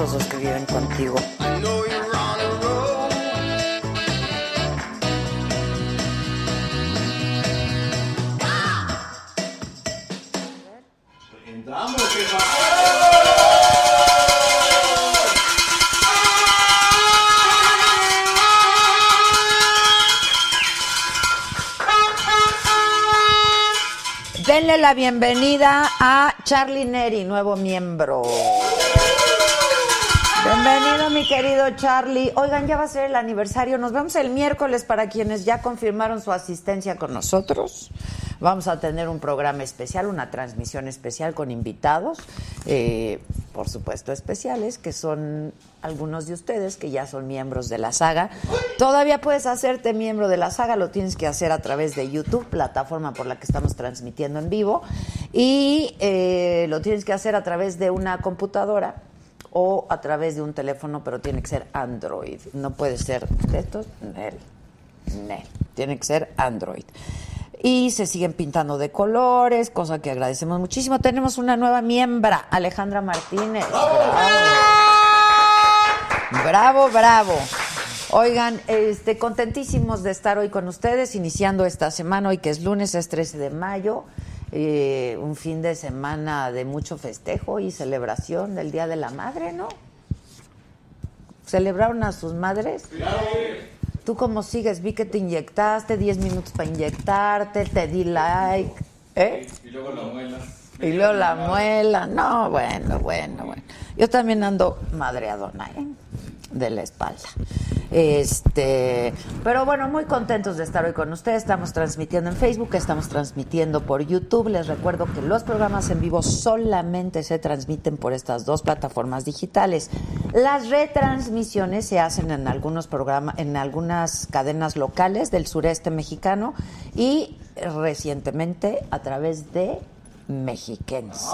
Pero estos dos que viven contigo. Denle la bienvenida a Charlie Neri, nuevo miembro. Bienvenido, mi querido Charlie. Oigan, ya va a ser el aniversario. Nos vemos el miércoles para quienes ya confirmaron su asistencia con nosotros. Vamos a tener un programa especial, una transmisión especial con invitados, eh, por supuesto especiales, que son algunos de ustedes que ya son miembros de la saga. Todavía puedes hacerte miembro de la saga, lo tienes que hacer a través de YouTube, plataforma por la que estamos transmitiendo en vivo, y eh, lo tienes que hacer a través de una computadora o a través de un teléfono, pero tiene que ser Android. No puede ser de estos, Nel. Nel. Tiene que ser Android. Y se siguen pintando de colores, cosa que agradecemos muchísimo. Tenemos una nueva miembra, Alejandra Martínez. Bravo, bravo. Oigan, este, contentísimos de estar hoy con ustedes, iniciando esta semana, hoy que es lunes, es 13 de mayo, eh, un fin de semana de mucho festejo y celebración del Día de la Madre, ¿no? ¿Celebraron a sus madres? ¿Tú cómo sigues? Vi que te inyectaste, 10 minutos para inyectarte, te di like, ¿eh? Y luego la muela. Y luego la muela. No, bueno, bueno, bueno. Yo también ando madreadona, ¿eh? De la espalda. Este, pero bueno, muy contentos de estar hoy con ustedes. Estamos transmitiendo en Facebook, estamos transmitiendo por YouTube. Les recuerdo que los programas en vivo solamente se transmiten por estas dos plataformas digitales. Las retransmisiones se hacen en algunos programas, en algunas cadenas locales del sureste mexicano y recientemente a través de Mexiquense.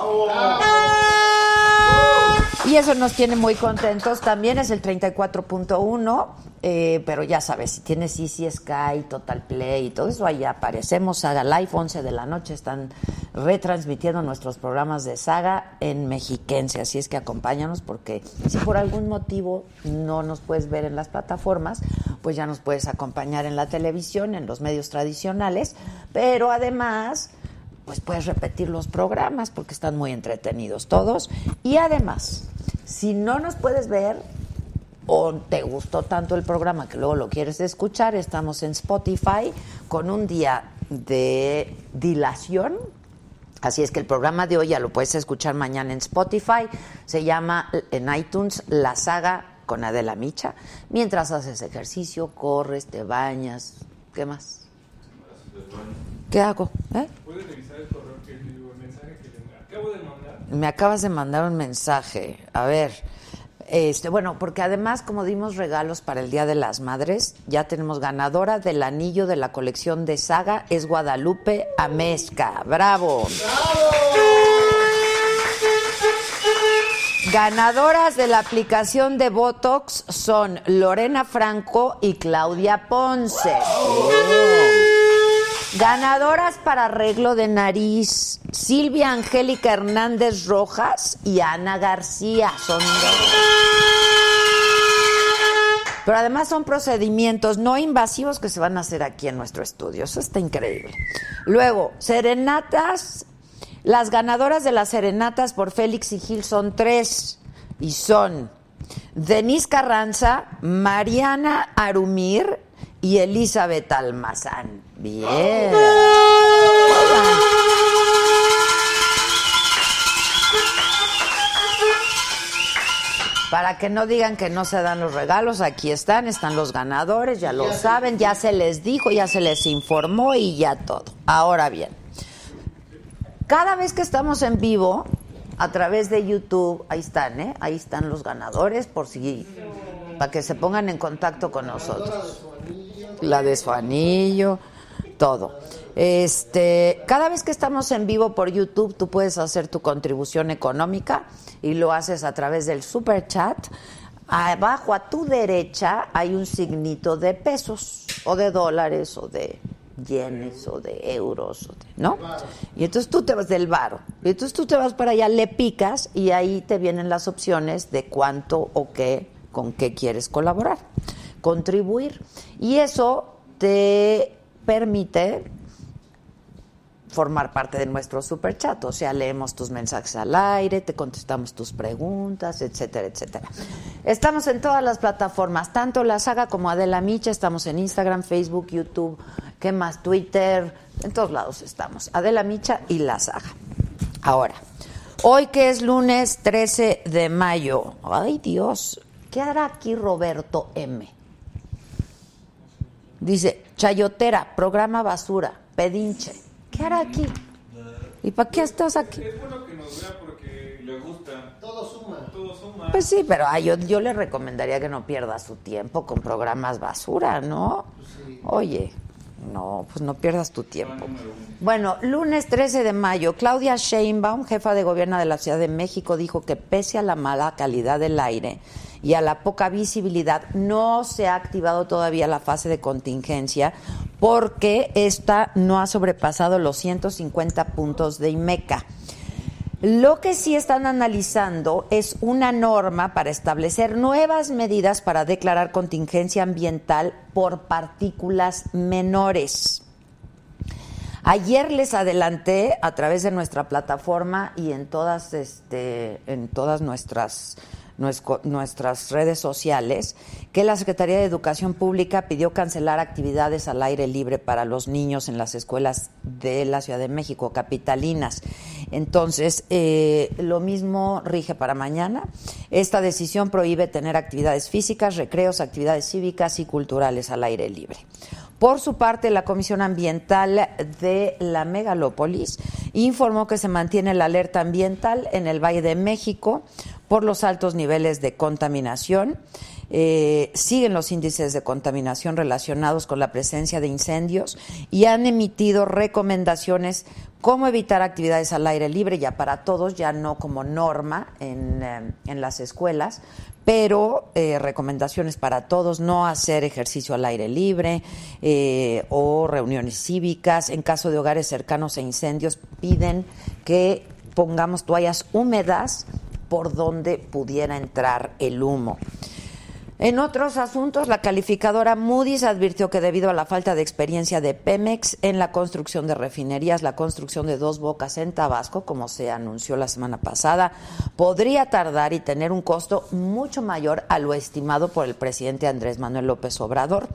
Y eso nos tiene muy contentos. También es el 34.1, eh, pero ya sabes, si tienes Easy Sky, Total Play y todo eso, ahí aparecemos. Saga Live, 11 de la noche, están retransmitiendo nuestros programas de Saga en Mexiquense. Así es que acompáñanos porque si por algún motivo no nos puedes ver en las plataformas, pues ya nos puedes acompañar en la televisión, en los medios tradicionales. Pero además pues puedes repetir los programas porque están muy entretenidos todos. Y además, si no nos puedes ver o te gustó tanto el programa que luego lo quieres escuchar, estamos en Spotify con un día de dilación. Así es que el programa de hoy ya lo puedes escuchar mañana en Spotify. Se llama en iTunes La Saga con Adela Micha. Mientras haces ejercicio, corres, te bañas. ¿Qué más? ¿Qué hago? ¿Eh? ¿Puedes revisar el correo que el mensaje que le acabo de mandar? Me acabas de mandar un mensaje. A ver, este, bueno, porque además como dimos regalos para el Día de las Madres, ya tenemos ganadora del anillo de la colección de Saga, es Guadalupe Amezca. ¡Bravo! Ganadoras de la aplicación de Botox son Lorena Franco y Claudia Ponce. Ganadoras para arreglo de nariz, Silvia Angélica Hernández Rojas y Ana García. Son dos. Pero además son procedimientos no invasivos que se van a hacer aquí en nuestro estudio. Eso está increíble. Luego, serenatas. Las ganadoras de las serenatas por Félix y Gil son tres. Y son Denise Carranza, Mariana Arumir y Elizabeth Almazán. Bien. Para que no digan que no se dan los regalos, aquí están, están los ganadores, ya lo saben, ya se les dijo, ya se les informó y ya todo. Ahora bien, cada vez que estamos en vivo, a través de YouTube, ahí están, ¿eh? Ahí están los ganadores, por si, para que se pongan en contacto con nosotros. La de su anillo, todo. Este, cada vez que estamos en vivo por YouTube, tú puedes hacer tu contribución económica y lo haces a través del super chat. Abajo a tu derecha hay un signito de pesos o de dólares o de yenes o de euros, ¿no? Y entonces tú te vas del varo. Y entonces tú te vas para allá, le picas y ahí te vienen las opciones de cuánto o qué, con qué quieres colaborar, contribuir. Y eso te permite formar parte de nuestro super chat, o sea, leemos tus mensajes al aire, te contestamos tus preguntas, etcétera, etcétera. Estamos en todas las plataformas, tanto la saga como Adela Micha, estamos en Instagram, Facebook, YouTube, ¿qué más? Twitter, en todos lados estamos. Adela Micha y la saga. Ahora, hoy que es lunes 13 de mayo, ay Dios, ¿qué hará aquí Roberto M? Dice, Chayotera, programa basura, pedinche. ¿Qué hará aquí? ¿Y para qué estás aquí? Es bueno que nos vea porque le gusta. Todo suma. Todo suma. Pues sí, pero ay, yo, yo le recomendaría que no pierda su tiempo con programas basura, ¿no? Oye, no, pues no pierdas tu tiempo. Bueno, lunes 13 de mayo, Claudia Sheinbaum, jefa de gobierno de la Ciudad de México, dijo que pese a la mala calidad del aire y a la poca visibilidad, no se ha activado todavía la fase de contingencia porque esta no ha sobrepasado los 150 puntos de IMECA. Lo que sí están analizando es una norma para establecer nuevas medidas para declarar contingencia ambiental por partículas menores. Ayer les adelanté a través de nuestra plataforma y en todas, este, en todas nuestras nuestras redes sociales que la Secretaría de Educación Pública pidió cancelar actividades al aire libre para los niños en las escuelas de la Ciudad de México, capitalinas. Entonces, eh, lo mismo rige para mañana. Esta decisión prohíbe tener actividades físicas, recreos, actividades cívicas y culturales al aire libre. Por su parte, la Comisión Ambiental de la Megalópolis informó que se mantiene la alerta ambiental en el Valle de México por los altos niveles de contaminación. Eh, siguen los índices de contaminación relacionados con la presencia de incendios y han emitido recomendaciones cómo evitar actividades al aire libre ya para todos, ya no como norma en, eh, en las escuelas, pero eh, recomendaciones para todos, no hacer ejercicio al aire libre o reuniones cívicas. En caso de hogares cercanos a incendios, piden que pongamos toallas húmedas por donde pudiera entrar el humo. En otros asuntos, la calificadora Moody's advirtió que debido a la falta de experiencia de Pemex en la construcción de refinerías, la construcción de dos bocas en Tabasco, como se anunció la semana pasada, podría tardar y tener un costo mucho mayor a lo estimado por el presidente Andrés Manuel López Obrador.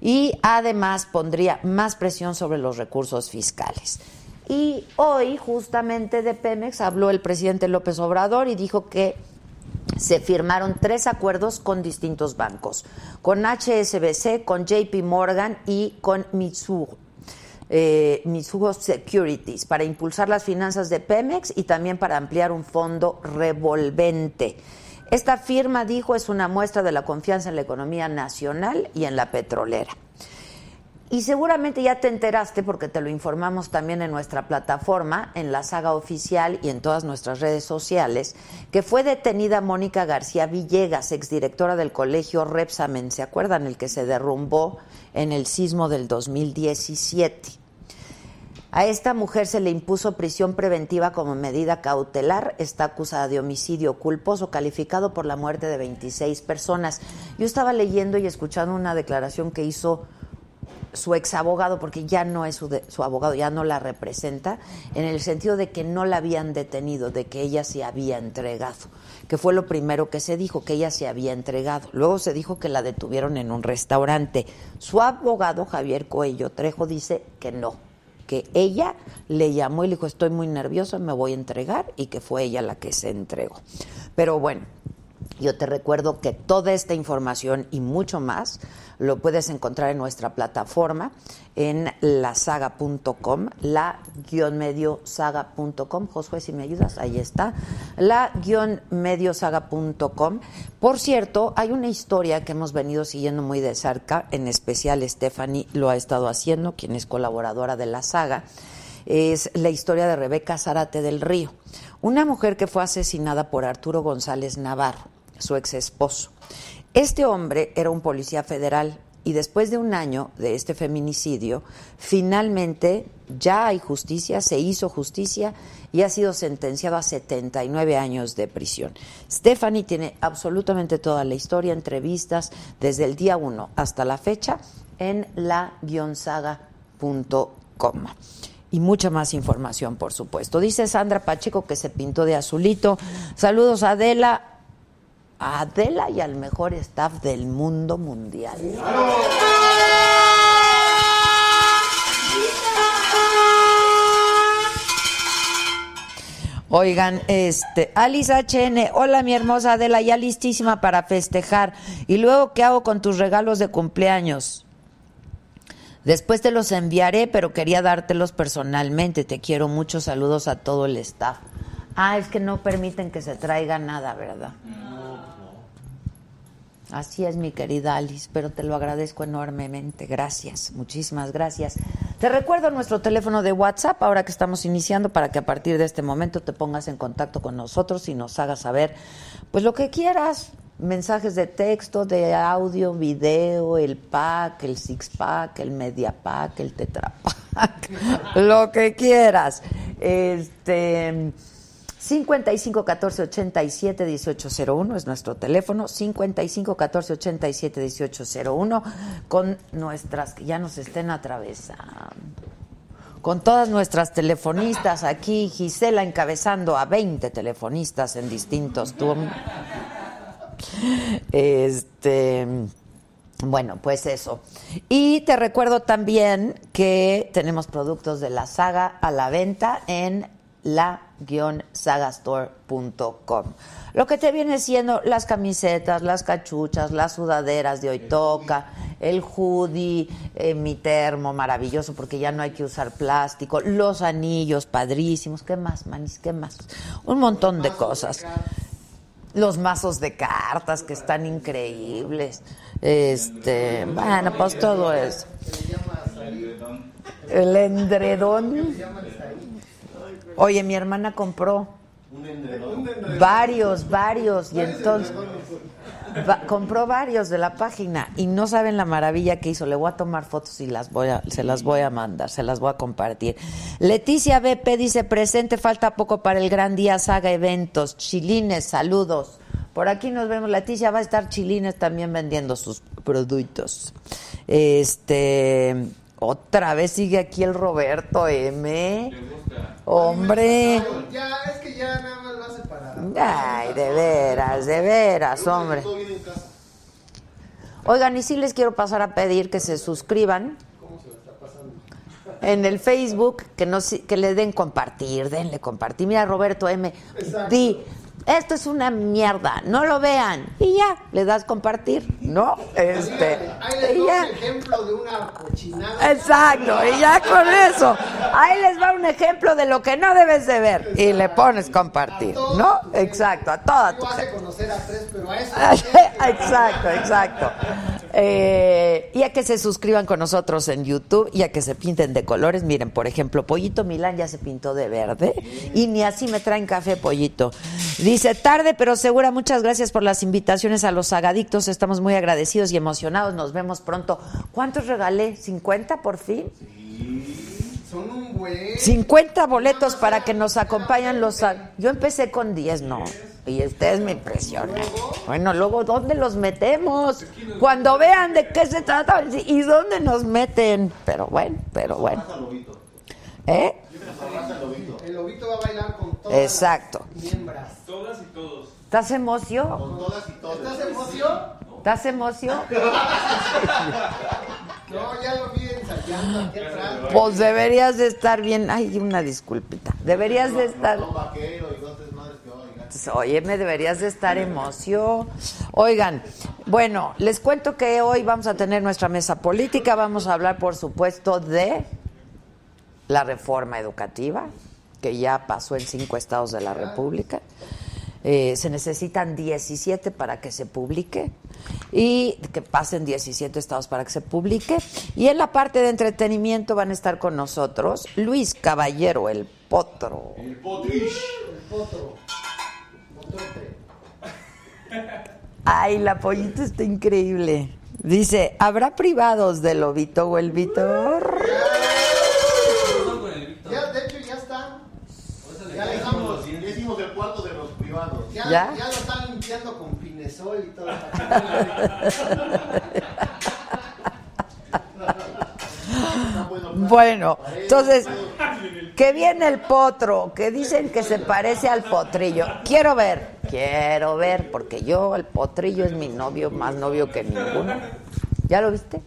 Y además pondría más presión sobre los recursos fiscales. Y hoy, justamente de Pemex, habló el presidente López Obrador y dijo que se firmaron tres acuerdos con distintos bancos, con HSBC, con JP Morgan y con Mitsubishi. Eh, Securities para impulsar las finanzas de Pemex y también para ampliar un fondo revolvente. Esta firma, dijo, es una muestra de la confianza en la economía nacional y en la petrolera. Y seguramente ya te enteraste porque te lo informamos también en nuestra plataforma, en la saga oficial y en todas nuestras redes sociales, que fue detenida Mónica García Villegas, exdirectora del colegio Repsamen, ¿se acuerdan? El que se derrumbó en el sismo del 2017. A esta mujer se le impuso prisión preventiva como medida cautelar. Está acusada de homicidio culposo calificado por la muerte de 26 personas. Yo estaba leyendo y escuchando una declaración que hizo su ex abogado, porque ya no es su, de, su, abogado, ya no la representa, en el sentido de que no la habían detenido, de que ella se había entregado, que fue lo primero que se dijo, que ella se había entregado. Luego se dijo que la detuvieron en un restaurante. Su abogado, Javier Coello Trejo, dice que no, que ella le llamó y le dijo, estoy muy nerviosa, me voy a entregar, y que fue ella la que se entregó. Pero bueno, yo te recuerdo que toda esta información y mucho más lo puedes encontrar en nuestra plataforma en lasaga.com, la-mediosaga.com. Josué, si me ayudas, ahí está. La-mediosaga.com. Por cierto, hay una historia que hemos venido siguiendo muy de cerca, en especial Stephanie lo ha estado haciendo, quien es colaboradora de la saga. Es la historia de Rebeca Zárate del Río, una mujer que fue asesinada por Arturo González Navarro, su ex esposo. Este hombre era un policía federal y después de un año de este feminicidio, finalmente ya hay justicia, se hizo justicia y ha sido sentenciado a 79 años de prisión. Stephanie tiene absolutamente toda la historia, entrevistas desde el día 1 hasta la fecha en la-saga.com y mucha más información, por supuesto. Dice Sandra Pacheco que se pintó de azulito. Saludos a Adela, a Adela y al mejor staff del mundo mundial. Oigan, este, Alice HN, hola mi hermosa Adela, ya listísima para festejar. ¿Y luego qué hago con tus regalos de cumpleaños? Después te los enviaré, pero quería dártelos personalmente. Te quiero mucho. Saludos a todo el staff. Ah, es que no permiten que se traiga nada, ¿verdad? Así es, mi querida Alice, pero te lo agradezco enormemente. Gracias, muchísimas gracias. Te recuerdo nuestro teléfono de WhatsApp, ahora que estamos iniciando, para que a partir de este momento te pongas en contacto con nosotros y nos hagas saber, pues lo que quieras, mensajes de texto, de audio, video, el pack, el six pack, el media pack, el tetra pack, lo que quieras. Este 55 14 87 1801 es nuestro teléfono, 55 14 87 1801 con nuestras que ya nos estén atravesando. Con todas nuestras telefonistas aquí, Gisela encabezando a 20 telefonistas en distintos turnos. Este bueno, pues eso. Y te recuerdo también que tenemos productos de la saga a la venta en la-sagastore.com. Lo que te viene siendo las camisetas, las cachuchas, las sudaderas de hoy toca, el hoodie, eh, mi termo maravilloso porque ya no hay que usar plástico, los anillos padrísimos, ¿qué más, manis? ¿Qué más? Un montón de cosas. Los mazos de cartas que están increíbles. Este, bueno, pues todo eso. El endredón. Oye, mi hermana compró varios, varios, y entonces compró varios de la página y no saben la maravilla que hizo. Le voy a tomar fotos y las voy a, se las voy a mandar, se las voy a compartir. Leticia BP dice presente, falta poco para el gran día Saga Eventos. Chilines, saludos. Por aquí nos vemos. Leticia va a estar Chilines también vendiendo sus productos. Este, otra vez sigue aquí el Roberto M. Hombre. Ya, es que ya nada más va a separar. Ay, de veras, de veras, hombre. Oigan, y sí les quiero pasar a pedir que se suscriban en el Facebook, que, no, que le den compartir, denle compartir. Mira, Roberto M. Di, esto es una mierda, no lo vean. Y ya, le das compartir, ¿no? Este, Ahí les y ya. un ejemplo de una cochinada. Exacto, y ya con eso. Ahí les va un ejemplo de lo que no debes de ver. Y le pones compartir, ¿no? Exacto, a toda tu hace conocer a tres, pero a eso. exacto, exacto. Eh, y a que se suscriban con nosotros en YouTube y a que se pinten de colores. Miren, por ejemplo, Pollito Milán ya se pintó de verde y ni así me traen café, Pollito. Dice, tarde pero segura, muchas gracias por las invitaciones a los sagadictos. Estamos muy agradecidos y emocionados. Nos vemos pronto. ¿Cuántos regalé? ¿50 por fin? Son un buen. 50 boletos para que nos acompañen los... Yo empecé con 10, no. Y ustedes me impresionan. Bueno, luego, ¿dónde los metemos? Cuando vean de qué se trata y dónde nos meten. Pero bueno, pero bueno. ¿Eh? El lobito va a bailar con todas Exacto. las miembras. Todas y todos. ¿Estás emoción? ¿Estás emoción? ¿Estás emoción? No, ya lo vi ensayando aquí atrás. Pues deberías de estar bien. Ay, una disculpita. Deberías de estar. Oye, me deberías de estar emoción. Oigan, bueno, les cuento que hoy vamos a tener nuestra mesa política. Vamos a hablar, por supuesto, de la reforma educativa, que ya pasó en cinco estados de la República. Eh, se necesitan 17 para que se publique y que pasen 17 estados para que se publique. Y en la parte de entretenimiento van a estar con nosotros Luis Caballero, el potro. El potro. Ay, la pollita está increíble. Dice, ¿habrá privados del Lobito o el Vitor? Ya, de hecho, ya está. Ya dejamos. Ya hicimos el cuarto de los privados. Ya, ¿Ya? ya lo están limpiando con pinesol y todo. Bueno, entonces, que viene el potro, que dicen que se parece al potrillo. Quiero ver, quiero ver, porque yo, el potrillo es mi novio, más novio que ninguno. ¿Ya lo viste?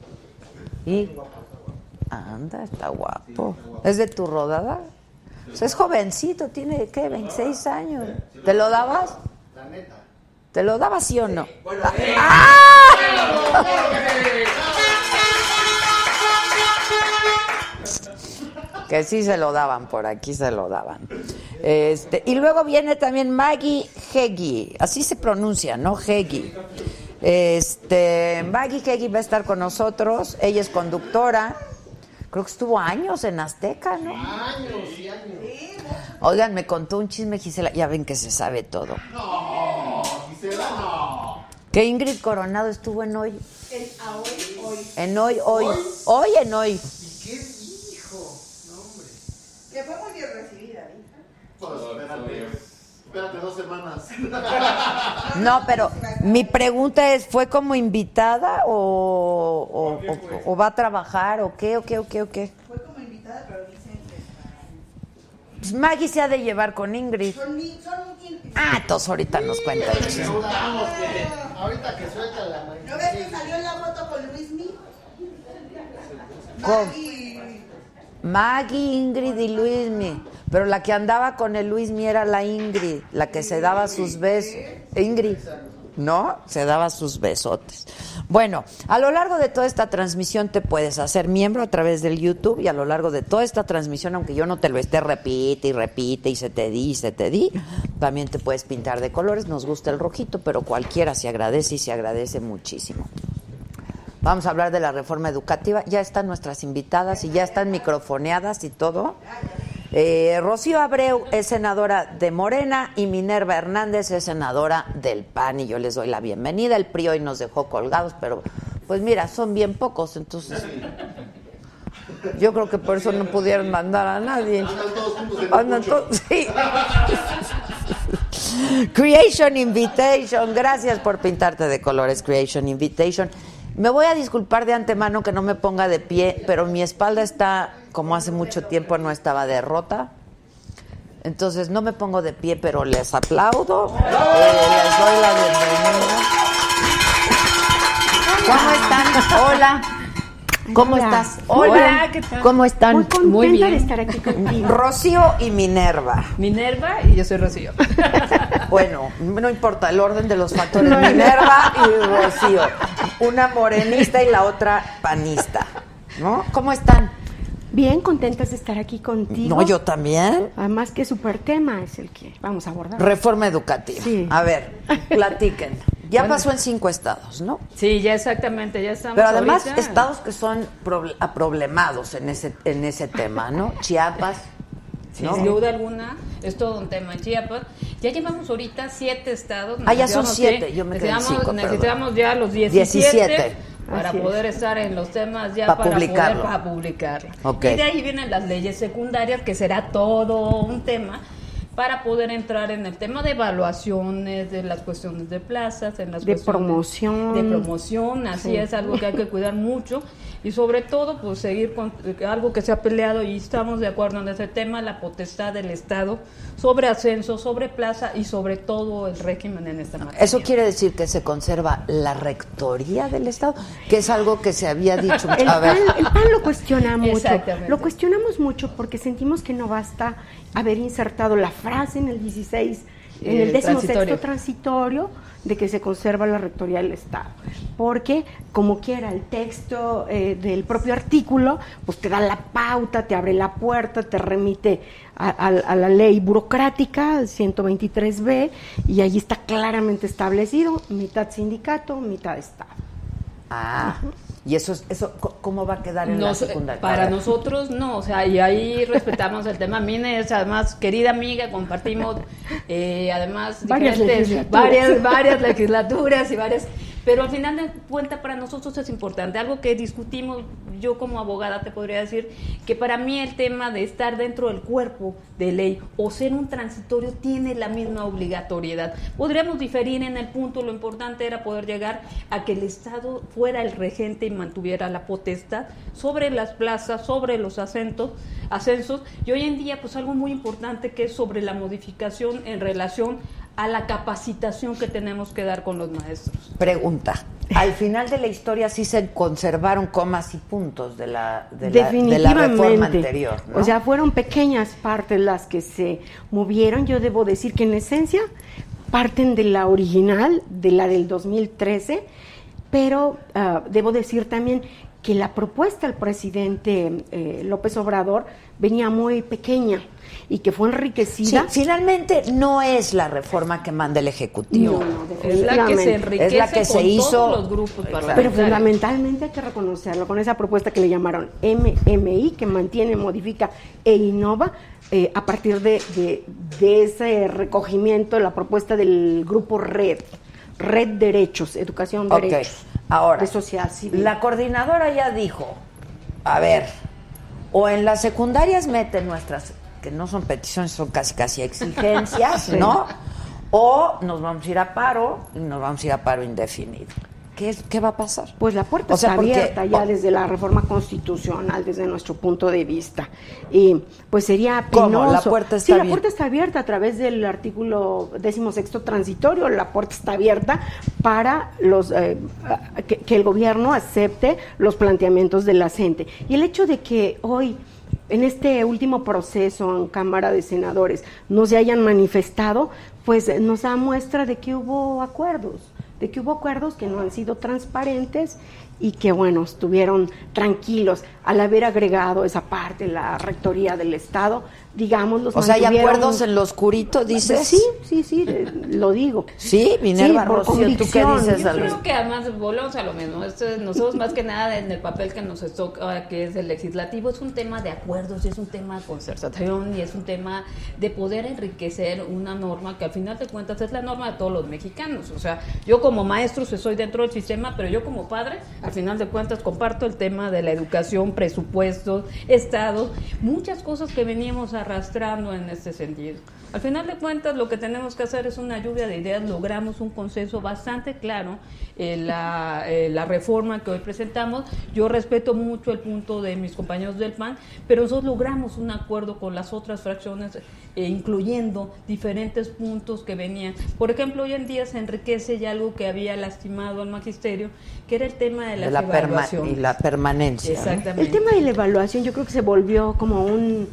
Y, anda, está guapo. ¿Es de tu rodada? Pues es jovencito, tiene, ¿qué? 26 años. ¿Te lo dabas? La neta. ¿Te lo dabas sí o no? que sí se lo daban, por aquí se lo daban. Este, y luego viene también Maggie Heggie, así se pronuncia, ¿no? Heggie. Este, Maggie Heggie va a estar con nosotros, ella es conductora, creo que estuvo años en Azteca, ¿no? Años y años. Oigan, me contó un chisme Gisela, ya ven que se sabe todo. Gisela, no. Que Ingrid Coronado estuvo en hoy. En hoy, hoy. Hoy en hoy. ¿Qué hijo? No, hombre. Que fue muy bien recibida, Pues, espérate. Dos semanas. No, pero mi pregunta es, ¿fue como invitada o, o- o- o va a trabajar o qué, o qué, o qué, o qué? Fue como invitada, pero dicen que Pues Maggie se ha de llevar con Ingrid. son, son Ah, entonces ahorita nos cuenta chisme. Ahorita que suelta la. ¿No ves que salió en la foto con Luis Mi? ¿Cómo? Maggie. Maggie, Ingrid y Luismi. Pero la que andaba con el Luismi era la Ingrid, la que se daba sus besos. Ingrid, ¿no? Se daba sus besotes. Bueno, a lo largo de toda esta transmisión te puedes hacer miembro a través del YouTube y a lo largo de toda esta transmisión, aunque yo no te lo esté repite y repite y se te di y se te di, también te puedes pintar de colores. Nos gusta el rojito, pero cualquiera se agradece y se agradece muchísimo. Vamos a hablar de la reforma educativa. Ya están nuestras invitadas y ya están microfoneadas y todo. Eh, Rocío Abreu es senadora de Morena y Minerva Hernández es senadora del PAN y yo les doy la bienvenida. El PRI hoy nos dejó colgados, pero pues mira, son bien pocos, entonces yo creo que por eso no pudieron mandar a nadie. Andan todos sí. Creation Invitation, gracias por pintarte de colores, Creation Invitation. Me voy a disculpar de antemano que no me ponga de pie, pero mi espalda está, como hace mucho tiempo no estaba derrota. Entonces no me pongo de pie, pero les aplaudo. Eh, les doy la bienvenida. ¿Cómo están? Hola. ¿Cómo Hola. estás? Hola, ¿qué tal? ¿Cómo están? Muy contenta Muy bien. de estar aquí contigo. Rocío y Minerva. Minerva y yo soy Rocío. Bueno, no importa el orden de los factores. Minerva y Rocío. Una morenista y la otra panista. ¿No? ¿Cómo están? Bien contentas de estar aquí contigo. No, yo también. Además que super tema es el que vamos a abordar. Reforma educativa. Sí. A ver, platiquen. Ya Bueno. pasó en cinco estados, ¿no? Sí, ya exactamente, ya estamos Pero además, ahorita- estados que son problemados en ese, en ese tema, ¿no? Chiapas. Sin ¿no? duda alguna, es todo un tema en Chiapas. Ya llevamos ahorita siete estados. Ah, ya son siete, yo me quedé necesitamos, cinco, necesitamos ya los 17, 17. para Así es. poder estar en los temas ya Pa' para publicarlo. poder para publicarla. Ok. Y de ahí vienen las leyes secundarias, que será todo un tema para poder entrar en el tema de evaluaciones, de las cuestiones de plazas, en las De cuestiones promoción. de promoción, así Sí. es algo que hay que cuidar mucho y sobre todo pues seguir con eh, algo que se ha peleado y estamos de acuerdo en ese tema, la potestad del Estado sobre ascenso, sobre plaza y sobre todo el régimen en esta materia. Eso quiere decir que se conserva la rectoría del Estado, que es algo que se había dicho. El A ver, PAN, el PAN lo cuestiona mucho. Exactamente. Lo cuestionamos mucho porque sentimos que no basta haber insertado la frase en el 16, en El el 16 transitorio. transitorio de que se conserva la rectoría del Estado. Porque, como quiera, el texto eh, del propio artículo, pues te da la pauta, te abre la puerta, te remite a, a- a la ley burocrática, 123b, y allí está claramente establecido, mitad sindicato, mitad Estado. ah, y eso, es- eso co- ¿cómo va a quedar en la Nos- secundaria? Para nosotros no, o sea, y ahí respetamos el tema. Mine es además querida amiga, compartimos eh, además Varias diferentes- legislaturas. varias, varias legislaturas y varias, pero al final de cuentas para nosotros es importante. Algo que discutimos, yo como abogada te podría decir que para mí el tema de estar dentro del cuerpo de ley o ser un transitorio tiene la misma obligatoriedad. Podríamos diferir en el punto, lo importante era poder llegar a que el Estado fuera el regente y mantuviera la potestad sobre las plazas, sobre los ascensos, y hoy en día pues algo muy importante que es sobre la modificación en relación a la capacitación que tenemos que dar con los maestros. Pregunta. Al final de la historia sí se conservaron comas y puntos de la, de la, de la reforma anterior. ¿no? O sea, fueron pequeñas partes las que se movieron. Yo debo decir que en esencia parten de la original, de la del 2013, pero ah, debo decir también que la propuesta del presidente eh, López Obrador venía muy pequeña y que fue Sí, enriquecida. finalmente no es la reforma que manda el Ejecutivo. No, no, Es la que se enriquece Es la que con se hizo- todos los grupos Pero fundamentalmente hay que reconocerlo con esa propuesta que le llamaron MMI, que mantiene, modifica e innova eh, a partir de, de- de ese recogimiento, la propuesta del grupo Red, Red Derechos, Educación Ok, Derechos, ahora, de sociedad civil. la coordinadora ya dijo, a ver, o en las secundarias meten nuestras, que no son peticiones, son casi casi exigencias, Sí. ¿no? O nos vamos a ir a paro y nos vamos a ir a paro indefinido. ¿Qué, qué va a pasar? Pues la puerta O sea, está porque- abierta ya desde la reforma constitucional, desde nuestro punto de vista. Y pues sería ¿Cómo? penoso. La puerta está sí, la puerta está abierta a través del artículo decimosexto transitorio. La puerta está abierta para los eh, que el gobierno acepte los planteamientos de la gente. Y el hecho de que hoy en este último proceso en Cámara de Senadores no se hayan manifestado, pues nos da muestra de que hubo acuerdos, de que hubo acuerdos que no han sido transparentes y que, bueno, estuvieron tranquilos al haber agregado esa parte, la rectoría del Estado, digamos, los O sea, ¿hay acuerdos en lo oscurito, dices? Sí, sí, sí, lo digo. Sí, Minerva Sí, ¿tú qué dices Yo creo que además volvemos a lo mismo. Esto es- nosotros más que nada en el papel que nos toca, que es el legislativo, es un tema de acuerdos, y es un tema de concertación y es un tema de poder enriquecer una norma que al final de cuentas es la norma de todos los mexicanos. O sea, yo como maestro soy dentro del sistema, pero yo como padre, al final de cuentas comparto el tema de la educación, presupuestos, Estado, muchas cosas que veníamos arrastrando en este sentido. Al final de cuentas, lo que tenemos que hacer es una lluvia de ideas. Logramos un consenso bastante claro en la, eh, la reforma que hoy presentamos. Yo respeto mucho el punto de mis compañeros del PAN, pero nosotros logramos un acuerdo con las otras fracciones, eh, incluyendo diferentes puntos que venían. Por ejemplo, hoy en día se enriquece ya algo que había lastimado al magisterio, que era el tema de la perma- evaluaciones. y la permanencia. Exactamente. El tema de la evaluación yo creo que se volvió como un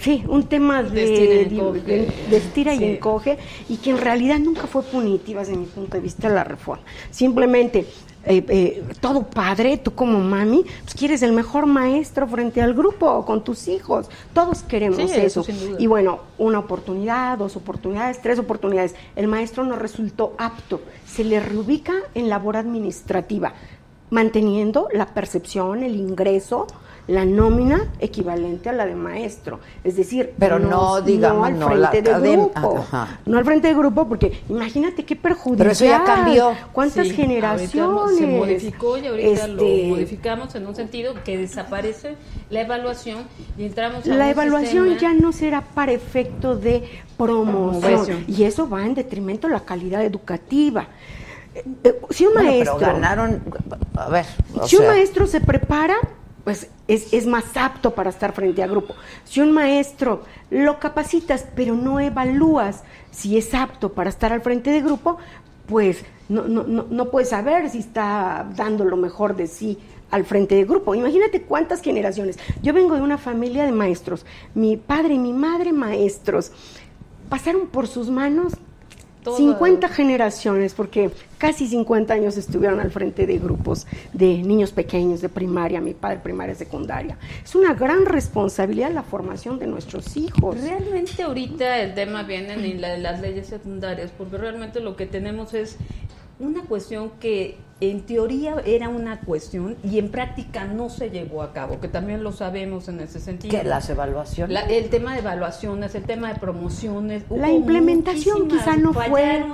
Sí. un tema de, De estira y de- encoge. de- y Sí. encoge y que en realidad nunca fue punitiva desde mi punto de vista la reforma. Simplemente eh, eh, todo padre, tú como mami, pues quieres el mejor maestro frente al grupo con tus hijos. Todos queremos Sí, eso. eso. Y bueno, una oportunidad, dos oportunidades, tres oportunidades. El maestro no resultó apto. Se le reubica en labor administrativa, manteniendo la percepción, el ingreso la nómina equivalente a la de maestro. Es decir, Pero no, digamos, al no la frente de grupo. Ajá. No al frente de grupo, porque imagínate qué perjudicial. Pero eso ya cambió. ¿Cuántas Sí, generaciones? Se modificó y ahorita Este, lo modificamos en un sentido que desaparece la evaluación y entramos a La un evaluación sistema- ya no será para efecto de promoción Promoción. y eso va en detrimento de la calidad educativa. Eh, eh, Si un Bueno, maestro pero ganaron, a ver, o si un maestro se prepara, pues es, es más apto para estar frente a grupo. Si un maestro lo capacitas, pero no evalúas si es apto para estar al frente de grupo, pues no, no, no, no puedes saber si está dando lo mejor de sí al frente de grupo. Imagínate cuántas generaciones. Yo vengo de una familia de maestros. Mi padre y mi madre maestros. Pasaron por sus manos Toda- 50 generaciones, porque casi 50 años estuvieron al frente de grupos de niños pequeños de primaria, mi padre primaria, secundaria. Es una gran responsabilidad la formación de nuestros hijos. Realmente ahorita el tema viene en la las leyes secundarias, porque realmente lo que tenemos es una cuestión que en teoría era una cuestión y en práctica no se llevó a cabo, que también lo sabemos en ese sentido. que las evaluaciones. La- el tema de evaluaciones, el tema de promociones. La implementación quizá no fue,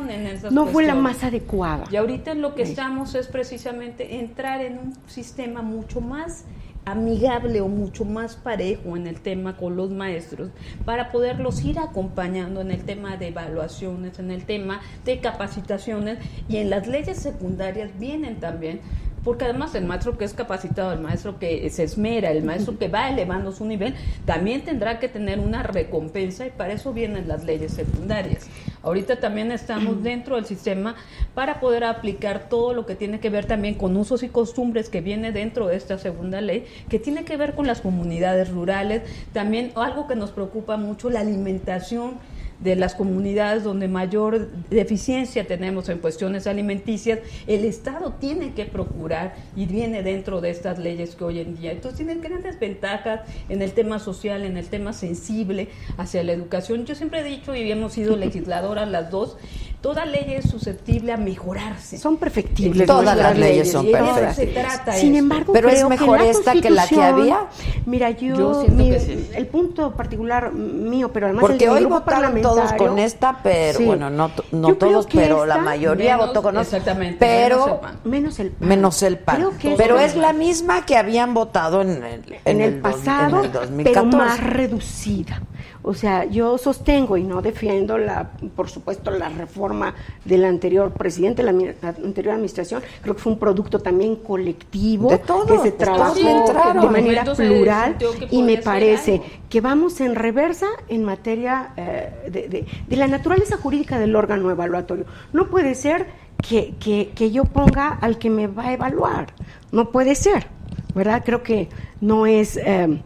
no fue la más adecuada. Y ahorita lo que estamos es precisamente entrar en un sistema mucho más amigable o mucho más parejo en el tema con los maestros para poderlos ir acompañando en el tema de evaluaciones, en el tema de capacitaciones. Y en las leyes secundarias vienen también porque además el maestro que es capacitado, el maestro que se esmera, el maestro que va elevando su nivel, también tendrá que tener una recompensa y para eso vienen las leyes secundarias. Ahorita también estamos dentro del sistema para poder aplicar todo lo que tiene que ver también con usos y costumbres que viene dentro de esta segunda ley, que tiene que ver con las comunidades rurales, también algo que nos preocupa mucho, la alimentación de las comunidades donde mayor deficiencia tenemos en cuestiones alimenticias, el Estado tiene que procurar y viene dentro de estas leyes que hoy en día. Entonces tienen grandes ventajas en el tema social, en el tema sensible hacia la educación. Yo siempre he dicho y hemos sido legisladoras las dos, toda ley es susceptible a mejorarse. Son perfectibles. Todas las leyes son perfectas. se trata Sin esto. embargo, Pero es mejor la esta que la que había. Mira, yo, Yo mi- que sí. el punto particular mío, pero además Porque el hoy grupo votaron todos con esta, pero Sí. bueno, no, no todos, pero la mayoría menos- votó con nosotros. exactamente, Pero menos el PAN. menos el PAN. menos el PAN. Creo que pero es es la misma que habían votado en el, en el pasado, en el pero 2014. más reducida. O sea, yo sostengo y no defiendo la, por supuesto, la reforma del anterior presidente, la, mi- la anterior administración. Creo que fue un producto también colectivo De todos, que se pues, trabajó entraron. de manera plural y me parece algo. que vamos en reversa en materia eh, de, de- de la naturaleza jurídica del órgano evaluatorio. No puede ser que, que- que yo ponga al que me va a evaluar. No puede ser, ¿verdad? Creo que no es eh,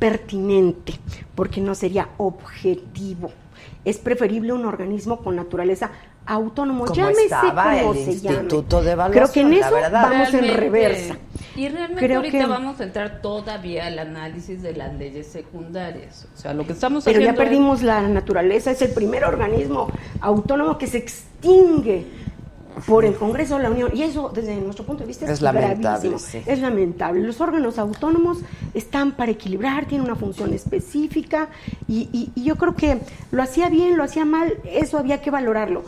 pertinente porque no sería objetivo. Es preferible un organismo con naturaleza autónomo, Como llámese estaba como el se llame. Instituto de Creo que en Evaluación, la eso verdad. vamos en reversa. Y realmente Creo ahorita que- vamos a entrar todavía al análisis de las leyes secundarias. O sea, lo que estamos Pero ya es- perdimos la naturaleza, es el primer organismo autónomo que se extingue por el Congreso de la Unión. Y eso, desde nuestro punto de vista, es, Es lamentable, sí. Es lamentable. Los órganos autónomos están para equilibrar, tienen una función específica y, y- y yo creo que lo hacía bien, lo hacía mal, eso había que valorarlo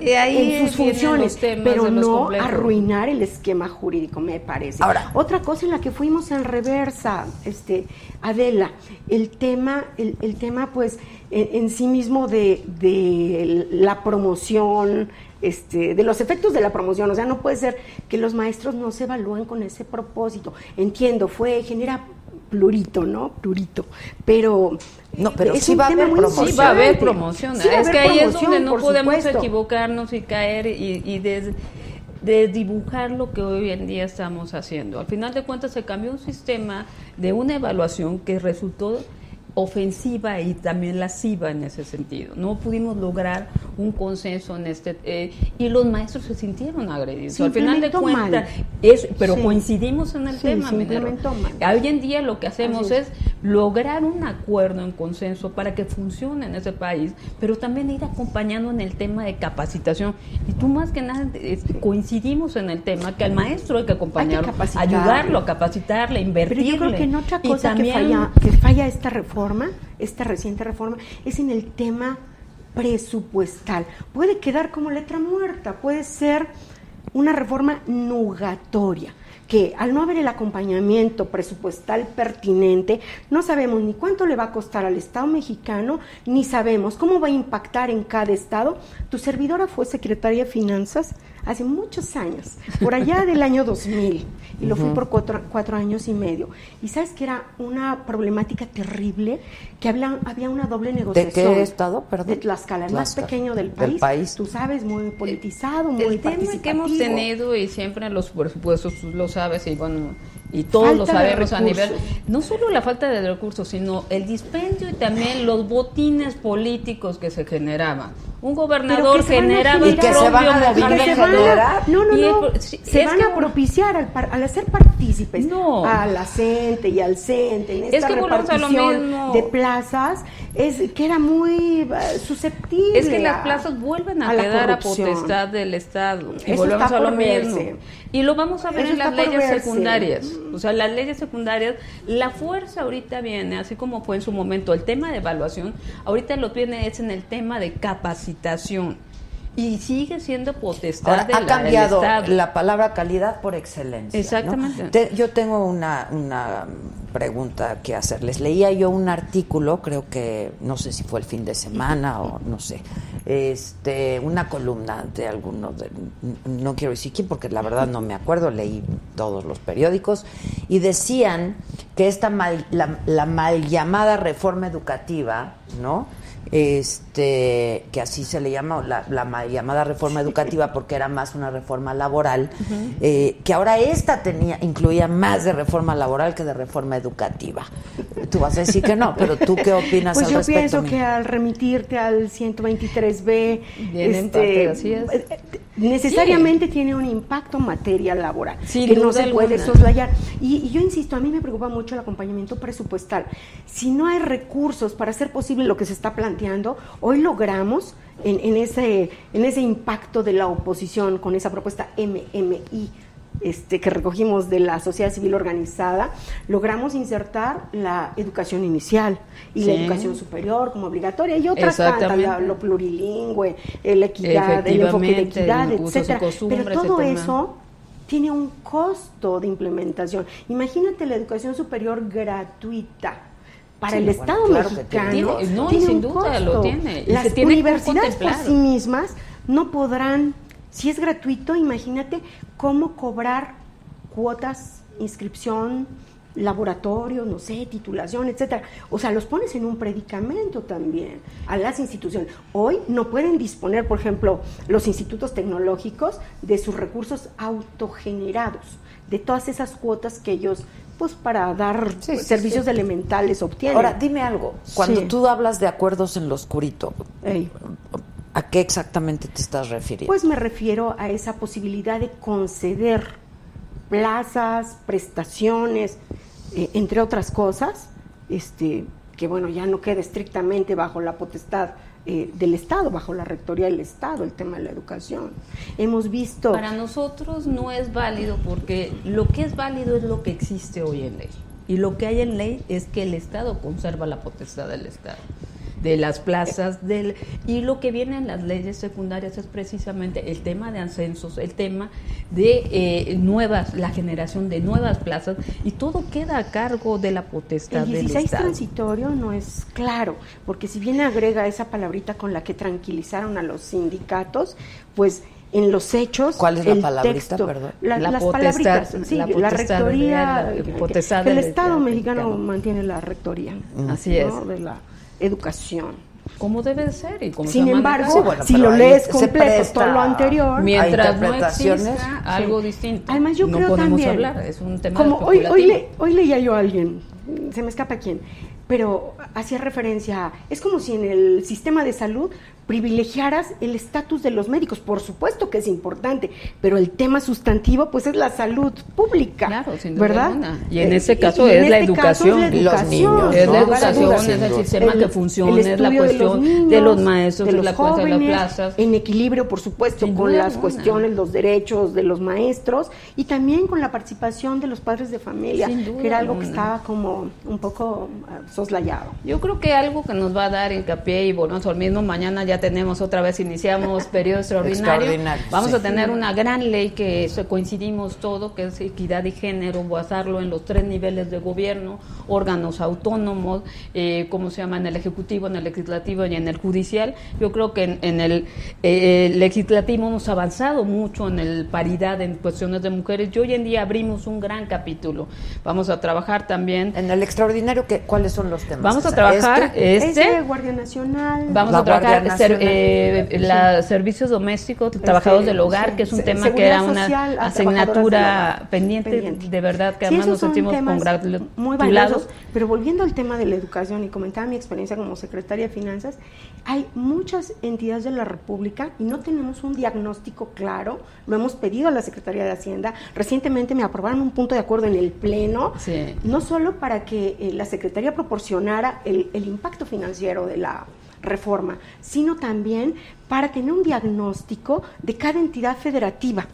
Y ahí en sus funciones, los temas pero no complejos. arruinar el esquema jurídico, me parece. Ahora. Otra cosa en la que fuimos en reversa, este, Adela, el tema, el, el tema pues en, en sí mismo de, de la promoción, este, de los efectos de la promoción, o sea, no puede ser que los maestros no se evalúen con ese propósito. Entiendo, fue, genera plurito, ¿no? Plurito, pero No, pero es sí va a haber muy promoción. Sí, va a haber promoción. Sí va a es que ahí es donde no podemos supuesto. equivocarnos y caer y, y des- desdibujar lo que hoy en día estamos haciendo. Al final de cuentas se cambió un sistema de una evaluación que resultó ofensiva y también lasciva en ese sentido. No pudimos lograr un consenso en este eh, y los maestros se sintieron agredidos. Al final de cuentas, es, pero Sí. coincidimos en el Sí, tema. Hoy en día lo que hacemos es. es lograr un acuerdo en consenso para que funcione en ese país, pero también ir acompañando en el tema de capacitación. Y tú más que nada es- coincidimos en el tema que al maestro hay que acompañarlo, capacitarlo. ayudarlo, capacitarle, Pero invertirle. yo creo que en otra cosa que, también- falla, que falla esta reforma, esta reciente reforma, es en el tema presupuestal. Puede quedar como letra muerta, puede ser una reforma nugatoria que al no haber el acompañamiento presupuestal pertinente, no sabemos ni cuánto le va a costar al Estado mexicano, ni sabemos cómo va a impactar en cada Estado. Tu servidora fue secretaria de Finanzas hace muchos años, por allá del año 2000, y lo fui por cuatro, cuatro años y medio. Y sabes que era una problemática terrible, que había, había una doble ¿De negociación. qué estado, perdón? De Tlaxcala, el más pequeño del Del país. país. Tú sabes, muy politizado, muy el tema que hemos tenido y siempre los presupuestos tú lo sabes y bueno y todos lo Falta de sabemos a nivel no solo la falta de recursos sino el dispendio y también los botines políticos que se generaban un gobernador que generaba el Y que se van a propio dejar Y que de se van a- generar. no, no, no, el- sí, se es van que- a propiciar al, par- al hacer partícipes No. a la CENTE y al CENTE en Es esta que volvemos a lo repartición mismo. de plazas, es que era muy eh, susceptible. Es que las plazas vuelven a, a la quedar a potestad del Estado. Y Eso volvemos está a lo por mismo. verse. Y lo vamos a ver Eso en las leyes verse. secundarias. O sea, las leyes secundarias, la fuerza ahorita viene, así como fue en su momento el tema de evaluación, ahorita lo viene es en el tema de capacitación. Y sigue siendo potestad Ahora, de ha la- cambiado la palabra calidad por excelencia. ¿no? Exactamente. Te- yo tengo una, una pregunta que hacerles. Leía yo un artículo, creo que no sé si fue el fin de semana o no sé, este, una columna de alguno, de, no quiero decir quién porque la verdad no me acuerdo, leí todos los periódicos y decían que esta mal, la, la mal llamada reforma educativa, ¿no? Este que así se le llama la, llamada reforma educativa porque era más una reforma laboral eh, que ahora esta tenía incluía más de reforma laboral que de reforma educativa tú vas a decir que no pero tú qué opinas Pues al yo respecto pienso mi- que al remitirte al 123B, Viene en parte, así es. Necesariamente tiene un impacto en materia laboral Sin que no se puede soslayar. Y, y yo insisto, a mí me preocupa mucho el acompañamiento presupuesal. Si no hay recursos para hacer posible lo que se está planteando, hoy logramos en, en ese, en ese impacto de la oposición con esa propuesta MMI este, que recogimos de la sociedad civil organizada, logramos insertar la educación inicial y la educación superior como obligatoria y otras tantas, la- lo plurilingüe, la equidad, el enfoque de equidad, etcétera. Pero todo eso tiene un costo de implementación. Imagínate la educación superior gratuita. Para Sí, el bueno, Estado claro mexicano tiene. No, tiene sin un duda lo costo. tiene, y Las se tiene que universidades por sí mismas no podrán, si es gratuito, imagínate cómo cobrar cuotas, inscripción, laboratorio, no sé, titulación, etcétera. O sea, los pones en un predicamento también a las instituciones. Hoy no pueden disponer, por ejemplo, los institutos tecnológicos de sus recursos autogenerados, de todas esas cuotas que ellos, pues para dar Sí, servicios sí. elementales obtienen. ahora dime algo cuando Sí. tú hablas de acuerdos en lo oscurito Ey. ¿A qué exactamente te estás refiriendo? Pues me refiero a esa posibilidad de conceder plazas, prestaciones, eh, entre otras cosas, este, que bueno, ya no queda estrictamente bajo la potestad eh, del Estado, bajo la rectoría del Estado, el tema de la educación. Hemos visto... Para nosotros no es válido porque lo que es válido es lo que existe hoy en ley. Y lo que hay en ley es que el Estado conserva la potestad del Estado, de las plazas, del y lo que viene en las leyes secundarias es precisamente el tema de ascensos, el tema de eh, nuevas, la generación de nuevas plazas y todo queda a cargo de la potestad El del 16 Estado. transitorio no es claro, porque si bien agrega esa palabrita con la que tranquilizaron a los sindicatos, pues en los hechos. ¿Cuál es la el palabrita, texto, perdón? la- La las potestad, palabritas, sí, la rectoría, de la- que- potestad que el Estado mexicano mexicano. mantiene la rectoría. Así es. De la educación. Como debe de ser y como se Sin embargo. Sí, bueno, si lo lees completo, todo lo anterior, mientras no exista algo distinto. Además, yo no creo podemos también. hablar, es un tema Como hoy, hoy, le- hoy leía yo a alguien, se me escapa quién, pero hacía referencia, es como si en el sistema de salud privilegiaras el estatus de los médicos. Por supuesto que es importante, pero el tema sustantivo pues es la salud pública, Claro, sin duda ¿verdad? alguna. Y en Eh, ese y- caso y en es la este caso educación. es la Los educación, niños, Es la educación, es el sistema El- que funcione, el es la estudio de los cuestión de los, maestros, de es los la cuestión de jóvenes, las plazas. en equilibrio, por supuesto, Sin con las alguna. cuestiones, los derechos de los maestros y también con la participación de los padres de familia, Sin duda que era algo que estaba como un poco soslayado. Yo creo que algo que nos va a dar hincapié y volvemos al mismo, mañana ya tenemos otra vez, iniciamos periodo extraordinario. Extraordinario, Vamos sí. a tener una gran ley que coincidimos todo, que es equidad y género, basarlo en los tres niveles de gobierno, órganos autónomos, eh, ¿cómo se llama? En el Ejecutivo, en el Legislativo y en el Judicial. Yo creo que en, en el eh, Legislativo hemos avanzado mucho en el paridad en cuestiones de mujeres y hoy en día abrimos un gran capítulo. Vamos a trabajar también En el extraordinario, ¿qué, ¿cuáles son los temas? Vamos a trabajar este, este. Guardia Nacional. Vamos La a trabajar ser- eh, la- servicios domésticos, trabajadores del hogar, sí, que es un se- tema que era una social asignatura pendiente, Pendiente. de verdad, que Sí, además nos sentimos congratulados. muy valiosos, pero volviendo al tema de la educación y comentaba mi experiencia como secretaria de Finanzas, hay muchas entidades de la República y no tenemos un diagnóstico claro, lo hemos pedido a la Secretaría de Hacienda, recientemente me aprobaron un punto de acuerdo en el Pleno, Sí. no solo para que eh, la Secretaría proporcionara el, el impacto financiero de la reforma, sino también para tener un diagnóstico de cada entidad federativa.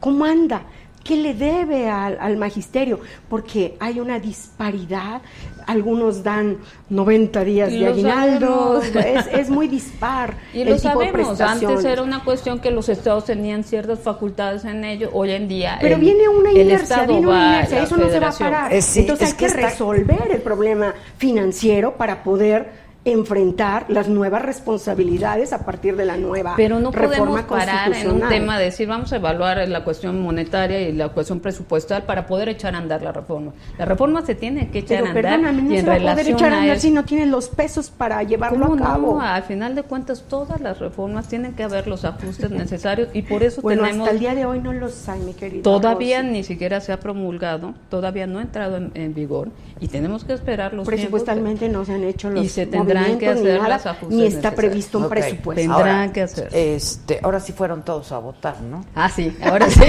¿Cómo anda? ¿Qué le debe al, al magisterio? Porque hay una disparidad. Algunos dan 90 días Y de aguinaldo. Es, es muy dispar. Y el lo tipo de sabemos, antes era una cuestión que los estados tenían ciertas facultades en ello, hoy en día Pero el- viene una inercia, viene una inercia, eso no se va a parar. Sí, Entonces es hay que que, está- resolver el problema financiero para poder enfrentar las nuevas responsabilidades a partir de la nueva Pero no reforma podemos parar en un tema de decir vamos a evaluar la cuestión monetaria y la cuestión presupuestal para poder echar a andar la reforma. La reforma se tiene que echar Pero a andar perdóname, no y se en va a poder echar a andar si no tienes los pesos para llevarlo ¿Cómo a cabo. no? Al final de cuentas, todas las reformas tienen que haber los ajustes necesarios y por eso bueno, tenemos. hasta el día de hoy no los hay, mi querida. Todavía Rosy. ni siquiera se ha promulgado, todavía no ha entrado en, en vigor y tenemos que esperar los Presupuestalmente no se han hecho los Y se tendrán que movimientos ni hacer nada, ajustes ni está necesarios. previsto un presupuesto. Tendrán Ahora, que hacer. Este, ahora sí fueron todos a votar, ¿no? Ah, sí, ahora sí.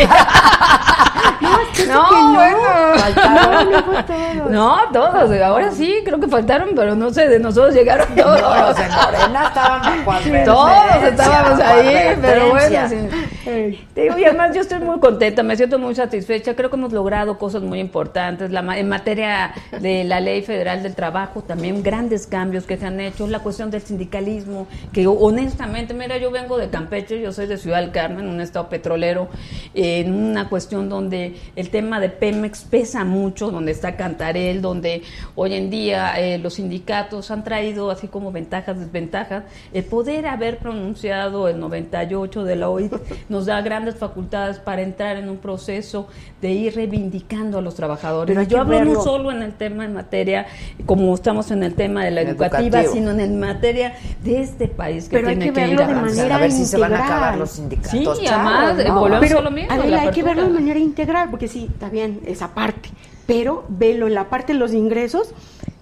No, no, bueno. Faltaron, no fue todo. No, todos, ahora sí, creo que faltaron, pero no sé, de nosotros llegaron todos. No, los de Morena estaban Todos estábamos ahí, pero bueno, sí. Te digo, y además yo estoy muy contenta, me siento muy satisfecha, creo que hemos logrado cosas muy importantes, la, en materia de la ley federal del trabajo, también grandes cambios que se han hecho, la cuestión del sindicalismo, que honestamente, mira, yo vengo de Campeche, yo soy de Ciudad del Carmen, un estado petrolero, en una cuestión donde el tema de Pemex pesa mucho, donde está Cantarel, donde hoy en día eh, los sindicatos han traído así como ventajas, desventajas. El poder haber pronunciado el 98 de la OIT nos da grandes facultades para entrar en un proceso de ir reivindicando a los trabajadores. Pero Yo hablo no solo en el tema en materia, como estamos en el tema de la educativa, Sino en materia de este país que Pero hay tiene que que, ir verlo de manera a ver si se van a integral. acabar los sindicatos. Sí, chavos, además, ¿no? volvemos Pero, a lo mismo, Adela, la hay que verlo de apertura. manera integral, porque sí, está bien, esa parte, pero velo en la parte de los ingresos,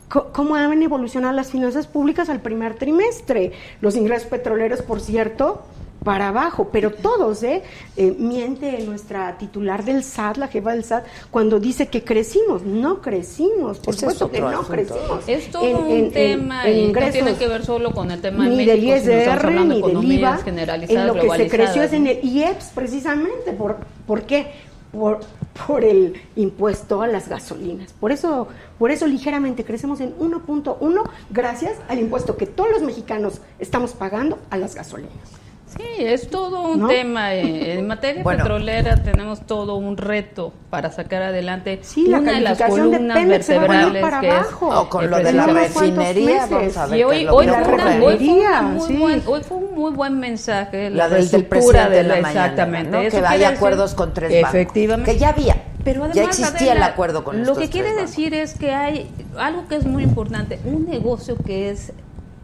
cómo han evolucionado las finanzas públicas al primer trimestre. Los ingresos petroleros, por cierto, para abajo, pero todos, ¿eh? Eh, Miente nuestra titular del SAT, la jefa del SAT, cuando dice que crecimos. No crecimos, por supuesto que no asunto. crecimos. Es todo En- un en- en- tema en y no tiene que ver solo con el tema de ni México, del estamos ISR de ni del IVA en lo que se creció es en el IEPS precisamente por por qué por, por el impuesto a las gasolinas por eso por eso ligeramente crecemos en 1.1 gracias al impuesto que todos los mexicanos estamos pagando a las gasolinas Sí, es todo un ¿No? tema. eh, En materia Bueno. petrolera tenemos todo un reto para sacar adelante Sí, la una de las de columnas venir vertebrales para que es abajo. O con lo de la refinería, vamos a ver Y qué hoy, fue la una- ocurre. hoy fue refinería, un muy sí. buen, hoy fue un muy buen mensaje La la, del, presidente de la la mañana, exactamente ¿no? Eso que hay acuerdos con tres bancos. efectivamente Que ya había. pero además, ya existía Adela, el acuerdo con Lo estos que quiere decir es que hay algo que es muy importante, un negocio que es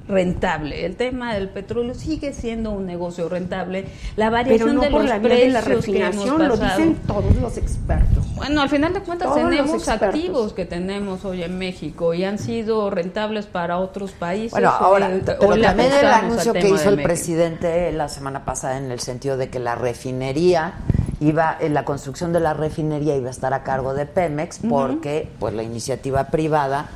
rentable. El tema del petróleo sigue siendo un negocio rentable. La Pero variación no de por los la de la precios que hemos refinación, lo pasado. dicen todos los expertos. Bueno, al final de cuentas Todos tenemos activos que tenemos hoy en México y han sido rentables para otros países. Bueno, Hoy- ahora, hoy pero le también el anuncio que hizo el México. presidente la semana pasada en el sentido de que la refinería iba, en la construcción de la refinería iba a estar a cargo de Pemex porque pues la iniciativa privada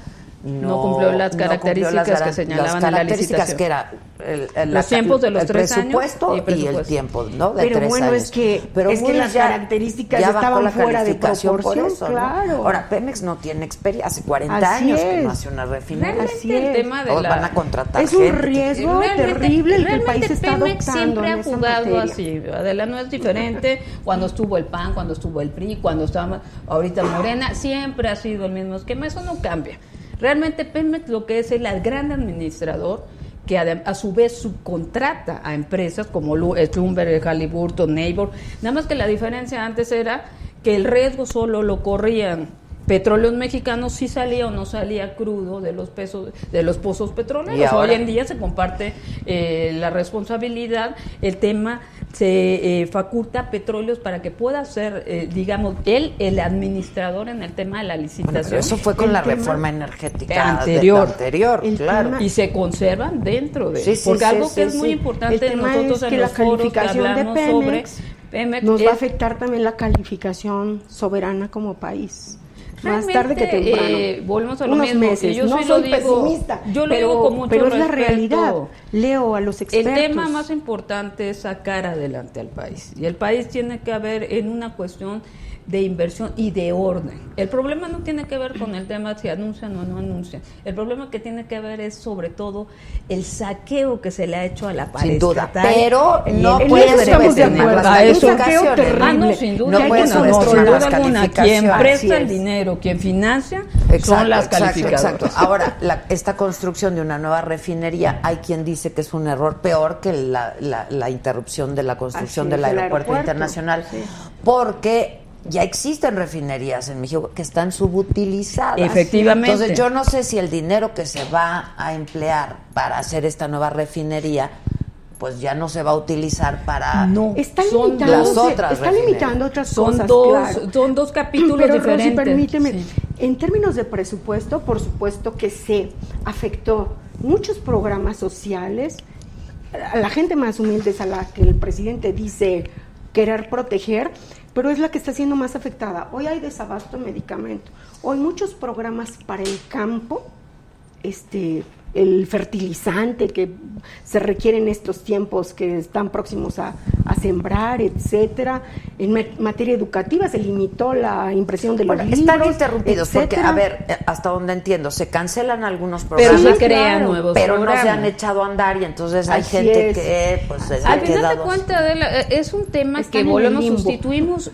no, No cumplió las cumplió características que señalaban las en la características licitación. que era el, el- Los tiempos de los el tres años presupuesto y y, presupuesto. el tiempo, ¿no? De Pero tres bueno, años. es que- Pero es que las características ya estaban la fuera de calificación por proporción, eso, ¿no? claro. Ahora Pemex no tiene experiencia, hace 40 Así años que es. no hace una refinería. Realmente Así el es. tema de Todos la... van a contratar Es un gente. riesgo Realmente- terrible el que el realmente país está Pemex adoptando siempre ha jugado así. Adela no es diferente cuando estuvo el PAN, cuando estuvo el PRI, cuando estaba ahorita Morena, siempre ha sido el mismo esquema, eso no cambia. Realmente Pemex lo que es el gran administrador que a su vez subcontrata a empresas como Lu- eh, Halliburton, Neighbor. Nada más que la diferencia antes era que el riesgo solo lo corrían petróleos mexicanos si salía o no salía crudo de los pesos de los pozos petroleros. Hoy en día se comparte eh, la responsabilidad, el tema se eh, faculta a petróleos para que pueda ser, eh, digamos, él el administrador en el tema de la Bueno, licitación. pero eso fue con El la reforma energética anterior. anterior, El claro. tema- y se conservan dentro de Sí, sí, porque sí, algo sí, que es sí. muy El importante tema nosotros es en que la los foros que calificación de hablamos Pemex sobre Pemex nos va a afectar también la calificación soberana como país. Más tarde que temprano. eh, volvemos a lo Unos mismo, meses. yo no soy digo- pesimista, yo lo pero, digo con mucho pero es la realidad. Leo a los El expertos. tema más importante es sacar adelante al país. Y el país tiene que haber en una cuestión de inversión y de orden. El problema no tiene que ver con el tema si anuncian o no anuncian. El problema que tiene que ver es sobre todo el saqueo que se le ha hecho a la pared. Sin duda, estatal pero no el- en puedes eso estamos de subestimar las calificaciones. terrible. Ah, no, sin duda No sin subestimar duda las alguna. Quien presta el dinero, quien financia, Exacto, son las exacto, calificadoras. exacto. Ahora, la- esta construcción de una nueva refinería, hay quien dice que es un error peor que la, la- la interrupción de la construcción Así del aeropuerto, aeropuerto. internacional, Sí. porque ya existen refinerías en México que están subutilizadas. Efectivamente. Entonces, yo no sé si el dinero que se va a emplear para hacer esta nueva refinería, pues ya no se va a utilizar para... No, Está son limitando, las otras está limitando otras Son cosas. dos, claro. son dos capítulos Pero, Rosy, diferentes. permíteme, Sí. en términos de presupuesto, por supuesto que se afectó muchos programas sociales. A la gente más humilde es a la que el presidente dice querer proteger, pero es la que está siendo más afectada. Hoy hay desabasto de medicamento. Hoy muchos programas para el campo, este el fertilizante que se requiere en estos tiempos que están próximos a, a sembrar, etcétera. En ma- materia educativa se limitó la impresión de los Bueno, libros, están interrumpidos porque, a ver, hasta donde entiendo, se cancelan algunos Pero programas, se crean claro, nuevos pero no se han echado a andar y entonces hay Así gente es. que pues se ha Al final de Adela, eh, es un tema Están que volvemos, sustituimos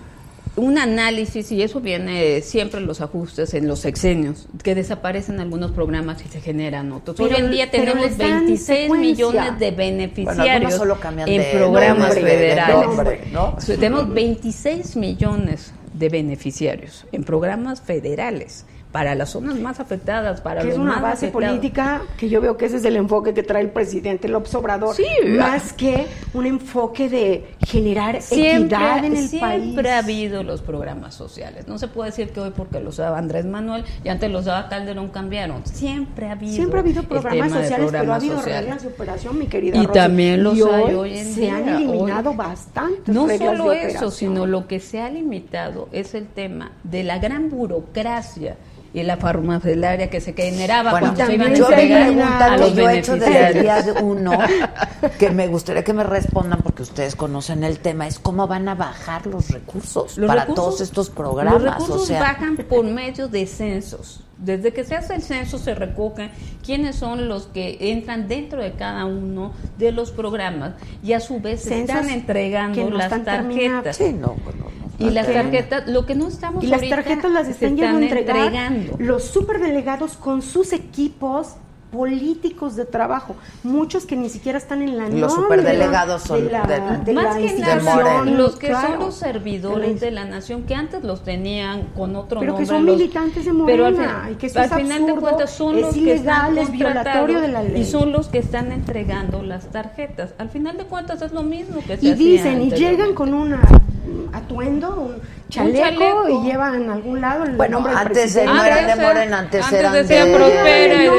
un análisis y eso viene siempre en los ajustes en los sexenios, que desaparecen algunos programas y se generan otros. Hoy en día tenemos les dan 26 secuencia. millones de beneficiarios solo en de programas nombre, federales. nombre, ¿no? Tenemos 26 millones de beneficiarios en programas federales para las zonas más afectadas, para que los es una más base afectados. política que yo veo que ese es el enfoque que trae el presidente López Obrador, Sí, más que un enfoque de generar Siempre, equidad en el siempre país. ha habido los programas sociales. No se puede decir que hoy porque los daba Andrés Manuel y antes los daba Calderón cambiaron. Siempre ha habido. Siempre ha habido programas sociales, pero ha programas habido sociales. reglas de operación, mi querida Y Rosy. también los Y hay hoy hoy en se día. han eliminado Hoy- bastantes No reglas solo de eso, operación. sino lo que se ha limitado es el tema de la gran burocracia y la farmacelaria que se generaba Bueno, cuando se iban a yo pregunta a que los yo he hecho desde el día de uno, que me gustaría que me respondan porque ustedes conocen el tema, es cómo van a bajar los recursos Los para recursos- todos estos programas. Los recursos o sea, bajan por medio de censos. Desde que se hace el censo se recogen quiénes son los que entran dentro de cada uno de los programas y a su vez se están entregando no las están tarjetas. sí, no, bueno, Y las tarjetas, lo que no estamos Y las tarjetas las están entregar entregando. los superdelegados con sus equipos políticos de trabajo, muchos que ni siquiera están en la Los superdelegados son de la, de- de Más la que nada, los que claro. son los servidores De la nación, que antes los tenían con otro Pero que nombre. son los- militantes de pero al, Morena, fin- y que eso al es final de cuentas son los que están es violatorio de la ley. y son los que están entregando las tarjetas. Al final de cuentas es lo mismo que se y dicen y llegan con un atuendo, un chaleco, chaleco. y llevan a algún lado el Bueno, nombre del antes presidente. no eran de Antes, Morena, antes, antes eran decía de... Prospera y de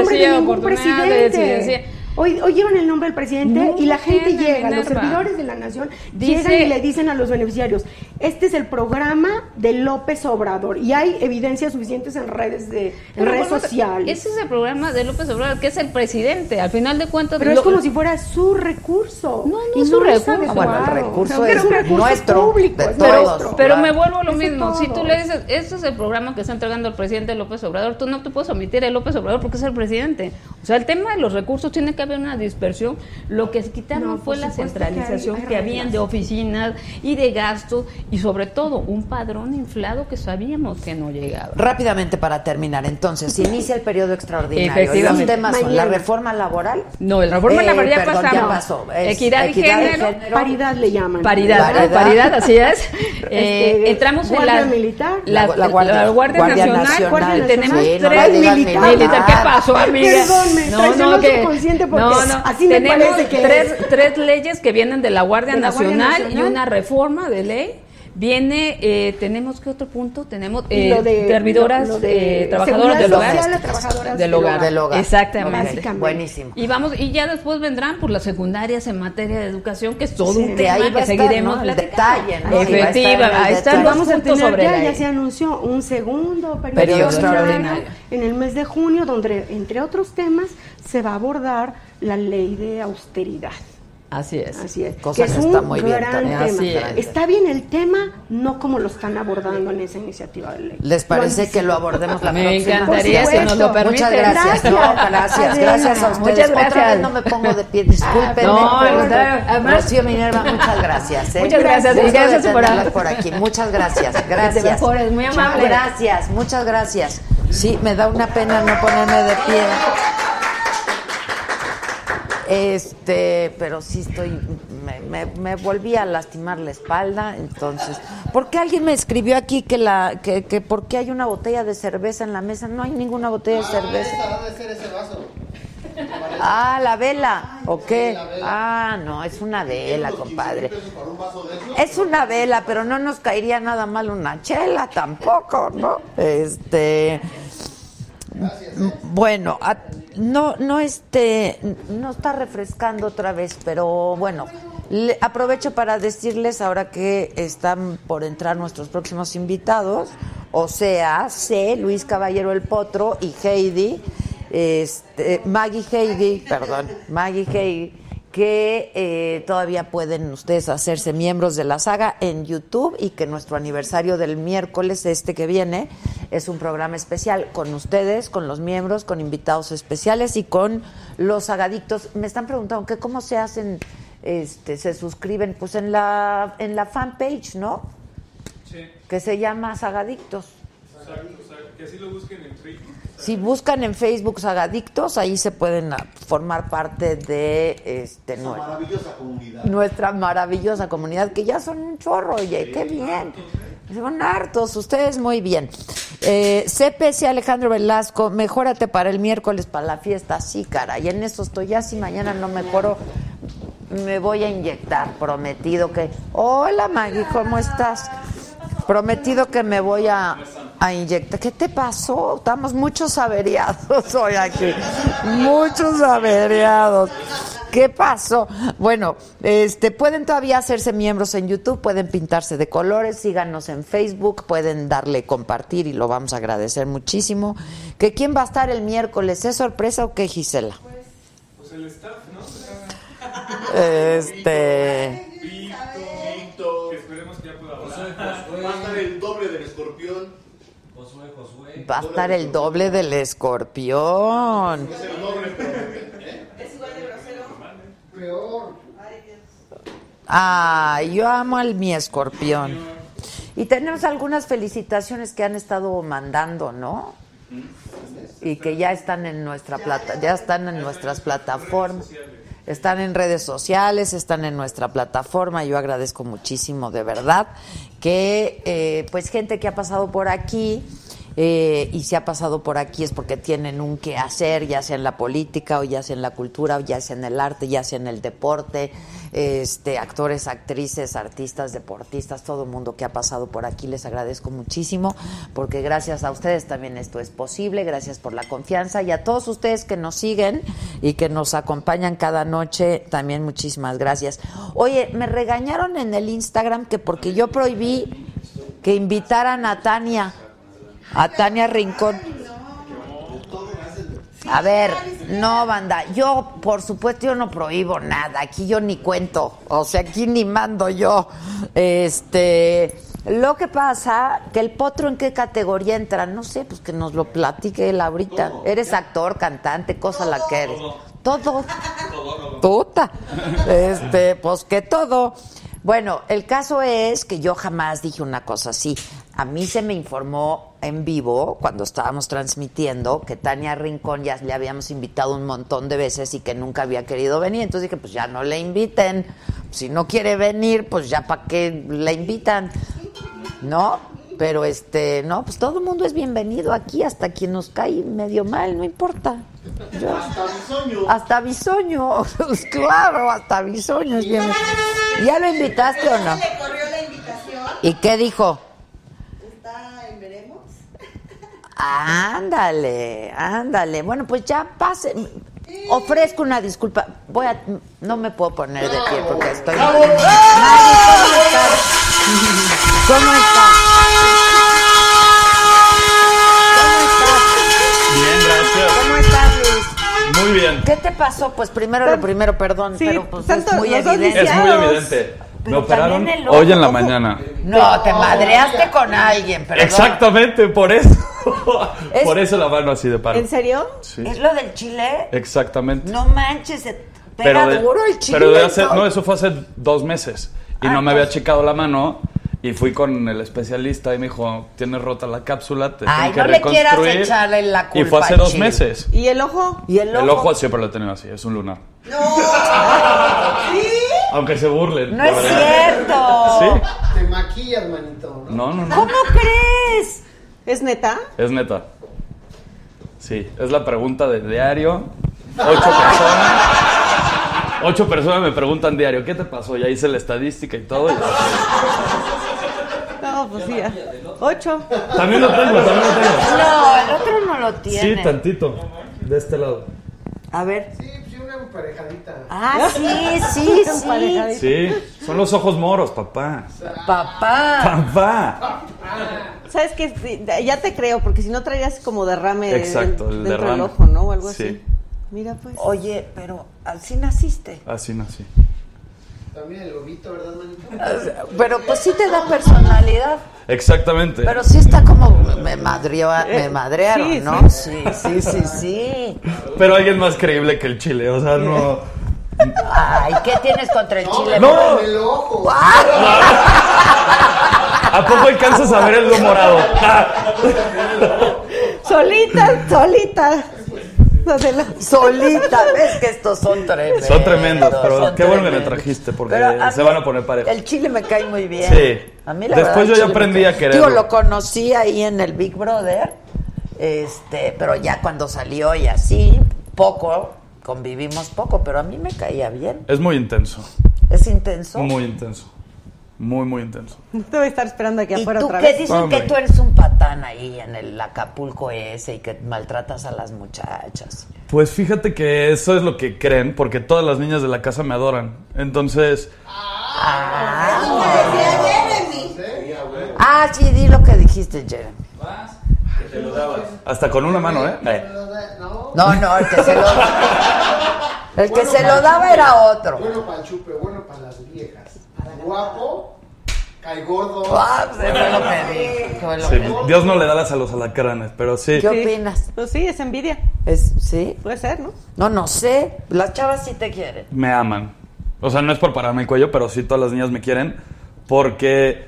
presidente. decía- Hoy, hoy llevan el nombre del presidente No y la gente llega, los servidores de la nación Dice- llegan y le dicen a los beneficiarios, este es el programa de López Obrador y hay evidencias suficientes en redes de en redes bueno, sociales. Ese es el programa de López Obrador, que es el presidente. Al final de cuentas, Pero es como si fuera su recurso. No, no y es su recurso. adecuado. Bueno, el recurso Pero es un recurso nuestro, público, de es todos. nuestro. Pero Claro. me vuelvo a lo Es mismo. Si tú le dices, este es el programa que está entregando el presidente López Obrador, tú no te puedes omitir a López Obrador porque es el presidente. O sea, el tema de los recursos tiene que haber una dispersión. Lo que quitaron No, fue la que hay- centralización hay que, habían de oficinas y de gastos y sobre todo un padrón inflado que sabíamos que no llegaba. Rápidamente para terminar, entonces, se inicia el periodo extraordinario. Los temas son la reforma laboral. No, el reforma Eh, laboral ya perdón, pasamos. ya pasó. Es Equidad, y género. Paridad le llaman. Paridad, Paridad. así es. Eh, Este, entramos en Guardia la militar. la, La- la Guardia- la Guardia, Guardia Nacional, Nacional. Guardia tenemos. Sí, no tres le digas militar. militar. ¿Qué pasó, amiga? Perdón, me traicionó su consciente porque así me tenemos parece que tres, es. tres leyes que vienen de la Guardia, De la Guardia Nacional, y una reforma de ley. Viene, eh, tenemos qué otro punto, tenemos Y eh, lo de- servidoras, lo- lo de eh, trabajadoras del hogar, trabajadoras del hogar, Del hogar. exactamente. Básicamente. Buenísimo. Y vamos, y ya después vendrán por las secundarias en materia de educación, que es todo Sí, un ahí tema que estar, seguiremos detalle, ¿no? Ahí los Vamos a tener sobre ya, ya se anunció un segundo periodo, Periodo extraordinario. en el mes de junio, donde entre otros temas se va a abordar la ley de austeridad. Así es. Así es. Cosa que es que un está muy bien gran también. tema. Así es. Está bien el tema, no como lo están abordando en esa iniciativa de ley. ¿Les parece que lo abordemos la Me próxima? encantaría, Por si nos lo supuesto. permiten. Muchas gracias. Gracias. No, gracias, gracias a ustedes. Muchas Otra gracias. vez no me pongo de pie, discúlpenme. No, además- Rocío Minerva, muchas gracias. ¿eh? Muchas gracias, y Gusto gracias por- por aquí. Muchas gracias, gracias. mejores, muy amable. Gracias, muchas gracias. Sí, me da una pena no ponerme de pie. Este, pero sí estoy, me, me, me volví a lastimar la espalda, entonces, ¿por qué alguien me escribió aquí que la, que, que por qué hay una botella de cerveza en la mesa? No hay ninguna botella de cerveza. Esa ha de ser ese vaso. Ah, la vela, ¿o qué? Ah, no, es una vela, compadre. Es una vela, pero no nos caería nada mal una chela tampoco, ¿no? Este. Bueno, a- no, no, este, no está refrescando otra vez, pero bueno, le- aprovecho para decirles ahora que están por entrar nuestros próximos invitados, o sea, C, Luis Caballero el Potro y Heidi, este, Maggie Heidi, perdón, Maggie Heidi, que eh, todavía pueden ustedes hacerse miembros de la saga en YouTube y que nuestro aniversario del miércoles, este que viene, es un programa especial con ustedes, con los miembros, con invitados especiales y con los sagadictos. Me están preguntando que cómo se hacen, este, se suscriben, pues en la, en la fanpage, ¿no? Sí, Que se llama Sagadictos. sea, que así lo busquen en Facebook. Si buscan en Facebook Sagadictos, ahí se pueden ah, formar parte de este Esa nue- maravillosa comunidad. nuestra maravillosa comunidad, que ya son un chorro, oye, qué bien. Son hartos, ustedes muy bien. Eh, CPC Alejandro Velasco, mejórate para el miércoles, para la fiesta. Sí, cara, y en eso estoy. Ya si mañana no mejoro, me voy a inyectar. Prometido que. Hola, Maggie, ¿cómo estás? Prometido que me voy a, a inyectar. ¿Qué te pasó? Estamos muchos averiados hoy aquí. Muchos averiados. ¿Qué pasó? Bueno, este, pueden todavía hacerse miembros en YouTube, pueden pintarse de colores, síganos en Facebook, pueden darle compartir y lo vamos a agradecer muchísimo. ¿Que quién va a estar el miércoles? ¿Es sorpresa o qué, Gisela? Pues el staff, ¿no? Este. Va a estar el doble del escorpión. Es doble, pero. ¿eh? Peor. Ah, yo amo al mi escorpión. Y tenemos algunas felicitaciones que han estado mandando, ¿no? y que ya están en nuestra plata, ya están en nuestras plataformas. Están en redes sociales, están en nuestra plataforma. Yo agradezco muchísimo, de verdad, que eh, pues gente que ha pasado por aquí eh, y si ha pasado por aquí es porque tienen un qué hacer, ya sea en la política o ya sea en la cultura, o ya sea en el arte, ya sea en el deporte, este, actores, actrices, artistas, deportistas, todo el mundo que ha pasado por aquí, les agradezco muchísimo, porque gracias a ustedes también esto es posible, gracias por la confianza y a todos ustedes que nos siguen y que nos acompañan cada noche, también muchísimas gracias. Oye, me regañaron en el Instagram que porque yo prohibí que invitaran a Tania, a Tania Rincón. A ver, no, banda, yo por supuesto yo no prohíbo nada, aquí yo ni cuento, o sea, aquí ni mando yo. Este, lo que pasa, que el potro en qué categoría entra, no sé, pues que nos lo platique él ahorita. Eres actor, cantante, cosa la que eres. Todo. Puta. Este, pues que todo. Bueno, el caso es que yo jamás dije una cosa así. A mí se me informó en vivo, cuando estábamos transmitiendo, que Tania Rincón ya le habíamos invitado un montón de veces y que nunca había querido venir. Entonces dije, pues ya no le inviten. Si no quiere venir, pues ya para qué la invitan. ¿No? Pero este, no, pues todo el mundo es bienvenido aquí, hasta quien nos cae medio mal, no importa. Yo- Hasta bisoño. hasta bisoño, pues claro, hasta bisoño es bienvenido. ¿Ya lo invitaste o no? Le corrió la invitación. ¿Y qué dijo? Está en veremos. Ándale, ándale. Bueno, pues ya pase. Ofrezco una disculpa. Voy a, no me puedo poner de pie porque estoy. Mari, ¿cómo estás? ¿Cómo estás? Bien, gracias. ¿Cómo estás, Luis? Muy bien. ¿Qué te pasó? Pues primero lo primero, perdón, Sí, pero pues tanto es muy evidente. Es muy Viciados. Evidente. Me Pero operaron el ojo, hoy en la mañana. No, te madreaste con alguien, perdón. Exactamente, por eso. Es- Por eso la mano así de paro. ¿En serio? Sí. ¿Es lo del chile? Exactamente. No manches, se pega de- duro el chile. pero de hace- ¿no? eso fue hace dos meses. Y Ah, no me había checado la mano. Y fui con el especialista y me dijo, tienes rota la cápsula, te Ay, tengo que no le quieras reconstruir. echarle la Y fue culpa hace dos chile. meses. ¿Y el ojo? ¿Y el ojo? El ojo siempre lo he tenido así, es un lunar. No. ¿Sí? Aunque se burlen. No es verdad. cierto. Sí. Te maquillas, manito. ¿no? No, no, no. ¿Cómo crees? ¿Es neta? Es neta. Sí, es la pregunta de diario. Ocho personas. Ocho personas me preguntan diario, ¿qué te pasó? Ya hice la estadística y todo. y- No, pues sí. ya. Ocho. También lo tengo, también lo tengo. No, el otro no lo tiene. Sí, tantito. De este lado. A ver. Sí, emparejadita. Ah, sí, sí, sí. Emparejadita. Sí, son los ojos moros, papá. Papá. Papá. ¿Sabes qué? Ya te creo, porque si no traerías como derrame de- Exacto, el dentro del derrame. ojo, ¿no? O algo Sí. así. Mira, pues. Oye, pero así naciste. Así nací. También el lobito, ¿verdad, manito? Pero pues sí te da personalidad. Exactamente. Pero sí está como me madrió, me madrearon, sí, ¿no? Sí, sí, sí, sí. Pero alguien más creíble que el chile, o sea, no. Ay, ¿qué tienes contra el chile? No. El ojo. ¿A poco alcanzas a ver el lo morado? Solita, solita. Adela. Solita, ves que estos son tremendos. Son tremendos, pero son qué bueno que me trajiste, porque se mí van a poner parejo. El chile me cae muy bien. Sí. A mí la Después verdad, yo ya aprendí a quererlo. Digo, lo conocí ahí en el Big Brother, este, pero ya cuando salió y así, poco, convivimos poco, pero a mí me caía bien. Es muy intenso. Es intenso. Muy intenso. Muy, muy intenso. Te voy a estar esperando aquí ¿Y afuera tú otra qué vez. dicen Hombre. que tú eres un patán ahí en el Acapulco ese y que maltratas a las muchachas? Pues fíjate que eso es lo que creen, porque todas las niñas de la casa me adoran. Entonces, Ah, sí, di lo que dijiste, Jeremy. hasta con una mano, ¿eh? No, no, el que se lo El que se lo daba era otro. Bueno para el chupe, bueno. Guapo, cae gordo. Ah, pues, fue lo que dije, fue lo Sí, que dije. Dios no le da las a los alacranes, pero sí. ¿Qué opinas? Pues sí, es envidia. Es, ¿Sí? Puede ser, ¿no? No, no sé. Las chavas sí te quieren. Me aman. O sea, no es por pararme el cuello, pero sí todas las niñas me quieren porque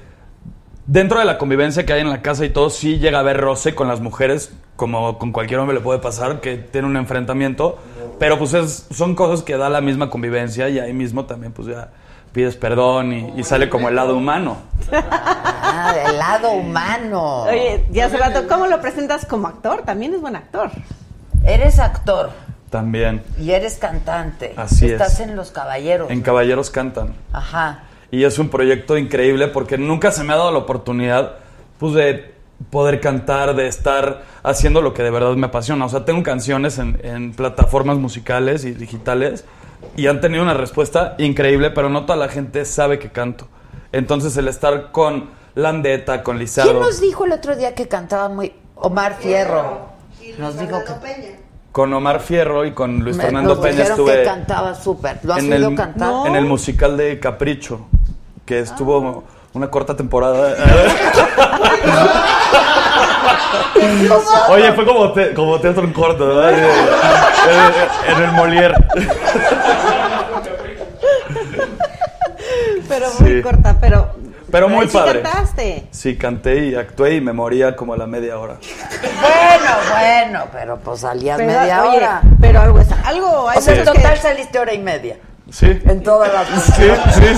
dentro de la convivencia que hay en la casa y todo, sí llega a haber roce con las mujeres, como con cualquier hombre le puede pasar, que tiene un enfrentamiento, pero pues es- son cosas que da la misma convivencia y ahí mismo también pues ya pides perdón y, y sale como el lado humano. Ah, del lado humano. Oye, ya hace rato, ¿cómo lo presentas como actor? También es buen actor. Eres actor También. y eres cantante. Así es. Estás en Los Caballeros. En Caballeros Cantan. Ajá. Y es un proyecto increíble porque nunca se me ha dado la oportunidad pues, de poder cantar, de estar haciendo lo que de verdad me apasiona. O sea, tengo canciones en, en plataformas musicales y digitales y han tenido una respuesta increíble, pero no toda la gente sabe que canto. Entonces el estar con Landeta, con Lizardo... ¿Quién nos dijo el otro día que cantaba muy... Omar Fierro. Nos dijo que... Con Omar Fierro y con Luis Me- Fernando nos Peña dijeron estuve que cantaba súper. ¿Lo has en oído el, cantar? en el musical de Capricho, que estuvo una corta temporada. Oye, fue como, te- como teatro en corto, ¿verdad? Eh, en el Molière. Pero Sí. muy corta, pero. Pero muy sí padre. cantaste. Sí, canté y actué y me moría como a la media hora. Bueno, bueno, pero pues salías Pero, media oye, hora. Pero algo es. Algo hay O sea, en total que- saliste hora y media. Sí. En todas las... Sí, sí, sí.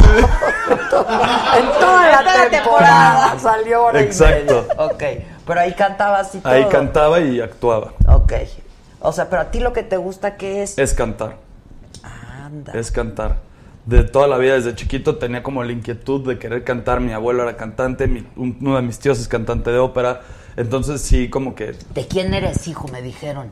en toda En toda la la temporada temporada. salió hora Exacto. y media. Ok, pero ahí cantabas y todo. Ahí cantaba y actuaba. Ok. O sea, pero a ti lo que te gusta que es... Es cantar. Anda. Es cantar. De toda la vida, desde chiquito, tenía como la inquietud de querer cantar. Mi abuelo era cantante, mi- un- uno de mis tíos es cantante de ópera. Entonces, sí, como que. ¿De quién eres hijo? Me dijeron.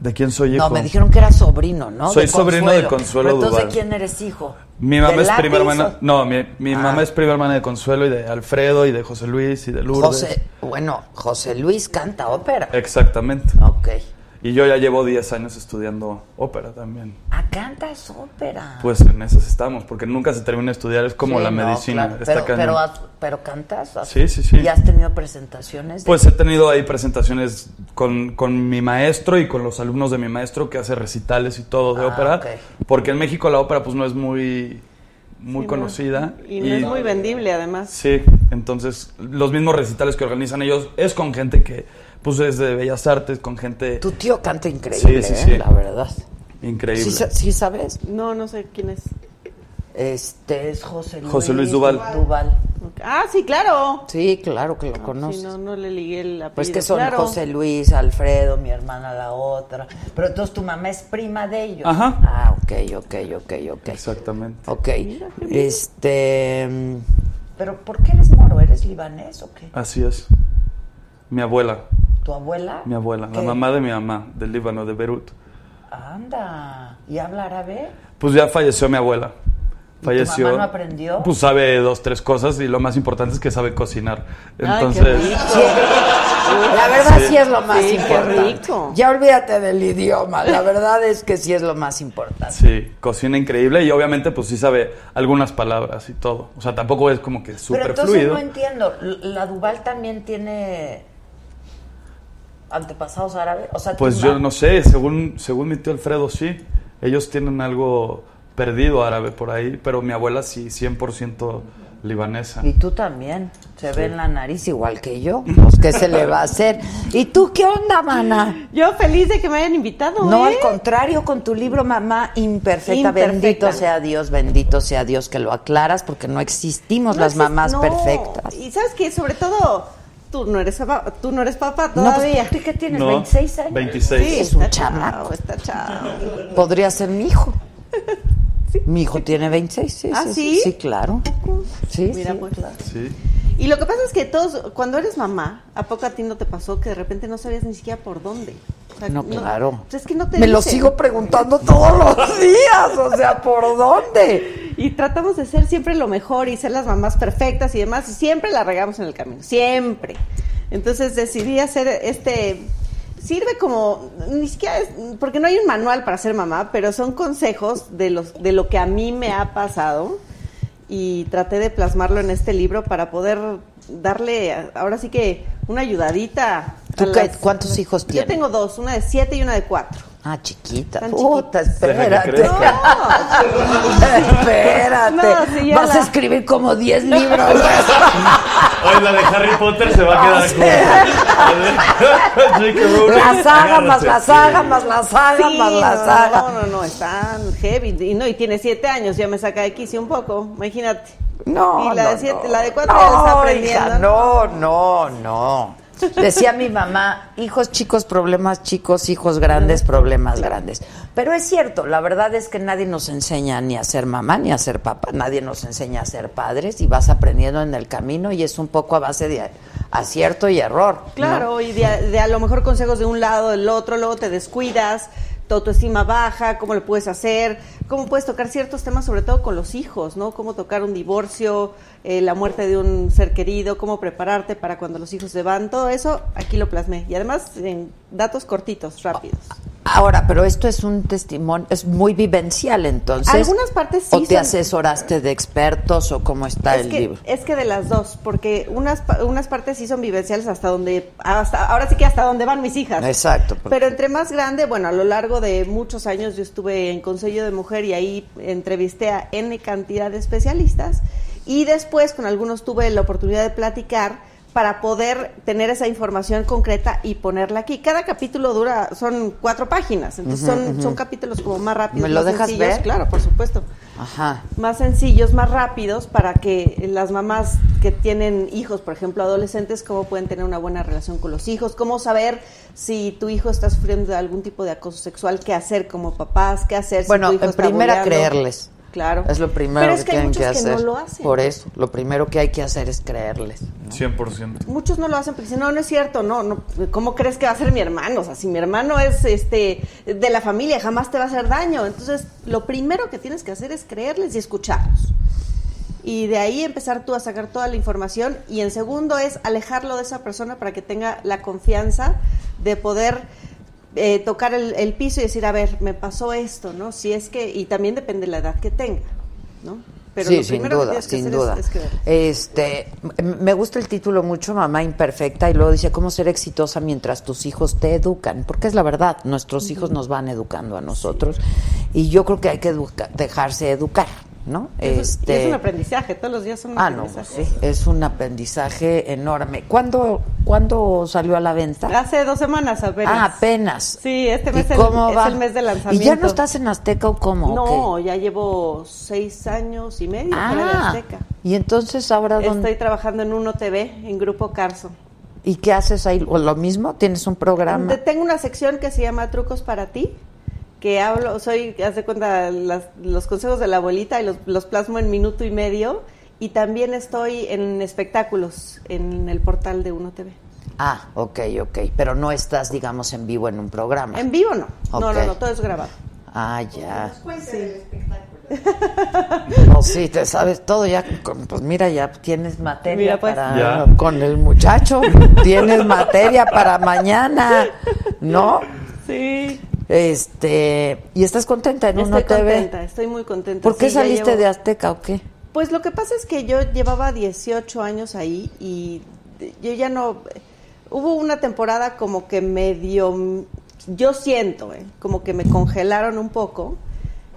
¿De quién soy hijo? No, me dijeron que eras sobrino, ¿no? Soy sobrino de Consuelo Pero entonces. ¿de quién eres hijo? Mi mamá ¿De es prima hermana. o- No, mi, mi Ah. mamá es prima hermana de Consuelo y de Alfredo y de José Luis y de Lourdes. José, bueno, José Luis canta ópera. Exactamente. Ok. Y yo ya llevo 10 años estudiando ópera también. Ah, cantas ópera. Pues en esas estamos, porque nunca se termina de estudiar, es como Sí, la no, medicina. claro, está pero, pero, cantas. has- Sí, sí, sí. ¿Y has tenido presentaciones? Pues he tenido ahí presentaciones con, con mi maestro y con los alumnos de mi maestro que hace recitales y todo de Ah, ópera. ok. Porque en México la ópera pues no es muy, muy Sí, no. conocida. Y no es muy vendible, además. Sí, entonces los mismos recitales que organizan ellos es con gente que pues es de Bellas Artes, con gente Tu tío canta increíble, Sí, sí, sí. ¿eh? la verdad. increíble. ¿Sí, sa- sí sabes? No, no sé quién es. Este es José Luis. José Luis Duval. Duval. Ah, sí, claro. Sí, claro que lo Sí, conoces. no, no le ligué el apellido. Pues que son claro. José Luis, Alfredo, mi hermana la otra. Pero entonces tu mamá es prima de ellos. Ajá. Ah, ok, ok, ok, ok. Exactamente. Ok. Este. mm, Pero ¿por qué eres moro? ¿Eres libanés o qué? Así es. Mi abuela, ¿Tu abuela? mi abuela, la mamá de mi mamá, del Líbano, de Beirut. Anda. ¿Y habla árabe? Pues ya falleció mi abuela. ¿Y tu Falleció. mamá no aprendió? Pues sabe dos, tres cosas y lo más importante es que sabe cocinar. Ay, qué Entonces. La verdad sí, Sí. es lo más Sí, qué importante. rico. Ya olvídate del idioma. La verdad es que sí es lo más importante. sí, cocina increíble y obviamente pues sí sabe algunas palabras y todo. O sea, tampoco es como que Pero súper entonces fluido. no entiendo. La Duval también tiene antepasados árabes. O sea, Pues yo no sé, según, según mi tío Alfredo sí. Ellos tienen algo perdido árabe por ahí, pero mi abuela sí, 100% libanesa. Y tú también. Se Sí. ve en la nariz igual que yo. Pues, ¿qué se le va a hacer? ¿Y tú qué onda, mana? Yo feliz de que me hayan invitado. No, ¿eh? al contrario, con tu libro Mamá Imperfecta. Imperfecta. Bendito sea Dios, bendito sea Dios que lo aclaras, porque no existimos No las mamás no. perfectas. Y sabes que sobre todo tú no eres papá, tú no eres papá No, pues, todavía. ¿tú qué tienes? No, ¿26 años? 26. Sí, Es un chamaco. está chavo. Podría ser mi hijo. Mi hijo tiene 26, sí. ¿Ah, sí, sí? Sí, claro. Sí, Mira, sí, pues. claro. Sí. Y lo que pasa es que todos, cuando eres mamá, ¿a poco a ti no te pasó que de repente no sabías ni siquiera por dónde? O sea, No, claro. es que no te Me lo sigo preguntando todos los días, o sea, ¿por dónde? Y tratamos de ser siempre lo mejor y ser las mamás perfectas y demás, y siempre la regamos en el camino, siempre. Entonces decidí hacer este, sirve como, ni siquiera es, porque no hay un manual para ser mamá, pero son consejos de, los, de lo que a mí me ha pasado y traté de plasmarlo en este libro para poder darle, ahora sí que, una ayudadita. ¿Tú las- cuántos hijos Yo tienes? tengo dos, una de siete y una de cuatro. Ah, chiquita. Tan Puta, chiquita. espérate. Que espérate. No, Vas a escribir como 10 libros. Hoy la de Harry Potter se va a quedar corta. J.K. Rowling, la saga más la saga más la saga Sí, más la no, saga. No, no, no, están heavy. Y no, y tiene siete años, ya me saca de quicio un poco, imagínate. No, Y la no, de siete, no. la de cuatro ya la está aprendiendo. hija, no, no, no. Decía mi mamá, hijos chicos, problemas chicos, hijos grandes, problemas grandes. Pero es cierto, la verdad es que nadie nos enseña ni a ser mamá ni a ser papá, nadie nos enseña a ser padres y vas aprendiendo en el camino y es un poco a base de acierto y error. Claro, y de, de a lo mejor consejos de un lado, del otro, luego te descuidas, tu autoestima baja, cómo lo puedes hacer, cómo puedes tocar ciertos temas, sobre todo con los hijos, ¿no? Cómo tocar un divorcio, eh, la muerte de un ser querido, cómo prepararte para cuando los hijos se van, todo eso aquí lo plasmé. Y además en datos cortitos, rápidos. Ahora, pero esto es un testimonio, es muy vivencial entonces. Algunas partes sí ¿O te son- asesoraste de expertos o cómo está es el que, libro? Es que de las dos, porque unas, unas partes sí son vivenciales hasta donde, hasta, ahora sí que hasta donde van mis hijas. Exacto. porque- Pero entre más grande, bueno, a lo largo de muchos años yo estuve en Consejo de Mujer y ahí entrevisté a N cantidad de especialistas y después con algunos tuve la oportunidad de platicar para poder tener esa información concreta y ponerla aquí. Cada capítulo dura, son cuatro páginas, entonces son, son capítulos como más rápidos. ¿Me lo más dejas sencillos. ver? Claro, por supuesto Ajá. más sencillos, más rápidos para que las mamás que tienen hijos, por ejemplo, adolescentes, cómo pueden tener una buena relación con los hijos, cómo saber si tu hijo está sufriendo de algún tipo de acoso sexual, qué hacer como papás, qué hacer si Bueno, tu hijo en está primera bulleando. creerles. Claro. Es lo primero Pero es que hay tienen que que hacer. no lo hacen. Por eso, lo primero que hay que hacer es creerles. 100%. Muchos no lo hacen porque dicen, no, no es cierto, no, no, ¿cómo crees que va a ser mi hermano? O sea, si mi hermano es este de la familia, jamás te va a hacer daño. Entonces, lo primero que tienes que hacer es creerles y escucharlos. Y de ahí empezar tú a sacar toda la información. Y en segundo es alejarlo de esa persona para que tenga la confianza de poder eh, tocar el, el piso y decir, a ver, me pasó esto, ¿no? Si es que, y también depende de la edad que tenga, ¿no? Pero sí, lo sin duda, sin es- duda. es este, me gusta el título mucho, Mamá Imperfecta, y luego dice cómo ser exitosa mientras tus hijos te educan, porque es la verdad, nuestros hijos nos van educando a nosotros, y yo creo que hay que educa- dejarse educar, ¿no? Es- este, es un aprendizaje, todos los días son un Ah, no, aprendizaje. sí, es un aprendizaje enorme. ¿Cuándo, ¿cuándo salió a la venta? Hace dos semanas apenas. Ah, apenas. Sí, este ¿Y mes el- es el mes de lanzamiento. ¿Y ya no estás en Azteca o cómo? No, ya llevo seis años y medio Ah, Azteca. y entonces ahora dónde? Estoy trabajando en Uno TV, en Grupo Carso. ¿Y qué haces ahí? ¿O lo mismo? ¿Tienes un programa? Te- Tengo una sección que se llama Trucos para ti, que hablo, soy, haz de cuenta, las- los consejos de la abuelita y los, los plasmo en minuto y medio. Y también estoy en espectáculos en el portal de Uno TV. Ah, ok, ok. Pero no estás, digamos, en vivo en un programa. En vivo no. No, no, no, todo es grabado. Ah, ya. Del espectáculo. No, sí, te sabes todo ya. Pues mira, ya tienes materia Mira, pues. para Ya. con el muchacho. tienes materia para mañana, ¿no? Sí. Este, y estás contenta en Estoy Uno TV. contenta, estoy muy contenta. ¿Por qué Sí, saliste llevo- de Azteca o qué? Pues lo que pasa es que yo llevaba 18 años ahí y yo ya no... Hubo una temporada como que medio... Yo siento, eh, como que me congelaron un poco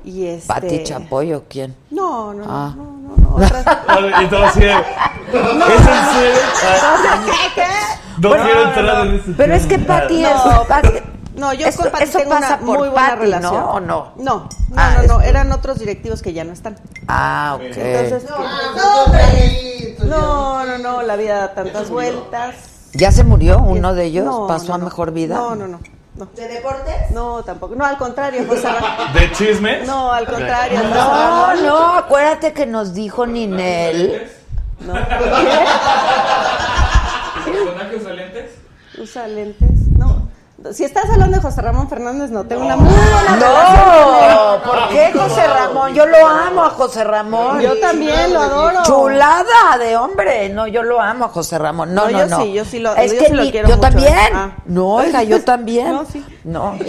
y este... ¿Pati Chapoy o quién? No, no, Ah. no, no, no, no, otras- Y todo así de, ¿Es en serio? ¿Qué? No Bueno, quiero no, entrar no. en ese Pero es que. Pati No, es... Pati- No, yo Eso- con Pati eso tengo pasa una por muy buena Pati, relación. ¿no? ¿O no? No, no, Ah, no, eran otros directivos que ya no están. Ah, ok. Entonces, Ah, pues, no, no, no, la vida da tantas vueltas. ¿Ya se murió uno de ellos? No, ¿Pasó no, a mejor vida? No, no, no. No, ¿De deportes? no tampoco. No, al contrario, José Ramón. ¿De chismes? No, al contrario. José No, Ramón. no, acuérdate que nos dijo Ninel. No. ¿Personaje usa lentes? Usa lentes. No. Si estás hablando de José Ramón Fernández, no, tengo una muy buena relación. No, ¿por qué José Ramón? Yo lo amo a José Ramón. Yo también lo adoro. Chulada de hombre. No, yo lo amo a José Ramón. No, No, no, yo no. sí, yo sí lo- es yo que sí lo quiero yo mucho, también. ¿eh? Ah. No, hija, yo también. No, sí. No.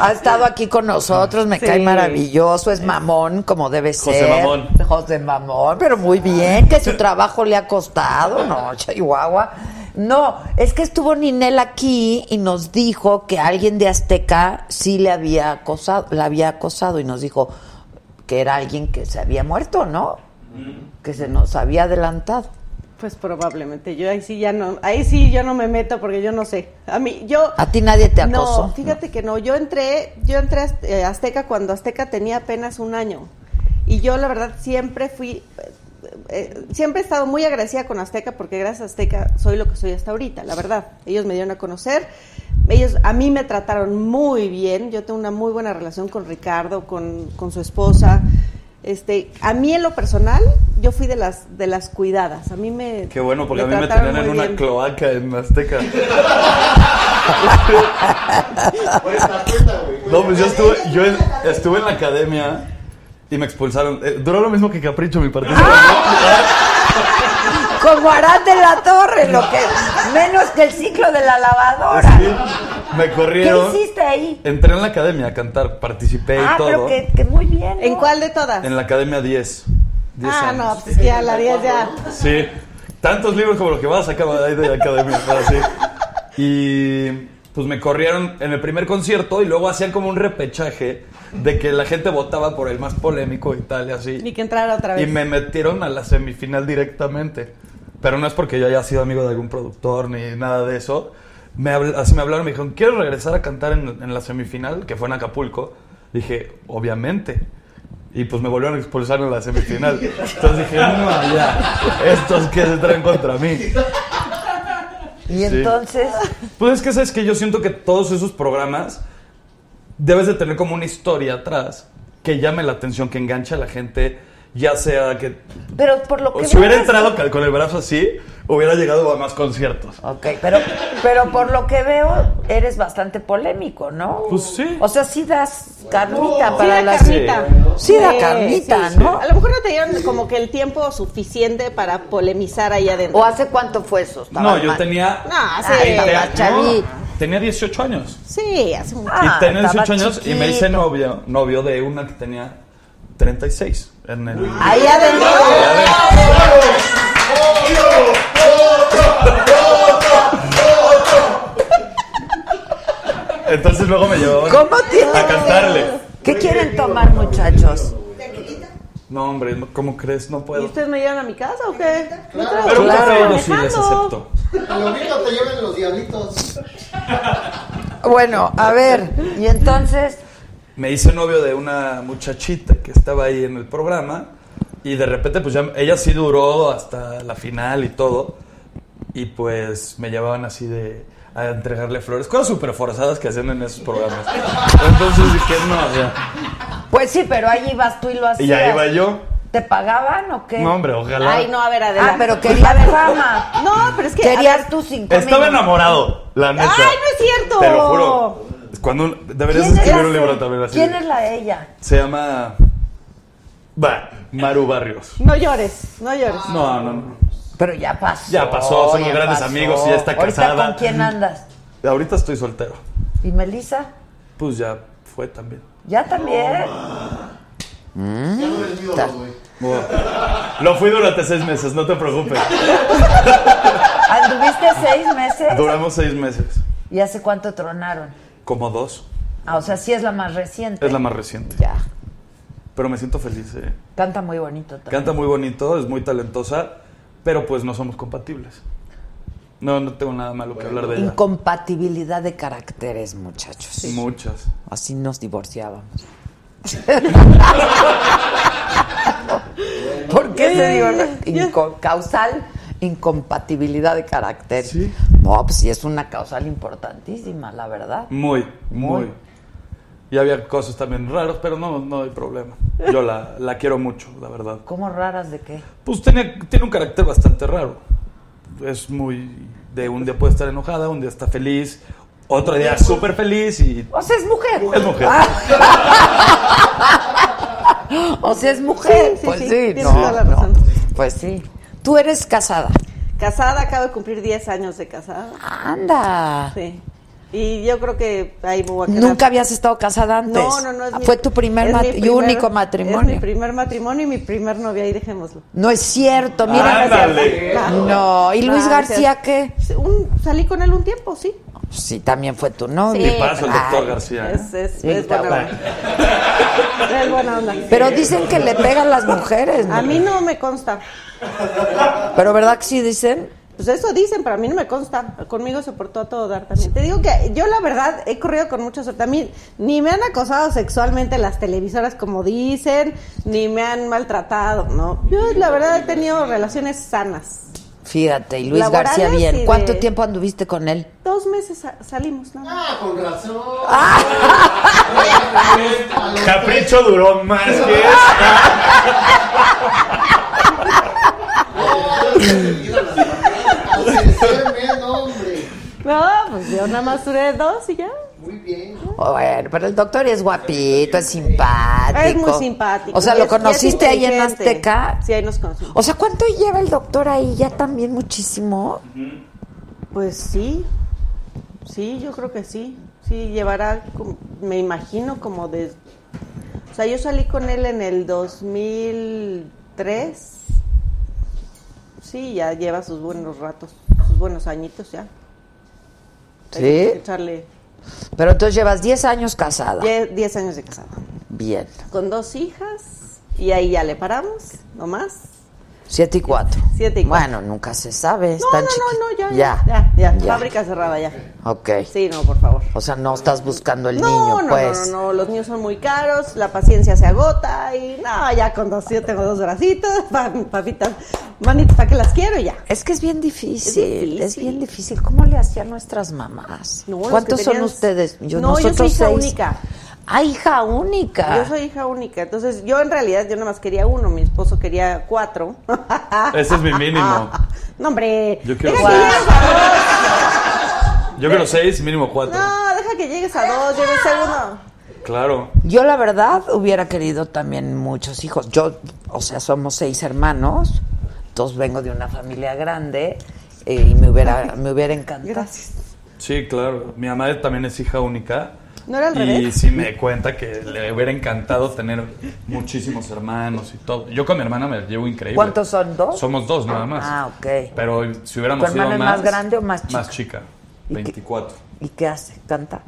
Ha estado aquí con nosotros, me Sí. cae maravilloso, es mamón como debe José ser. Mamón. José Mamón, pero muy bien, que su trabajo le ha costado, no, Chihuahua. No, es que estuvo Ninel aquí y nos dijo que alguien de Azteca sí le había acosado, la había acosado y nos dijo que era alguien que se había muerto, ¿no? Que se nos había adelantado. Pues probablemente. Yo ahí sí ya no, ahí sí yo no me meto porque yo no sé. A mí, yo. A ti nadie te acosó. No, fíjate que no. Yo entré, yo entré a eh, Azteca cuando Azteca tenía apenas un año. Y yo la verdad siempre fui, eh, siempre he estado muy agradecida con Azteca porque gracias a Azteca soy lo que soy hasta ahorita, la verdad. Ellos me dieron a conocer. Ellos a mí me trataron muy bien. Yo tengo una muy buena relación con Ricardo, con, con su esposa. Este, a mí en lo personal, yo fui de las de las cuidadas. A mí me Qué bueno, porque a mí me tenían en una bien. cloaca en Azteca. No, pues yo estuve, yo estuve en la academia y me expulsaron. Eh, duró lo mismo que Capricho, mi partido. Como Arad de la Torre, lo que menos que el ciclo de la lavadora. Sí, me ¿Qué corrieron. hiciste ahí? Entré en la academia a cantar, participé y Ah, todo. pero que, que muy bien. ¿En cuál de todas? En la academia 10. 10 ah, años. no, pues ya la 10 ya. Sí, tantos libros como los que vas a sacar de ahí de la academia. así. Y pues me corrieron en el primer concierto y luego hacían como un repechaje de que la gente votaba por el más polémico y tal y así. Ni que entrara otra vez. Y me metieron a la semifinal directamente. Pero no es porque yo haya sido amigo de algún productor ni nada de eso. Me así me hablaron, me dijeron, ¿quieres regresar a cantar en, en la semifinal? Que fue en Acapulco. Dije, obviamente. Y pues me volvieron a expulsar en la semifinal. Entonces dije, no, ya, estos que se traen contra mí. Y entonces, Pues es que sabes que yo siento que todos esos programas debes de tener como una historia atrás que llame la atención, que enganche a la gente, ya sea que pero por lo que si hubiera entrado con el brazo así, hubiera llegado a más conciertos. Ok, pero, pero por lo que veo, eres bastante polémico, ¿no? Pues sí. O sea, sí das carnita Sí, para da las... carnita. Sí da carnita, ¿no? A lo mejor no te dieron como que el tiempo suficiente para polemizar ahí adentro. ¿O hace cuánto fue eso? No, ¿Estabas yo mal? tenía No, sí. Ay, 20 estaba años. chavito. No, tenía 18 años. Sí, hace un... Ah, y tenía estaba 18 años y me hice novio, novio de una que tenía 36 en el Ahí adentro. Entonces luego me llevaban ¿Cómo tiene a cantarle. ¿Qué quieren tomar, muchachos? No, hombre, ¿cómo crees? No ¿Y puedo. ustedes me llevan a mi casa o qué? Traigo- Pero Claro. café yo sí les acepto. A lo mismo te llevan los diablitos. Bueno, a ver, y entonces, me hice novio de una muchachita que estaba ahí en el programa y de repente pues ya ella sí duró hasta la final y todo y pues me llevaban así de a entregarle flores, cosas súper forzadas que hacían en esos programas. Entonces dije, no, ya. pues sí, pero ahí ibas tú y lo hacías. Y ya iba yo. ¿Te pagaban o qué? No, hombre, ojalá. Ay, no, a ver, adelante. Ah, pero querías fama. No, pero es que... Querías ver, tus cinco Estaba mil. enamorado, la neta. ¡Ay, no es cierto! Te lo juro. Cuando deberías ¿Quién es escribir un libro también así. ¿Quién es la de ella? Se llama Va, Maru Barrios. No llores, no llores. No, no, no. Pero ya pasó. Ya pasó, somos ya grandes pasó. amigos y ya está ¿Ahorita casada. ¿Con quién andas? Ahorita estoy soltero. ¿Y Melissa? Pues ya fue también. ¿Ya también? Ya no güey. Lo fui durante seis meses, no te preocupes. ¿Anduviste seis meses? Duramos seis meses. ¿Y hace cuánto tronaron? Como dos. Ah, o sea, sí es la más reciente. Es la más reciente. Ya. Pero me siento feliz. eh. Canta muy bonito también. Canta muy bonito, es muy talentosa, pero pues no somos compatibles. No, no tengo nada malo que hablar de ella. Incompatibilidad de caracteres, muchachos. Muchas. Así nos divorciábamos. ¿Por qué se divorcia? Inco- causal incompatibilidad de caracteres. Sí. No, pues sí es una causal importantísima, la verdad. Muy, muy. Muy. Y había cosas también raras, pero no, no hay problema. Yo la, la quiero mucho, la verdad. ¿Cómo raras de qué? Pues tiene, tiene un carácter bastante raro. Es muy... De un día puede estar enojada, un día está feliz, otro día súper feliz y... O sea, es mujer. Es mujer. o sea, es mujer. Sí, sí, pues sí, sí, tienes no, toda la no. razón. Pues sí. Tú eres casada. Casada, acabo de cumplir 10 años de casada. Anda. Sí. Y yo creo que ahí me voy a quedar. Nunca habías estado casada antes. No, no, no. Es mi- Fue tu primer mat- mi y primer- único matrimonio. Es mi primer matrimonio y mi primer novia, ahí dejémoslo. No es cierto, mira. Ándale. No, ¿y Luis No, García qué? Un- salí con él un tiempo, sí. Sí, también fue tu novio. Sí, el doctor García. ¿eh? Es, es, es buena onda. Es buena onda. Pero dicen que le pegan las mujeres. ¿no? A mí no me consta. Pero ¿verdad que sí dicen? Pues eso dicen, pero a mí no me consta. Conmigo se portó a todo dar también. Te digo que yo la verdad he corrido con mucha suerte. A mí ni me han acosado sexualmente las televisoras como dicen, ni me han maltratado, ¿no? Yo la verdad he tenido relaciones sanas. Fíjate, y Luis García y bien. de- ¿Cuánto tiempo anduviste con él? Dos meses sa- salimos, ¿no? Ah, con razón. Capricho duró más que eso. No, hombre. No, pues yo nada más duré dos y ya. Muy bien. Bueno, pero el doctor es guapito, es simpático. Es muy simpático. O sea, ¿lo es- conociste ahí en. Azteca? Sí, ahí nos conocimos. O sea, ¿cuánto lleva el doctor ahí? Ya también muchísimo. Pues sí, sí, yo creo que sí. Sí, llevará, como- me imagino, como de... O sea, yo salí con él en el 2003. Sí, ya lleva sus buenos ratos, sus buenos añitos ya. Hay ¿Sí? que Echarle Pero entonces llevas 10 años casada. die- 10 años de casado. Bien. Con dos hijas y ahí ya le paramos, no más. 7 y 4. Siete y cuatro. Bueno, nunca se sabe. No, Están no, no, no, ya, Ya. ya, ya, ya. Ya. Fábrica cerrada ya. Ok. Sí, no, por favor. O sea, no estás buscando el niño, pues. no, no, no, los niños son muy caros, la paciencia se agota y no, ya con dos, yo tengo dos bracitos, pa- papitas, manitas, ¿para qué las quiero ya? Es que es bien difícil, es, difícil. bien difícil. ¿Cómo le hacían nuestras mamás? ¿Cuántos son ustedes? No, yo soy nosotros hija seis. única. Ah, hija única. Yo soy hija única, entonces yo en realidad yo nada más quería uno, mi esposo quería cuatro. Ese es mi mínimo. No, hombre, Yo quiero deja seis. llegues a Yo quiero seis, mínimo dos. cuatro. No, deja que llegues a dos, yo en el segundo. Claro. Yo la verdad hubiera querido también muchos hijos. Yo, o sea, somos seis hermanos, todos vengo de una familia grande eh, y me hubiera, me hubiera encantado. Gracias. Sí, claro. Mi mamá también es hija única. ¿No era al y revés? sí me cuenta que le hubiera encantado tener muchísimos hermanos y todo. Yo con mi hermana me llevo increíble. ¿Cuántos son? ¿Dos? Somos dos nada más. Ah, ok. Pero si hubiéramos ¿Tu hermana sido es más... más grande o más chica? Más chica. 24. ¿Y qué hace? ¿Canta?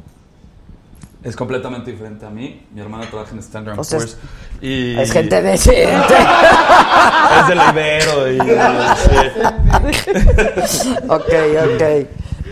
Es completamente diferente a mí. Mi hermana trabaja en Standard O sea, Poor's. Y Es gente decente. es del Ibero y... sí. ok, ok.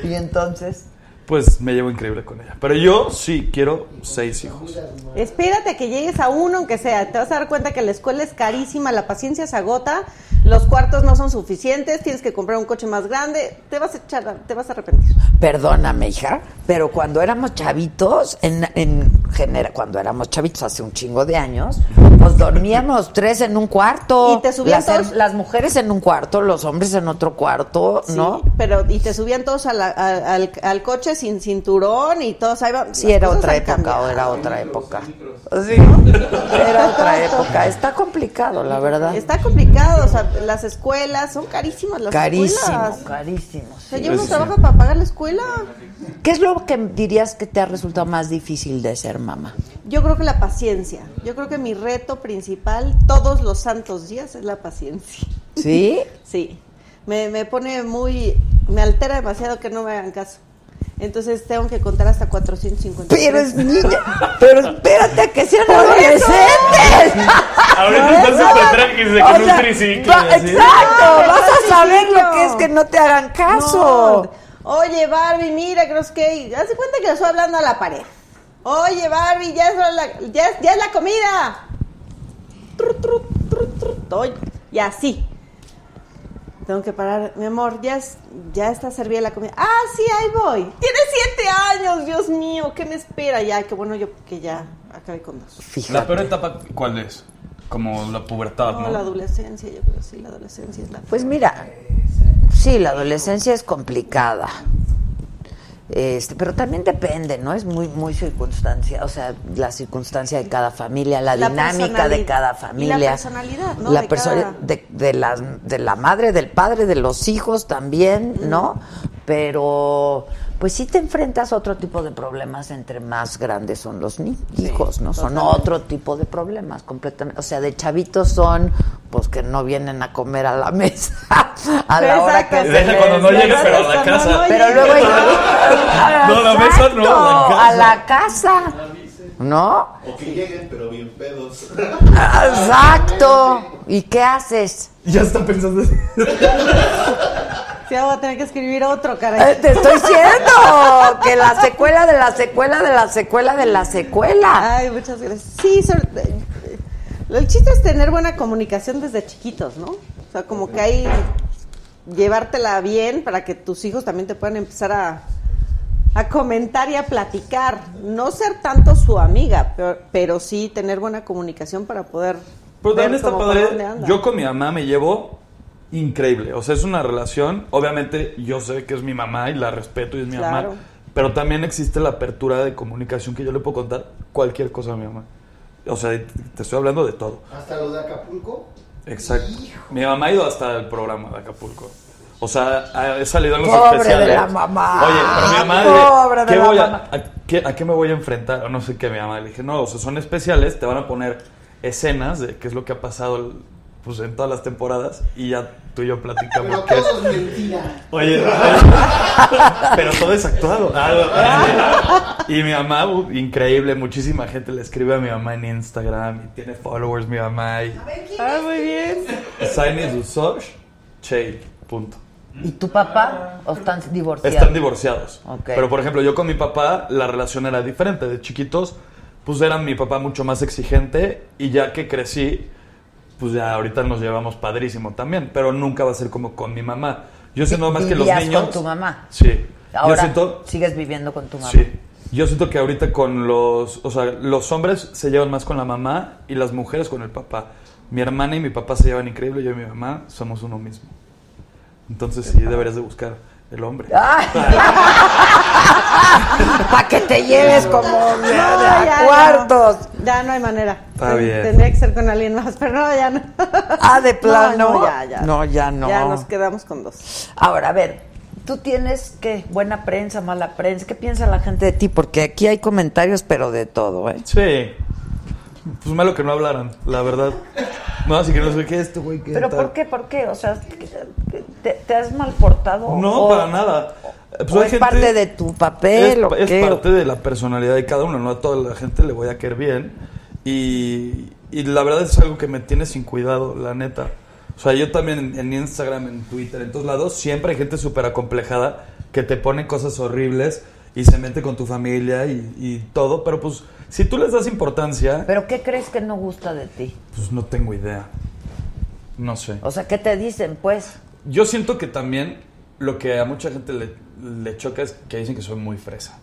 ¿Y entonces? Pues me llevo increíble con ella. Pero yo sí quiero seis hijos. Espérate que llegues a uno, aunque sea. Te vas a dar cuenta que la escuela es carísima, la paciencia se agota, los cuartos no son suficientes, tienes que comprar un coche más grande, te vas a echar, te vas a arrepentir. Perdóname, hija, pero cuando éramos chavitos, en, en genera, cuando éramos chavitos hace un chingo de años, pues dormíamos tres en un cuarto. ¿Y te subían las, todos? las mujeres en un cuarto, los hombres en otro cuarto, ¿no? Sí, pero y te subían todos a la- a- al, al coche sin cinturón y todos ahí van. Sí, era otra época cambiado. o era otra época. Sí, era otra época. Está complicado, la verdad. Está complicado, o sea, las escuelas son carísimas las Carísimo, escuelas. carísimo. O sea, yo no trabajo para pagar la escuela. ¿Qué es lo que dirías que te ha resultado más difícil de ser mamá? Yo creo que la paciencia. Yo creo que mi reto principal todos los santos días es la paciencia. ¿Sí? Sí. Me, me pone muy. Me altera demasiado que no me hagan caso. Entonces tengo que contar hasta 450. Pero es niña. Pero espérate a que sean adolescentes. Ahorita están súper tranquilos con un sea, triciclo. va-. Exacto, Ay, vas a saber lo que es que no te hagan caso. No. Oye, Barbie, mira, creo que. Haz de cuenta que le estoy hablando a la pared. Oye, Barbie, ya es la, ya es, ya es la comida. Tru, tru, tru, Y así. Tengo que parar. Mi amor, ya, es, ya está servida la comida. Ah, sí, ahí voy. Tiene siete años, Dios mío. ¿Qué me espera? Ya, qué bueno yo que ya acabé con dos. La peor etapa, ¿cuál es? Como la pubertad, No, ¿no? la adolescencia, yo creo sí, la adolescencia es la. Pues mira, sí, la adolescencia es complicada. Este, pero también depende, ¿no? Es muy muy circunstancia, o sea, la circunstancia de cada familia, la, La dinámica de cada Y la familia. personalidad, ¿no? La De perso- cada- de, de la, de la madre, del padre, de los hijos también, ¿no? Pero pues sí te enfrentas a otro tipo de problemas entre más grandes son los ni- hijos, ¿no? Son otro tipo de problemas completamente. O sea, de chavitos son, pues que no vienen a comer a la mesa a la hora que se Deja les- cuando no llegue, pero a la casa. Pero luego No, a la mesa no, a la casa. a la casa. ¿No? O que lleguen, pero bien pedos. Exacto. ¿Y qué haces? Ya está pensando. Sí, voy a tener que escribir otro, caray. Eh, te estoy diciendo que la secuela de la secuela de la secuela de la secuela. Ay, muchas gracias. Sí, sobre- eh, el chiste es tener buena comunicación desde chiquitos, ¿no? O sea, como que hay llevártela bien para que tus hijos también te puedan empezar a, a comentar y a platicar. No ser tanto su amiga, pero, pero sí tener buena comunicación para poder. Pero también está padre. Yo con mi mamá me llevo increíble. O sea, es una relación. Obviamente, yo sé que es mi mamá y la respeto y es mi Claro. mamá. Pero también existe la apertura de comunicación que yo le puedo contar cualquier cosa a mi mamá. O sea, te estoy hablando de todo. Hasta lo de Acapulco. Exacto. Mi mamá ha ido hasta el programa de Acapulco. O sea, ha- he salido en los Pobre de especiales. la mamá. Oye, pero mi mamá, Pobre de ¿qué la voy a- mamá. a, qué, a qué me voy a enfrentar? O no sé qué, mi mamá. Le dije, no, o sea, son especiales, te van a poner escenas de qué es lo que ha pasado pues, en todas las temporadas y ya tú y yo platicamos. Pero es. todo es mentira. Oye, pero todo es actuado. Ah, y mi mamá, increíble, muchísima gente le escribe a mi mamá en Instagram y tiene followers mi mamá. Y Ah, muy bien. Saini Dusosh, Che, punto. ¿Y tu papá? ¿O están divorciados? Están divorciados. Pero por ejemplo, yo con mi papá la relación era diferente. De chiquitos, pues era mi papá mucho más exigente y ya que crecí, pues ya ahorita nos llevamos padrísimo también. Pero nunca va a ser como con mi mamá. Yo siento más que los ¿Vivías niños. con tu mamá? Sí. Ahora yo siento. sigues viviendo con tu mamá. Sí. Yo siento que ahorita con los, o sea, los hombres se llevan más con la mamá y las mujeres con el papá. Mi hermana y mi papá se llevan increíble, yo y mi mamá somos uno mismo. Entonces sí deberías de buscar el hombre. Para que te lleves como No, a ya, cuartos. no. Ya no hay manera. Está bien. Tendría que ser con alguien más, pero no, ya no. Ah, de plano. No, ya, ya. No, ya no. Ya nos quedamos con dos. Ahora, a ver, tú tienes que buena prensa, mala prensa. ¿Qué piensa la gente de ti? Porque aquí hay comentarios, pero de todo, ¿eh? Sí. Pues malo que no hablaran, la verdad. No, así que no sé qué es este güey. qué ¿Pero tal. por qué? ¿Por qué? O sea, ¿te, te has mal portado? No, ¿O- para nada. Pues o es gente- parte de tu papel? Es, o es qué? parte de la personalidad de cada uno, no a toda la gente le voy a querer bien. Y, y la verdad es algo que me tiene sin cuidado, la neta. O sea, yo también en, en Instagram, en Twitter, en todos lados, siempre hay gente súper acomplejada que te pone cosas horribles y se mete con tu familia y, y todo. Pero pues, si tú les das importancia, ¿Pero qué crees que no gusta de ti? pues no tengo idea. No sé. O sea, ¿qué te dicen, pues? Yo siento que también lo que a mucha gente le, le choca es que dicen que soy muy fresa.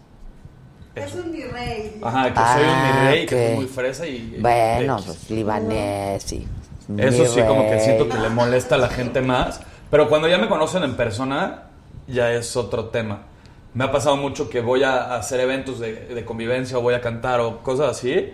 Es un virrey. Ajá, que soy un Ah, mi rey, que soy muy fresa y... Bueno, X. pues libanés y... Eso mi sí, como que siento que le molesta a la gente más. Pero cuando ya me conocen en persona, ya es otro tema. Me ha pasado mucho que voy a hacer eventos de, de convivencia o voy a cantar o cosas así.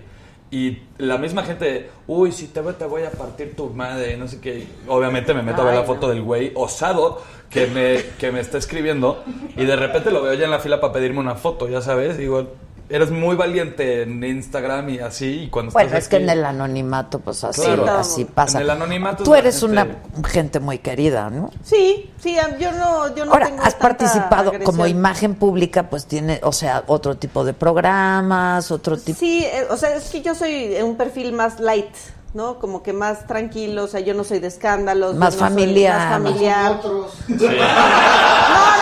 Y la misma gente, uy, si te veo te voy a partir tu madre, no sé qué. Obviamente me meto a ver la foto del güey osado que me, que me está escribiendo y de repente lo veo ya en la fila para pedirme una foto, ya sabes. Digo, eres muy valiente en Instagram y así. Y cuando Bueno, estás es que en el anonimato, pues así, Claro. así pasa. En el anonimato Tú eres gente- una gente muy querida, ¿no? Sí, sí, yo no, yo no Ahora, tengo has tanta participado como imagen pública, pues tiene, o sea, otro tipo de programas, otro tipo... Sí, eh, o sea, es que yo soy un perfil más light, ¿no? Como que más tranquilo, o sea, yo no soy de escándalos. Más soy- familiar. Más familiar. Otros. No, no, no, es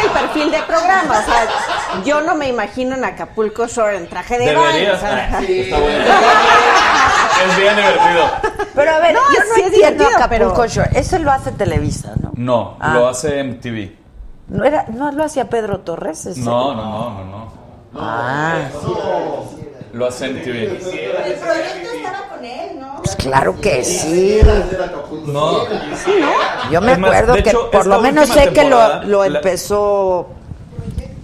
que el perfil de programa, o sea, yo no me imagino en Acapulco Shore en traje de baño. Deberías. o sea, Ah, Está bueno. Es bien divertido. Pero a ver, No, yo no sí es entiendo Acapulco pero- Shore. Ese lo hace Televisa, ¿no? No, Ah. lo hace MTV. ¿No, era, ¿No lo hacía Pedro Torres? ese? No, no, no, no, no. Ah, Lo hace MTV. El proyecto estaba con él, ¿no? pues claro que sí. No. Yo me Es más, acuerdo que hecho, por lo menos sé que lo, lo empezó...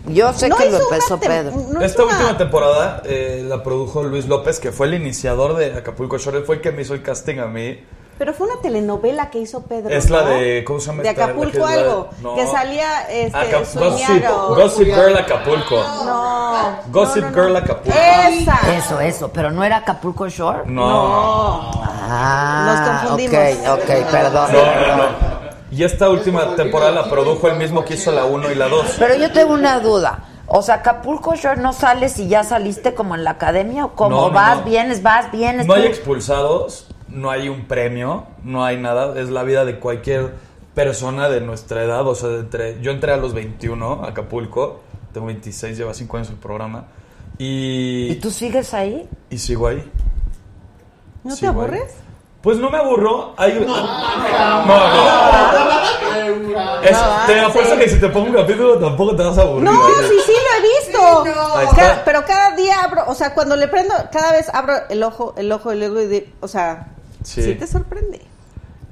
Yo sé no que lo empezó Pedro. no Esta última temporada eh, la produjo Luis López, que fue el iniciador de Acapulco Shore. Fue el que me hizo el casting a mí. Pero fue una telenovela que hizo Pedro. Es la ¿no? de- ¿cómo se llama De Acapulco que la- algo. no. Que salía este, Acap- Gossip, Gossip Girl Acapulco. No. Gossip no. Girl Acapulco. Esa. Eso, eso, pero no era Acapulco Shore. No. Ah, Nos confundimos. Ok, ok, perdón. No, no, no. Y esta última temporada la produjo el mismo que hizo la 1 y la 2. Pero yo tengo una duda. O sea, Acapulco Shore no sales y ya saliste como en la academia o como No, no, vas, no. vienes, vas, vienes. No hay tú? expulsados, no hay un premio, no hay nada. Es la vida de cualquier persona de nuestra edad. O sea, de entre, yo entré a los 21 a Acapulco. Tengo 26, lleva 5 años el programa. Y, ¿Y tú sigues ahí? y sigo ahí. ¿No te ahí. aburres? Pues no me aburro. Hay... No, no. Es- te apuesto que si te pongo un capítulo tampoco te vas a aburrir. No, sí, sí, lo he visto. Pero cada día abro, o sea, cuando le prendo, cada vez abro el ojo, el ojo, el ojo y de- o sea, Sí. sí. te sorprende.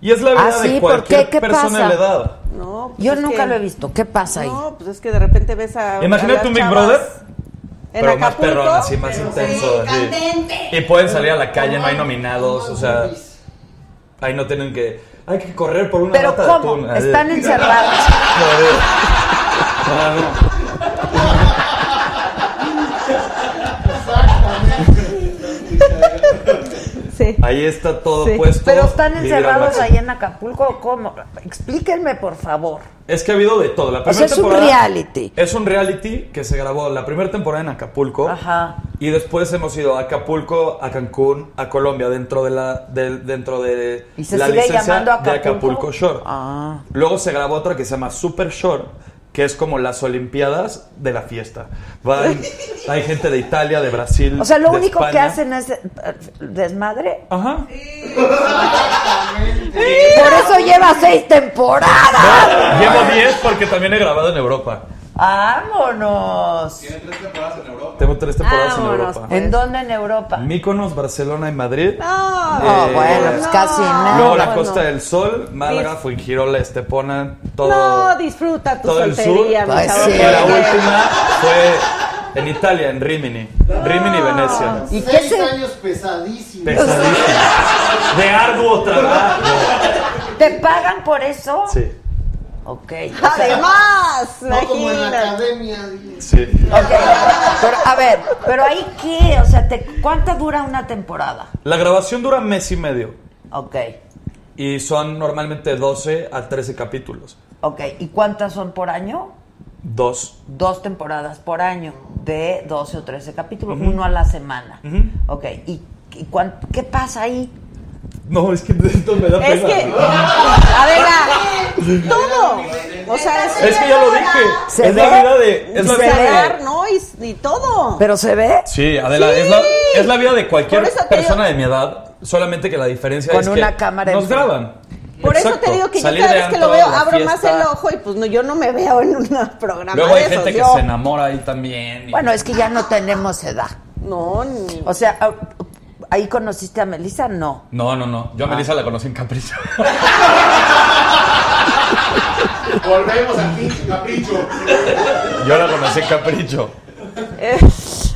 Y es la vida Ah, sí, de ¿por cualquier qué? ¿Qué persona pasa? de la edad. No, pues Yo nunca que- lo he visto. ¿Qué pasa ahí? No, pues es que de repente ves a. a Imagínate las un Big Brother, En pero más perrón, así, más intenso. así. Y pueden salir a la calle, no hay nominados, o sea, ahí no tienen que... Hay que correr por una Pero lata ¿cómo? de atún. así. Están encerrados. No, no. Sí. Ahí está todo Sí. puesto. Pero están encerrados ahí en Acapulco. ¿Cómo? Explíquenme, por favor. Es que ha habido de todo. La O primera sea, es un temporada reality. Es un reality que se grabó la primera temporada en Acapulco. Ajá. Y después hemos ido a Acapulco, a Cancún, a Colombia, dentro de la, del- dentro de ¿Y se la sigue licencia llamando de Acapulco? Acapulco Shore. Ah. Luego se grabó otra que se llama Super Shore, que es como las Olimpiadas de la fiesta. Van- hay gente de Italia, de Brasil. O sea, lo de único que España. hacen es eh, desmadre. Ajá. Por eso lleva seis temporadas. Llevo 10 porque también he grabado en Europa. ¡Vámonos! Tengo tres temporadas en Vámonos, Europa. ¿En dónde en Europa? Míconos, Barcelona y Madrid. No, Eh, bueno, pues casi nada. Luego la. Costa del Sol, Málaga, Fuengirola, Estepona, todo, No, disfruta tu todo el sur. mi Pues chavo. sí. Y la última fue en Italia, en Rimini. Rimini, Venecia. ¿Y qué Seis se- años pesadísimos. Pesadísimo. De arduo trabajo. ¿Te pagan por eso? Sí, Ok. o sea, Además, No como en la imagínate. academia. sí. ok. Pero, a ver, pero ahí qué, o sea, te, ¿cuánto dura una temporada? La grabación dura mes y medio. Ok, Y son normalmente 12 a 13 capítulos. ok. ¿Y cuántas son por año? Dos. Dos temporadas por año, de 12 o 13 capítulos, uno a la semana. Ujú. Ok, ¿y, y cuán- qué pasa ahí? No, es que esto me da pena. Es que, Adela, todo. O sea, es, Es que ya lo dije. ¿Se es la vida de. Es la ¿Se vida de. ¿no? Y, y todo. ¿Pero se ve? Sí, Adela, Sí. Es, la, es la vida de cualquier persona digo- de mi edad, solamente que la diferencia Con es una que cámara nos graban. Por eso te digo que yo Salir cada de vez que lo veo abro más el ojo y pues no, yo no me veo en un programa Luego hay de esos. gente que yo- se enamora ahí también. y- Bueno, es que ya no tenemos edad. No, ni... O sea, ¿ahí conociste a Melissa? No. No, no, no. Yo a Melissa la conocí en Capricho. Volvemos pinche capricho. Yo la conocí en Capricho.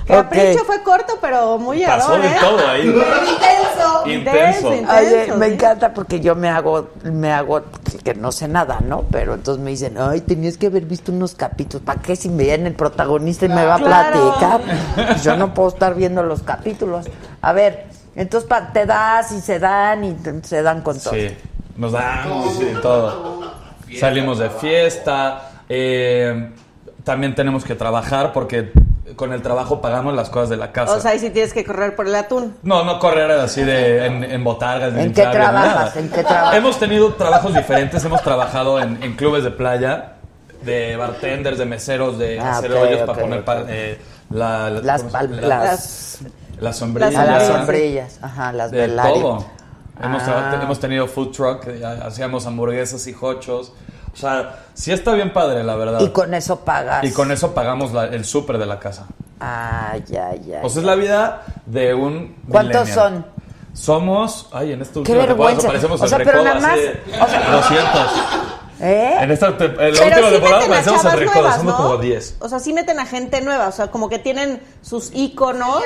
Capricho Ok. fue corto, pero muy Pasó ador, de ¿eh? todo ahí. Intenso. Intenso. Me encanta porque yo me hago, me hago que no sé nada, ¿no? Pero entonces me dicen, ay, tenías que haber visto unos capítulos. ¿Para qué si me viene el protagonista y me va a Claro. platicar? Pues yo no puedo estar viendo los capítulos. A ver, entonces te das y se dan y se dan con todo. Sí, nos damos sí, todo. Salimos de fiesta. eh, también tenemos que trabajar porque con el trabajo pagamos las cosas de la casa. O sea, ahí sí tienes que correr por el atún. no, no correr así de en, en botargas. de ¿En qué trabajas? nada. ¿En qué trabajas? Hemos tenido trabajos diferentes. Hemos trabajado en, en clubes de playa, de bartenders, de meseros, de Ah, hacer ok, hoyos ok, para poner pa- ok. eh, la- la- Las, ¿cómo pal- se- las, las sombrillas. a las sombrillas, ajá, las De velarias. todo. Hemos, Ah. hemos tenido food truck, eh, hacíamos hamburguesas y hochos. O sea, sí está bien padre, la verdad. Y con eso pagas. Y con eso pagamos la- el súper de la casa. Ah, ya, ya. O sea, es la vida de un. ¿Cuántos millennial. son? Somos. Ay, en esta Qué vergüenza. parecemos O el sea, pero recodo nada más- o sea- 200. ¿Eh? En esta te- en la Pero última sí temporada a parecemos el chavas recodo, nuevas, somos ¿no? como 10. O sea, sí meten a gente nueva, o sea, como que tienen sus íconos.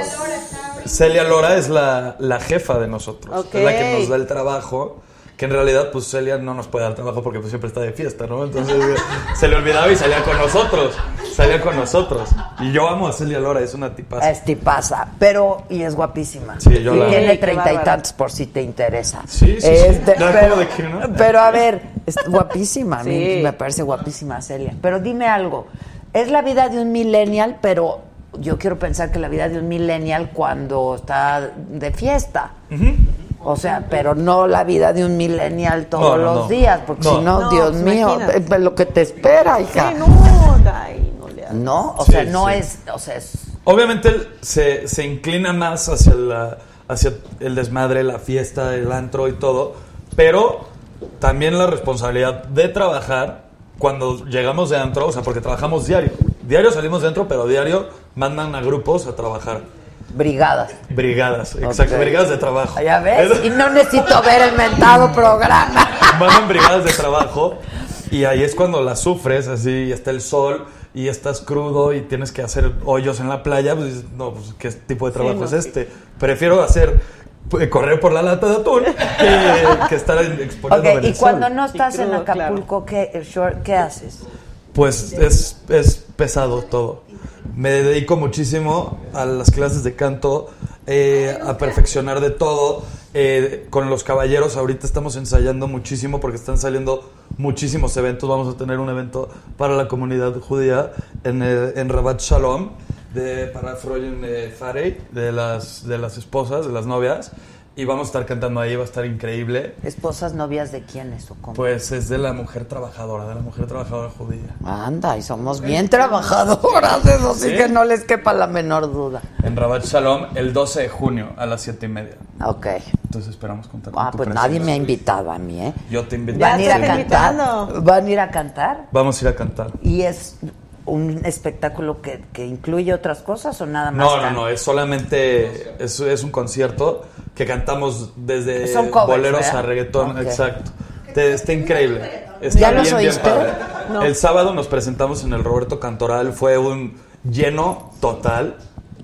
Celia Lora es la, la jefa de nosotros. Ok. Es la que nos da el trabajo. Que en realidad pues Celia no nos puede dar trabajo porque pues siempre está de fiesta, ¿no? Entonces eh, se le olvidaba y salía con nosotros, salía con nosotros. Y yo amo a Celia Lora, es una tipaza. Es tipaza, pero y es guapísima. Sí, yo la y tiene amo. treinta y tantos por si te interesa. Sí, sí, sí. Este, Ya, pero, ¿cómo de que no? pero a ver, es guapísima, a mí Sí. me parece guapísima Celia. Pero dime algo, es la vida de un millennial, pero yo quiero pensar que la vida de un millennial cuando está de fiesta. O sea, pero no la vida de un millennial todos No, no, los no. días, porque No. si no, Dios pues, mío, imagínate. lo que te espera, hija. Sí, no, ay, no le. No, o Sí, sea, no sí. es, o sea, es Obviamente se, se inclina más hacia, la, hacia el desmadre, la fiesta, el antro y todo, pero también la responsabilidad de trabajar cuando llegamos de antro, o sea, porque trabajamos diario. Diario salimos de antro, pero diario mandan a grupos a trabajar. Brigadas. Brigadas, exacto, brigadas de trabajo. Ya ves, y no necesito ver el mentado programa. mandan brigadas de trabajo y ahí es cuando las sufres, así, y está el sol y estás crudo y tienes que hacer hoyos en la playa, pues dices, no, pues qué tipo de trabajo no. es este. Prefiero hacer pues, correr por la lata de atún que, que estar en- exponiéndome Ok, en y cuando no estás en Acapulco, ¿qué, short, ¿qué haces? Pues es, es pesado todo. Me dedico muchísimo a las clases de canto, eh, a perfeccionar de todo. Eh, con los caballeros ahorita estamos ensayando muchísimo porque están saliendo muchísimos eventos. Vamos a tener un evento para la comunidad judía en, eh, en Rabat Shalom, de, para eh, Farey, de las, de las esposas, de las novias. Y vamos a estar cantando ahí, va a estar increíble. ¿Esposas novias de quiénes o cómo? Pues es de la mujer trabajadora, de la mujer trabajadora judía. Anda, y somos bien trabajadoras, eso sí, ¿Sí? que no les quepa la menor duda. En Rabat Shalom el 12 de junio a las 7 y media. Ok. Entonces esperamos contar con Ah, tu pues nadie me ha invitado a mí, ¿eh? Yo te invito. ¿Van a ir a cantar? invitando. ¿Van a ir a cantar? Vamos a ir a cantar. ¿Y es un espectáculo que, que incluye otras cosas o nada más? No, no, no, es solamente, es, es un concierto que cantamos desde Son covers, boleros ¿verdad? a reggaetón, exacto. Te- está increíble. Está ¿Ya los bien, bien padre. No. El sábado nos presentamos en el Roberto Cantoral, fue un lleno total,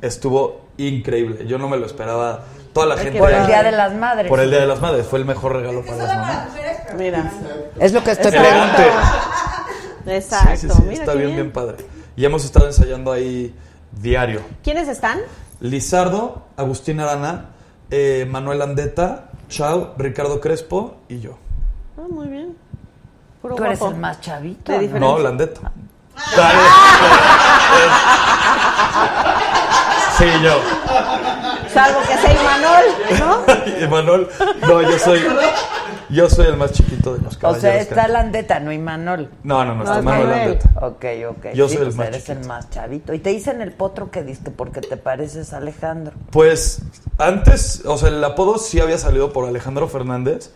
estuvo increíble. Yo no me lo esperaba. Toda la gente. Por el Día de las Madres. Por el Día de las Madres, fue el mejor regalo para las mamás. Mira. Es lo que estoy preguntando. Exacto. Sí, sí, sí, Mira está bien, bien padre. Y hemos estado ensayando ahí diario. ¿Quiénes están? Lizardo, Agustín Arana, eh, Manuel Andeta, Chao, Ricardo Crespo y yo. Ah, muy bien. Puro Tú eres el más chavito. De ¿no? diferencia. No, Landeta. Sí, yo. Salvo que sea Imanol, ¿no? Emanuel, no, yo soy, yo soy el más chiquito de los O caballeros. sea, está Landeta, no Imanol. No, no, no, está Manuel Manuel. Landeta. Ok, ok. Yo Sí, soy el pues más eres chiquito. el más chavito. Y te dicen el potro que diste porque te pareces a Alejandro. Pues antes, o sea, el apodo sí había salido por Alejandro Fernández,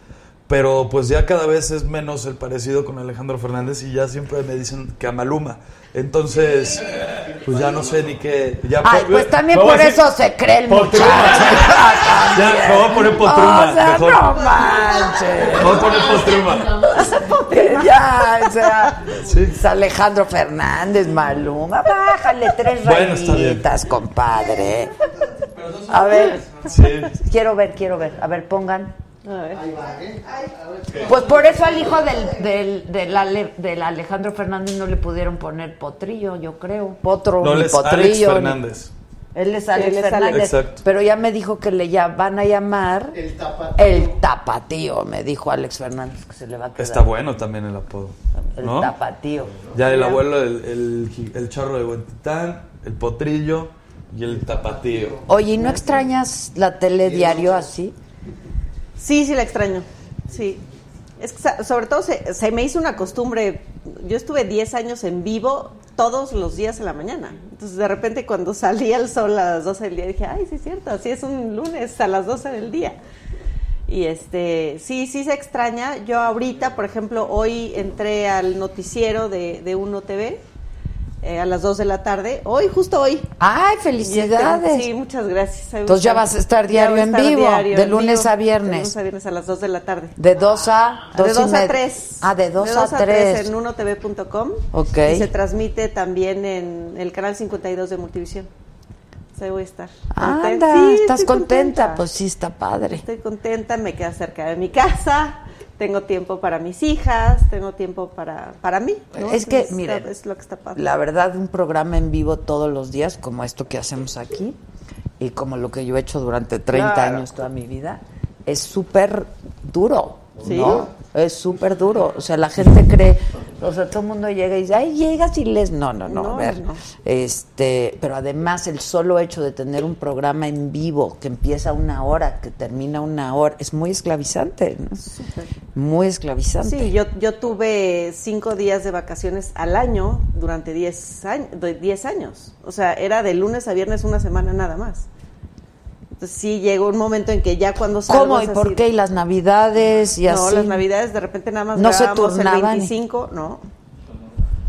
pero pues ya cada vez es menos el parecido con Alejandro Fernández y ya siempre me dicen que a Maluma. Entonces, pues ya no sé ni qué. Ya Ay, por- pues también por eso se cree el Potruma. muchacho. Ya, me voy a poner Potruma. O sea, mejor. no manches. Me voy a poner Potruma. ya, o sea, es Alejandro Fernández, Maluma. Bájale tres Bueno, rayitas, compadre. A ver, Sí. quiero ver, quiero ver. A ver, pongan. A ver. Ahí va, ¿eh? Pues por eso al hijo del, del, del, Ale- del Alejandro Fernández no le pudieron poner potrillo, yo creo. Potro, No, ni Alex potrillo. ni- Fernández. Él es Alex Él es Alex. Fernández. Exacto. Pero ya me dijo que le ya van a llamar El tapatío. el tapatío, me dijo Alex Fernández, que se le va a quedar. Está bueno también el apodo. El ¿no? tapatío. Ya el abuelo, el, el, el charro de Huentitán, el potrillo y el tapatío. Oye, ¿y no extrañas la tele diario así? Sí, sí la extraño. Sí. Es que sobre todo se, se me hizo una costumbre. Yo estuve 10 años en vivo todos los días en la mañana. Entonces, de repente, cuando salía el sol a las 12 del día, dije, ay, sí es cierto, así es un lunes a las 12 del día. Y este, sí, sí se extraña. Yo ahorita, por ejemplo, hoy entré al noticiero de, de Uno TV eh, a las 2 de la tarde. Hoy, justo hoy. ¡Ay, este, felicidades! Sí, muchas gracias. Entonces ya vas a estar diario a en estar vivo, diario de en lunes vivo, a viernes. De lunes a viernes a las 2 de la tarde. De 2 a 2 de 2 a 3. Ah, de 2 de a 2 3. en unotv.com. Ok. Y se transmite también en el canal 52 de Multivisión. Ahí voy a estar. Anda, Sí, ¿estás estoy contenta? Pues sí, está padre. Estoy contenta, me queda cerca de mi casa. Tengo tiempo para mis hijas, tengo tiempo para, para mí. ¿no? Es que, Entonces, miren, es lo que está pasando. La verdad, un programa en vivo todos los días, como esto que hacemos aquí, y como lo que yo he hecho durante 30 Claro. años toda mi vida, es súper duro. Sí. ¿no? Es súper duro. O sea, la gente cree, o sea, todo el mundo llega y dice, ay, llegas y les. No, no, no, No, a ver. no. Este, pero además, el solo hecho de tener un programa en vivo que empieza una hora, que termina una hora, es muy esclavizante. ¿no? Muy esclavizante. Sí, yo, yo tuve cinco días de vacaciones al año durante 10 años, 10 años. O sea, era de lunes a viernes una semana nada más. Entonces sí llegó un momento en que ya cuando salgo ¿Cómo y por así- qué? ¿Y las navidades y no, así? las navidades de repente nada más No se grabamos el turnaban. 25, no.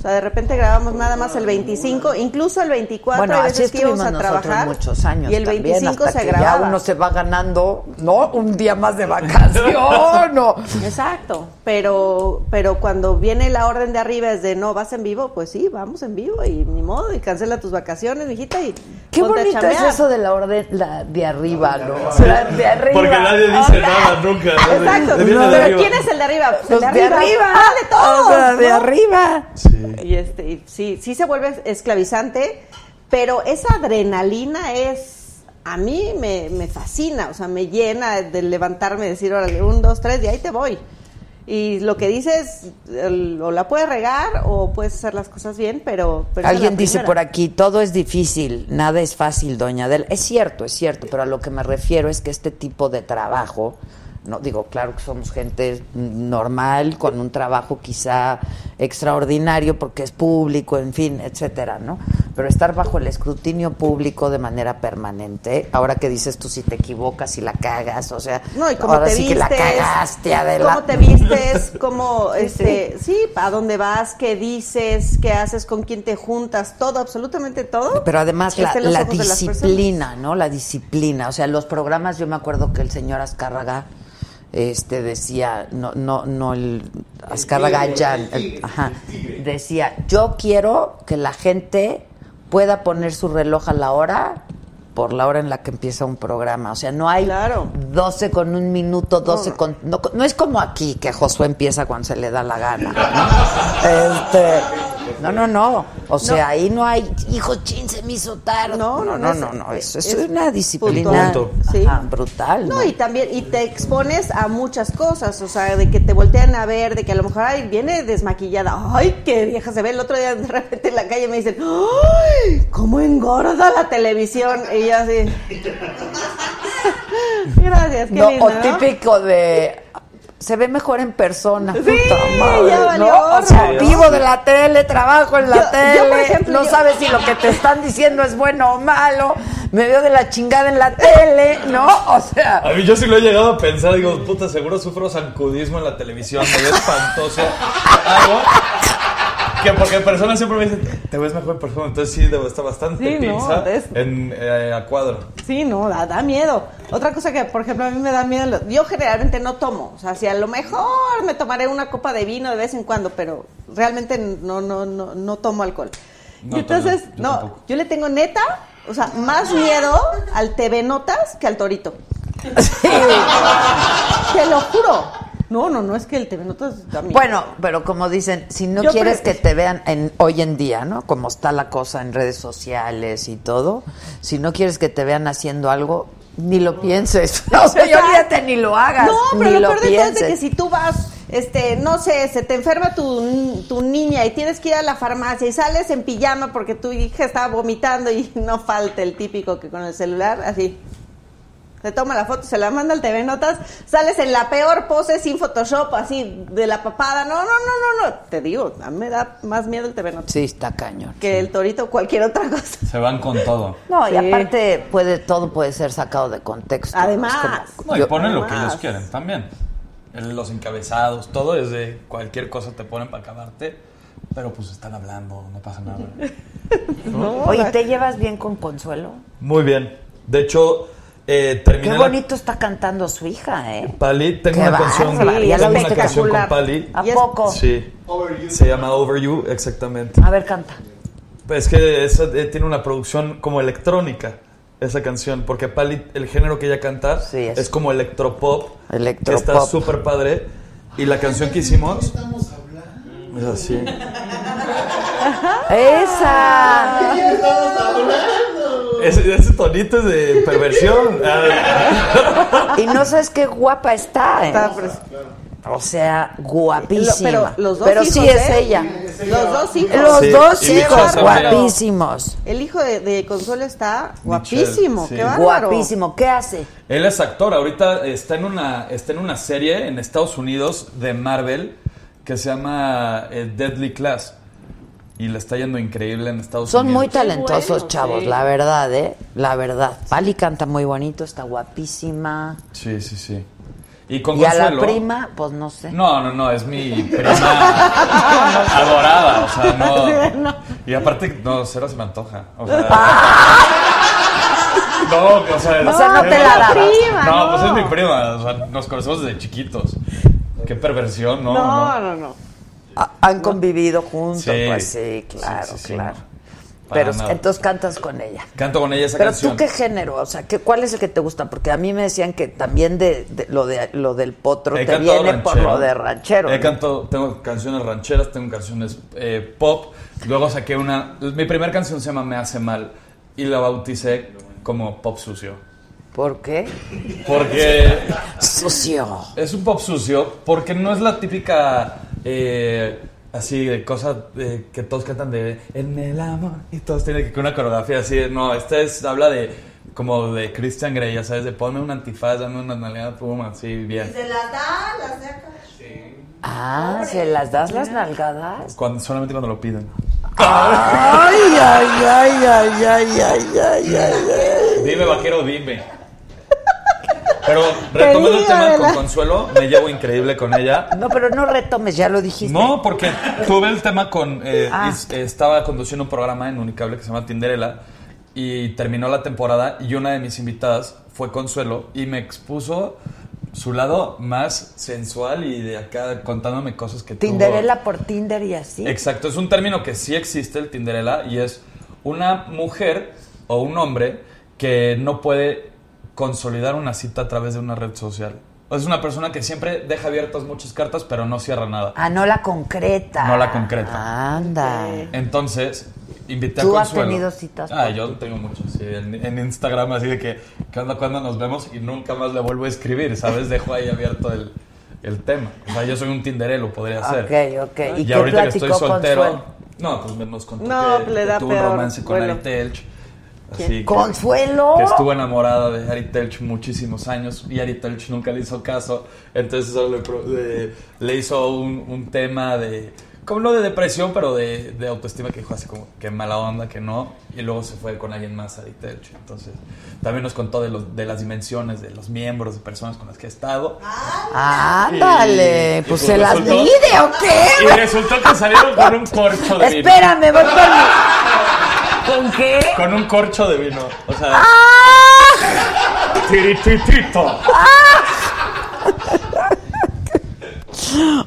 O sea, de repente grabamos nada más el 25, incluso el 24 Bueno, hay así veces que íbamos a trabajar muchos años y el también, 25 hasta se que grababa. ya uno se va ganando, ¿no? Un día más de vacación, ¿no? Exacto, pero pero cuando viene la orden de arriba es de no vas en vivo, pues sí, vamos en vivo y ni modo y cancela tus vacaciones, mijita y Qué ponte a bonito es eso de la orden la de arriba, ¿no? O sea, de arriba. Porque nadie dice nada nunca. ¿no? Exacto, de pero arriba. ¿quién es el de arriba? Pues Los el de arriba. Ah, de todos. O sea, de ¿no? arriba. Y este, y sí, sí se vuelve esclavizante, pero esa adrenalina es, a mí me, me fascina, o sea, me llena de levantarme y decir, órale, un, dos, tres, y ahí te voy. Y lo que dices, el- o la puedes regar o puedes hacer las cosas bien, pero... pero Alguien dice por aquí, todo es difícil, nada es fácil, doña Adela. Es cierto, es cierto, pero a lo que me refiero es que este tipo de trabajo, no digo, claro que somos gente normal, con un trabajo quizá extraordinario porque es público, en fin, etcétera, ¿no? Pero estar bajo el escrutinio público de manera permanente, ahora que dices tú si te equivocas, si la cagas, o sea, No, y cómo ahora te sí vistes, que la cagaste, Adela. cómo te vistes, cómo, este, sí, a dónde vas, qué dices, qué haces, con quién te juntas, todo, absolutamente todo. Pero además la, los la disciplina, ¿no? La disciplina. O sea, los programas, yo me acuerdo que el señor Azcárraga este decía, no, no, no el Azcárraga decía, yo quiero que la gente pueda poner su reloj a la hora por la hora en la que empieza un programa. O sea, no hay Claro. 12 con un minuto, 12 con... No, no es como aquí, que Josué empieza cuando se le da la gana. ¿no? Este, no, no, no. O sea, ahí no hay, hijo, chin, se me hizo tarde. No, no, no, no, no, Eso es, una disciplina brutal. No, y también, y te expones a muchas cosas, o sea, de que te voltean a ver, de que a lo mejor, ay, viene desmaquillada, ay, qué vieja se ve, el otro día de repente en la calle me dicen, ay, cómo engorda la televisión, y yo así, gracias, qué No, lindo, o típico de se ve mejor en persona. Sí, puta madre, ya valió ¿no? O sea, vivo de la tele, trabajo en la Yo- tele, yo, por ejemplo, no yo- sabes si lo que te están diciendo es bueno o malo, me veo de la chingada en la tele, ¿no? O sea, A mí yo sí lo he llegado a pensar, digo, puta, seguro sufro zancudismo en la televisión, me veo espantoso. Algo que porque personas siempre me dicen, te ves mejor en persona, entonces sí, debo estar bastante Sí, no, es- en, eh, a cuadro. Sí, no, da, da miedo. Otra cosa que, por ejemplo, a mí me da miedo, yo generalmente no tomo, o sea, si a lo mejor me tomaré una copa de vino de vez en cuando, pero realmente no, no, no, no tomo alcohol. No, y entonces, yo no, tampoco. yo le tengo neta, o sea, más miedo al TV Notas que al Torito. Te lo juro. No, no, no es que el TV Notas miedo. bueno, pero como dicen, si no Yo quieres pre- que te vean en hoy en día, ¿no? Como está la cosa en redes sociales y todo, si no quieres que te vean haciendo algo, ni lo pienses. O sea, olvídate ni lo hagas, No, pero ni lo peor de todo es de que si tú vas, este, no sé, se te enferma tu, tu niña y tienes que ir a la farmacia y sales en pijama porque tu hija estaba vomitando y no falta el típico que con el celular, así. Se toma la foto, se la manda al TV Notas, sales en la peor pose sin Photoshop, así, de la papada. No, no, no, no, no. Te digo, a mí me da más miedo el TV Notas Sí, está cañón. que el torito o cualquier otra cosa. Se van con todo. No, y aparte puede todo puede ser sacado de contexto. ¿no? Además. Como- No, y yo- ponen lo que ellos quieren también. Los encabezados, todo es de cualquier cosa te ponen para acabarte, pero pues están hablando, no pasa nada. Oye, ¿te llevas bien con Consuelo? Muy bien. De hecho, eh, terminé Qué la- bonito está cantando su hija, ¿eh? Pali, tengo Qué una canción, bárbara, ya la tengo una canción con. Pali. ¿A poco? Sí. Se llama Over You, exactamente. A ver, canta. Pues es que esa, eh, tiene una producción como electrónica, esa canción, porque Pali, el género que ella canta Sí, es- es. como electropop, Electropop. que está súper padre. Y la canción que hicimos es así. ¡Esa! Ese, ese tonito es de perversión. Y no sabes qué guapa está. ¿eh? Está O sea, guapísima. Pero los dos Pero sí hijos, es ¿eh? ella. Los dos hijos. Los Sí, dos hijos guapísimos. El hijo de, de Consuelo está guapísimo. sí. Qué bárbaro. Guapísimo. ¿Qué hace? Él es actor, ahorita está en una, está en una serie en Estados Unidos de Marvel que se llama eh, Deadly Class. Y le está yendo increíble en Estados Son Unidos. muy talentosos, bueno, chavos, sí. la verdad, ¿eh? La verdad. Pali canta muy bonito, está guapísima. Sí, sí, sí. Y con Y a la prima, pues no sé. No, no, no, es mi prima adorada, o sea, no. Y aparte, no, cero se me antoja. O sea. No, o sea, O sea, no te la dabas. prima, No, no. pues es mi prima, o sea, nos conocemos desde chiquitos. Qué perversión, ¿no? No, no, no. Ah, Han convivido juntos, Sí. pues sí, claro, Sí, sí, sí, claro. no. Pero nada. entonces cantas con ella. Canto con ella esa Pero canción. tú qué género, o sea, ¿qué, ¿cuál es el que te gusta? Porque a mí me decían que también de, de- lo de lo del potro He te viene por lo de ranchero. He ¿no? cantado, tengo canciones rancheras, tengo canciones eh, pop. Luego saqué una. Mi primera canción se llama Me hace mal y la bauticé como pop sucio. ¿Por qué? Porque Sucio. es un pop sucio, porque no es la típica. Eh, así de cosas eh, que todos cantan de en el amor y todos tienen que una coreografía así. de- No, esta es habla de como de Christian Grey, ya sabes, de ponme un antifaz, dame una nalgada, pum, así bien. Se las da, las saca. Ah, ¿se las das las nalgadas? Cuando, solamente cuando lo piden. Ay, ay, ay, ay, ay, ay, ay, ay, ay. Dime, vaquero, dime. Pero retomando el tema con. Consuelo, me llevo increíble con ella. No, pero no retomes, ya lo dijiste. No, porque tuve el tema con... eh, Ah. eh, estaba conduciendo un programa en Unicable que se llama Tinderella y terminó la temporada y una de mis invitadas fue Consuelo y me expuso su lado más sensual y de acá contándome cosas que tuvo. Tinderella por Tinder y así. Exacto, es un término que sí existe, el Tinderella, y es una mujer o un hombre que no puede consolidar una cita a través de una red social. Es una persona que siempre deja abiertas muchas cartas, pero no cierra nada. Ah, no la concreta. No la concreta. Anda. Entonces, invité a ¿Tú has Consuelo. tenido citas Ah, yo tengo muchos, sí, en, en Instagram, así de que, ¿qué onda cuando nos vemos? Y nunca más le vuelvo a escribir, ¿sabes? Dejo ahí abierto el, el tema. O sea, yo soy un tinderelo, podría ser. Ok, ok. ¿Y Y, qué ahorita que estoy soltero. Consuelo? No, pues me- nos contó No, que, le que da tuvo peor, un romance con bueno. Ari Telch. Así que- ¿Consuelo? Que estuvo enamorada de Ari Telch muchísimos años y Ari Telch nunca le hizo caso. Entonces solo le, le- hizo un, un tema de. Como no de depresión, pero de, de autoestima que dijo así como que mala onda, que no. Y luego se fue con alguien más, Ari Telch. Entonces también nos contó de, los, de las dimensiones de los miembros, de personas con las que ha estado. Ándale, y pues pues se las resultó- mide o qué. Y resultó que salieron con un corcho de. Espérame, voy por mi... ¿Con qué? Con un corcho de vino. O sea. ¡Ah! Tirititito.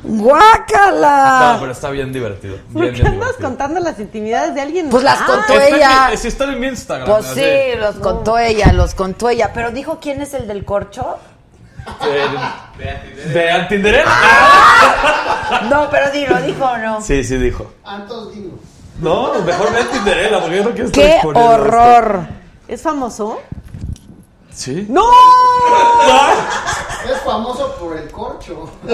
¡Guácala! No, pero está bien divertido. ¿Por Bien, qué bien andas divertido. contando las intimidades de alguien? Pues las Ah, contó Está en ella. mi- sí, está en mi Instagram. Pues así. sí, los contó ella, los contó ella. Pero dijo quién es el del corcho. Eh, ¿De Antinderella? No, pero dilo, dijo o no. Sí, sí dijo. Antos Dino. No, mejor ve Antinderella porque yo no quiero estar ¡Qué exponiendo horror! ¿Es famoso? Sí. ¡No! Es famoso por el corcho.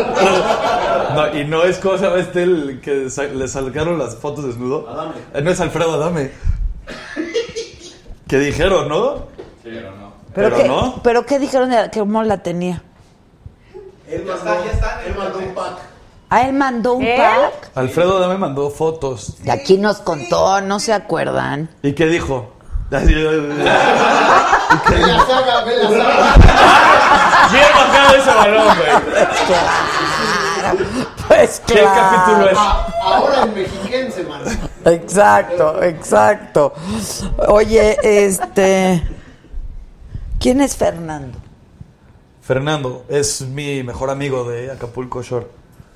No, y no es cosa, este el que sa- le sacaron las fotos desnudo. Adame. Eh, No es Alfredo Adame. ¿Qué dijeron, no? Pero, Pero qué, no. ¿Pero qué dijeron de que cómo la tenía? Él mandó, él mandó un pack. Ah, él mandó un ¿Él? pack. Alfredo Adame mandó fotos. Y aquí nos contó, no se acuerdan. ¿Y qué dijo? Ve la bajado ese balón, güey. Pues ¿Qué capítulo es? A- ahora en mexiquense, man. Exacto, exacto. Oye, este. ¿Quién es Fernando? Fernando es mi mejor amigo de Acapulco Shore.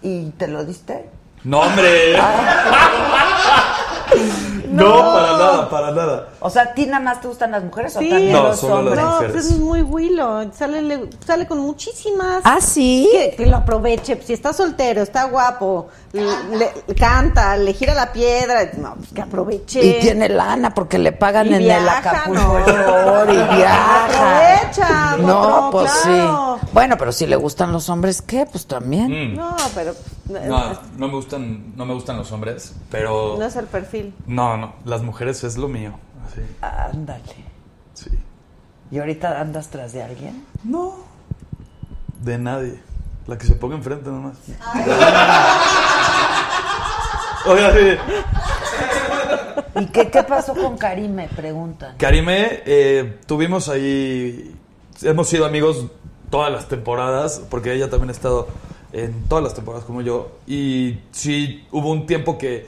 ¿Y te lo diste? No, hombre. No, para nada. para nada. O sea, ¿a ti nada más te gustan las mujeres Sí. o también No, los solo las hombres? No, mujeres. pues es muy Willow. Sale, le- sale con muchísimas. ¿Ah, sí? Que, que lo aproveche. Si está soltero, está guapo, le, le- canta, le gira la piedra. No, pues que aproveche. Y tiene lana porque le pagan Y en el viaja, Acapulco no. Y viaja. Aprovecha, No, otro, pues claro. sí. Bueno, pero si le gustan los hombres, ¿qué? Pues también. Mm. No, pero No, no me gustan, no me gustan los hombres, pero no es el perfil. no, no, las mujeres es lo mío. Así, Ándale. sí. ¿Y ahorita andas tras de alguien? No. De nadie. La que se ponga enfrente nomás. Oiga, sí. ¿Y qué, qué pasó con Karim? Me preguntan. Karime, eh, tuvimos ahí. Hemos sido amigos todas las temporadas, porque ella también ha estado en todas las temporadas como yo. Y sí, hubo un tiempo que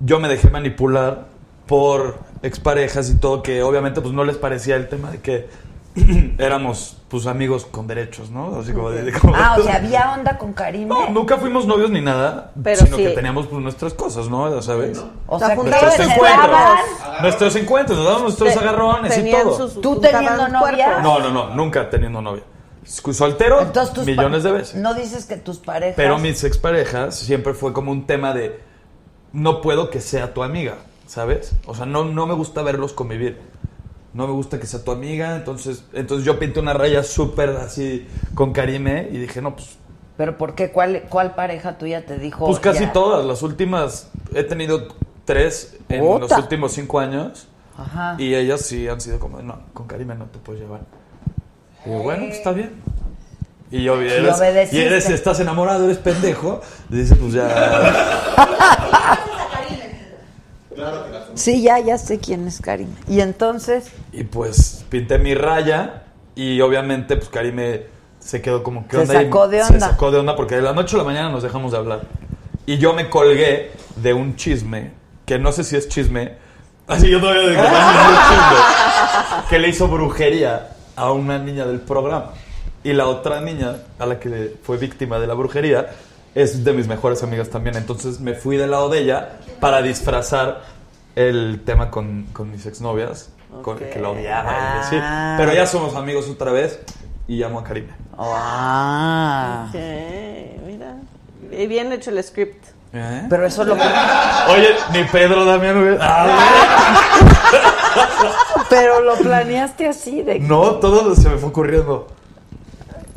yo me dejé manipular por exparejas y todo, que obviamente pues no les parecía el tema de que éramos pues amigos con derechos, ¿no? Así como de- de- como- Ah, o sea, había onda con Karim. No, nunca fuimos novios ni nada, Pero sino sí. que teníamos pues, nuestras cosas, ¿no? Ya sabes. O sea, nuestros encuentros. Nuestros encuentros, nos damos nuestros Te- agarrones y todo. sus- ¿Tú teniendo novia? No, no, no, nunca teniendo novia. Soltero, Entonces, millones de veces. No dices que tus parejas. Pero mis exparejas siempre fue como un tema de no puedo que sea tu amiga, ¿sabes? O sea, no, no me gusta verlos convivir. No me gusta que sea tu amiga, entonces, entonces yo pinté una raya súper así con Karime y dije, no, pues, ¿Pero por qué? ¿Cuál, cuál pareja tuya te dijo? pues casi ya? todas. Las últimas, he tenido tres en los últimos cinco años Ajá. y ellas sí han sido como, no, con Karime no te puedes llevar. Y yo, bueno, pues está bien. Y yo, y eres, obedeciste. y eres, estás enamorado, eres pendejo. Y dice, pues ya. Sí, ya, ya sé quién es Karim. Y entonces, Y pues pinté mi raya y obviamente pues Karime se quedó como que Se onda y sacó de Se onda. sacó de onda porque de la noche a la mañana nos dejamos de hablar. Y yo me colgué de un chisme, que no sé si es chisme, así yo todavía digo, "No, no es chisme", que le hizo brujería a una niña del programa. Y la otra niña a la que fue víctima de la brujería es de mis mejores amigas también. Entonces me fui del lado de ella para disfrazar el tema con, con mis exnovias, con, que la odiaba. Pero ya somos amigos otra vez y llamo a Karime. ah. Ok, mira. Y bien hecho el script. ¿Eh? Pero eso es lo que. Oye, ni Pedro Damián hubiera- Ah, Pero lo planeaste así de. No, todo se me fue ocurriendo.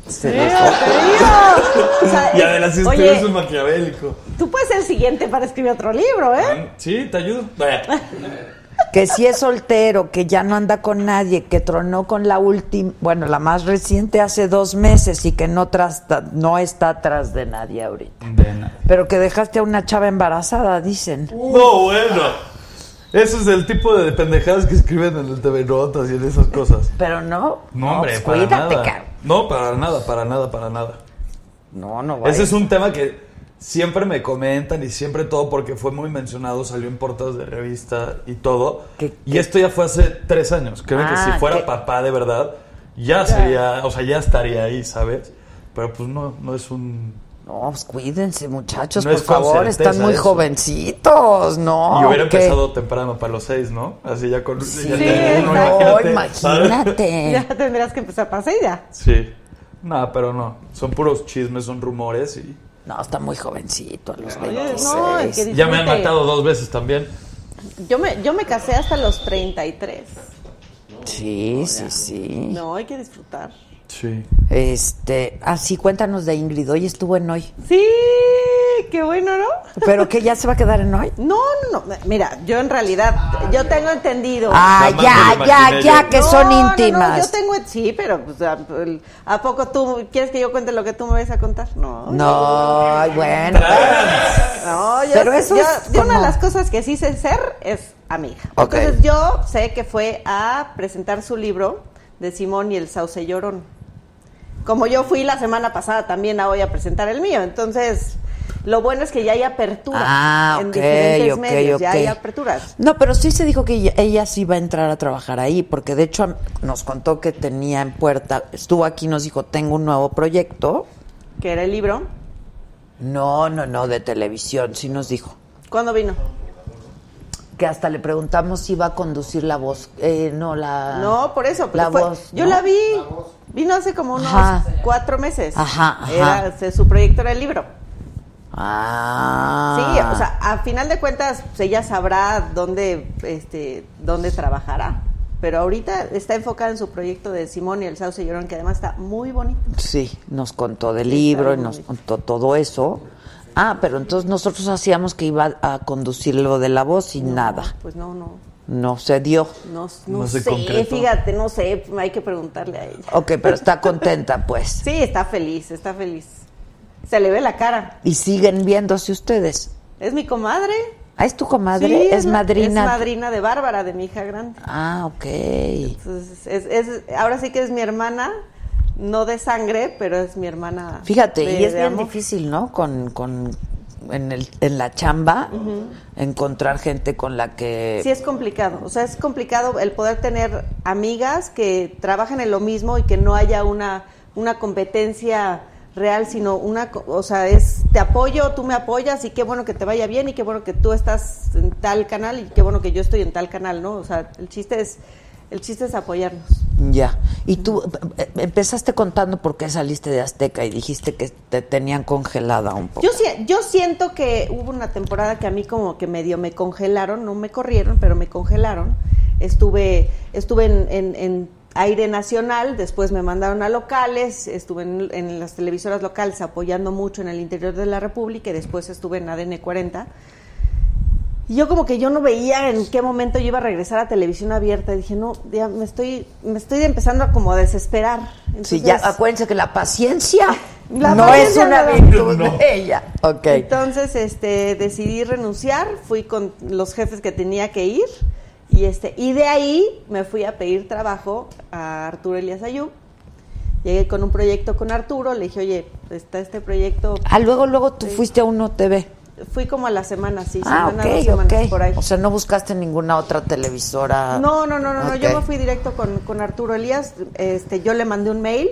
Se Mira, dejó. te digo. O sea, Y adelante si oye, es un maquiavélico. tú puedes ser el siguiente para escribir otro libro, ¿eh? Sí, te ayudo. Que si es soltero, que ya no anda con nadie, que tronó con la última, bueno, la más reciente hace dos meses y que no, tras, no está atrás de nadie ahorita. De. Pero que dejaste a una chava embarazada, dicen. No, bueno. Eso es el tipo de pendejadas que escriben en el TV Notas y en esas cosas. Pero no. No, hombre, pues para cuídate, nada. No, para nada, para nada, para nada. No, no vayas. Ese es un tema que siempre me comentan y siempre todo porque fue muy mencionado, salió en portadas de revista y todo. ¿Qué- y esto ya fue hace tres años. Creo que Ah, si fuera ¿qué? papá de verdad, ya sería, o sea, ya estaría ahí, ¿sabes? Pero pues no, no es un... No, pues cuídense, muchachos, No por favor, están muy eso. jovencitos, ¿no? y hubiera ¿Qué? empezado temprano para los seis, ¿no? Así ya con... Sí, ya uno, no, imagínate. imagínate. Ya tendrás que empezar para ya. Sí. No, pero no. Son puros chismes, son rumores y... No, está muy jovencito a los Oye, 26. no, es que Ya me han matado dos veces también. Yo me, yo me casé hasta los 33. Sí, sí, sí. No, hay que disfrutar. Sí. Este, así cuéntanos de Ingrid, hoy estuvo en hoy. Sí, qué bueno, ¿no? ¿Pero que ya se va a quedar en hoy? No, no, no. Mira, yo en realidad, yo tengo entendido. Ah, ya, ya, ya, yo. que No, son no, no, íntimas. yo tengo, sí, pero pues, a, el- ¿a poco tú quieres que yo cuente lo que tú me vas a contar? No. No, ay, bueno. No, yo, Pero eso yo- es yo una de las cosas que sí sé ser es amiga. Ok. Entonces yo sé que fue a presentar su libro de Simón y el Sauce Llorón. Como yo fui la semana pasada también a hoy a presentar el mío. Entonces, lo bueno es que ya hay apertura Ah, en diferentes medios, ya hay aperturas. No, pero sí se dijo que ella, ella sí va a entrar a trabajar ahí, porque de hecho nos contó que tenía en puerta, estuvo aquí y nos dijo, tengo un nuevo proyecto. Que era el libro. No, no, no, de televisión, sí nos dijo. ¿Cuándo vino? Que hasta le preguntamos si iba a conducir la voz. Eh, no, la. No, por eso. La fue- voz. Yo ¿no? la vi. Vino hace como unos Ajá. cuatro meses. Ajá, ajá. Era, su proyecto era el libro. Ah. Sí, o sea, a final de cuentas, pues, ella sabrá dónde, este, dónde trabajará. Pero ahorita está enfocada en su proyecto de Simón y el Sauce Llorón, que además está muy bonito. Sí, nos contó del libro y nos bonito. contó todo eso. Ah, pero entonces nosotros hacíamos que iba a conducir lo de la voz y nada. Pues no, no. No se dio. No, no, No sé, concretó. fíjate, no sé, hay que preguntarle a ella. Ok, pero está contenta, pues. Sí, está feliz, está feliz. Se le ve la cara. Y siguen viéndose ustedes. Es mi comadre. Ah, ¿es tu comadre? Sí, es la- madrina. Es madrina de Bárbara, de mi hija grande. Ah, ok. Entonces, es, es- ahora sí que es mi hermana, no de sangre, pero es mi hermana. Fíjate, de- y es bien amor. difícil, ¿no? Con, con en, el, en la chamba, encontrar gente con la que... Sí, es complicado. O sea, es complicado el poder tener amigas que trabajan en lo mismo y que no haya una, una competencia real, sino una, o sea, es te apoyo, tú me apoyas y qué bueno que te vaya bien y qué bueno que tú estás en tal canal y qué bueno que yo estoy en tal canal, ¿no? O sea, el chiste es el chiste es apoyarnos. Ya. Y tú eh, empezaste contando por qué saliste de Azteca y dijiste que te tenían congelada un poco. Yo, yo siento que hubo una temporada que a mí como que medio me congelaron, no me corrieron, pero me congelaron. Estuve, estuve en, en- en aire nacional, después me mandaron a locales, estuve en, en las televisoras locales apoyando mucho en el interior de la República y después estuve en ADN 40. Y yo como que yo no veía en qué momento yo iba a regresar a televisión abierta. Dije, no, ya me estoy, me estoy empezando a como a desesperar. Sí, ya acuérdense que la paciencia La no paciencia es una virtud No. de ella. Entonces, este, decidí renunciar, fui con los jefes que tenía que ir y este, y de ahí me fui a pedir trabajo a Arturo Elías Ayub. Llegué con un proyecto con Arturo, le dije, oye, está este proyecto. Ah, luego, luego tú fuiste a Uno TV. Fui como a la semana, sí, Ah, semana, dos semanas por ahí. O sea, no buscaste ninguna otra televisora. No, no, no, no, no, yo me fui directo con, con Arturo Elías. Este, yo le mandé un mail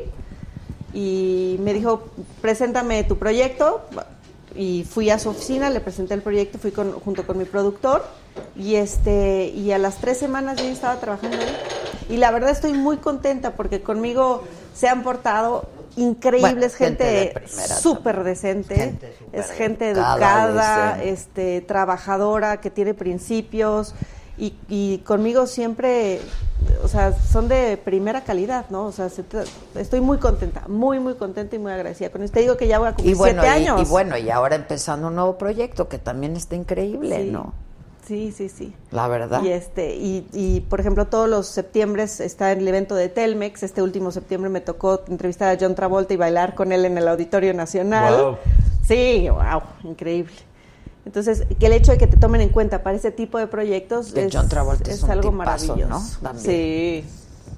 y me dijo, preséntame tu proyecto. Y fui a su oficina, le presenté el proyecto, fui con, junto con mi productor y este y a las tres semanas yo estaba trabajando ahí. Y la verdad estoy muy contenta porque conmigo se han portado increíbles, Bueno, gente súper decente, Gente es gente educada, este, trabajadora, que tiene principios y, y conmigo siempre, o sea, son de primera calidad, ¿no? O sea, se estoy muy contenta, muy, muy contenta y muy agradecida con esto. Te digo que ya voy a Y cumplir bueno, siete y, años. y bueno, y ahora empezando un nuevo proyecto que también está increíble, Sí. ¿no? Sí, sí, sí. La verdad. Y este y, y por ejemplo todos los septiembre está el evento de Telmex. Este último septiembre me tocó entrevistar a John Travolta y bailar con él en el Auditorio Nacional. Wow. Sí, wow, increíble. Entonces, que el hecho de que te tomen en cuenta para ese tipo de proyectos Que es, John Travolta es un algo tipazo, maravilloso. ¿no? Sí,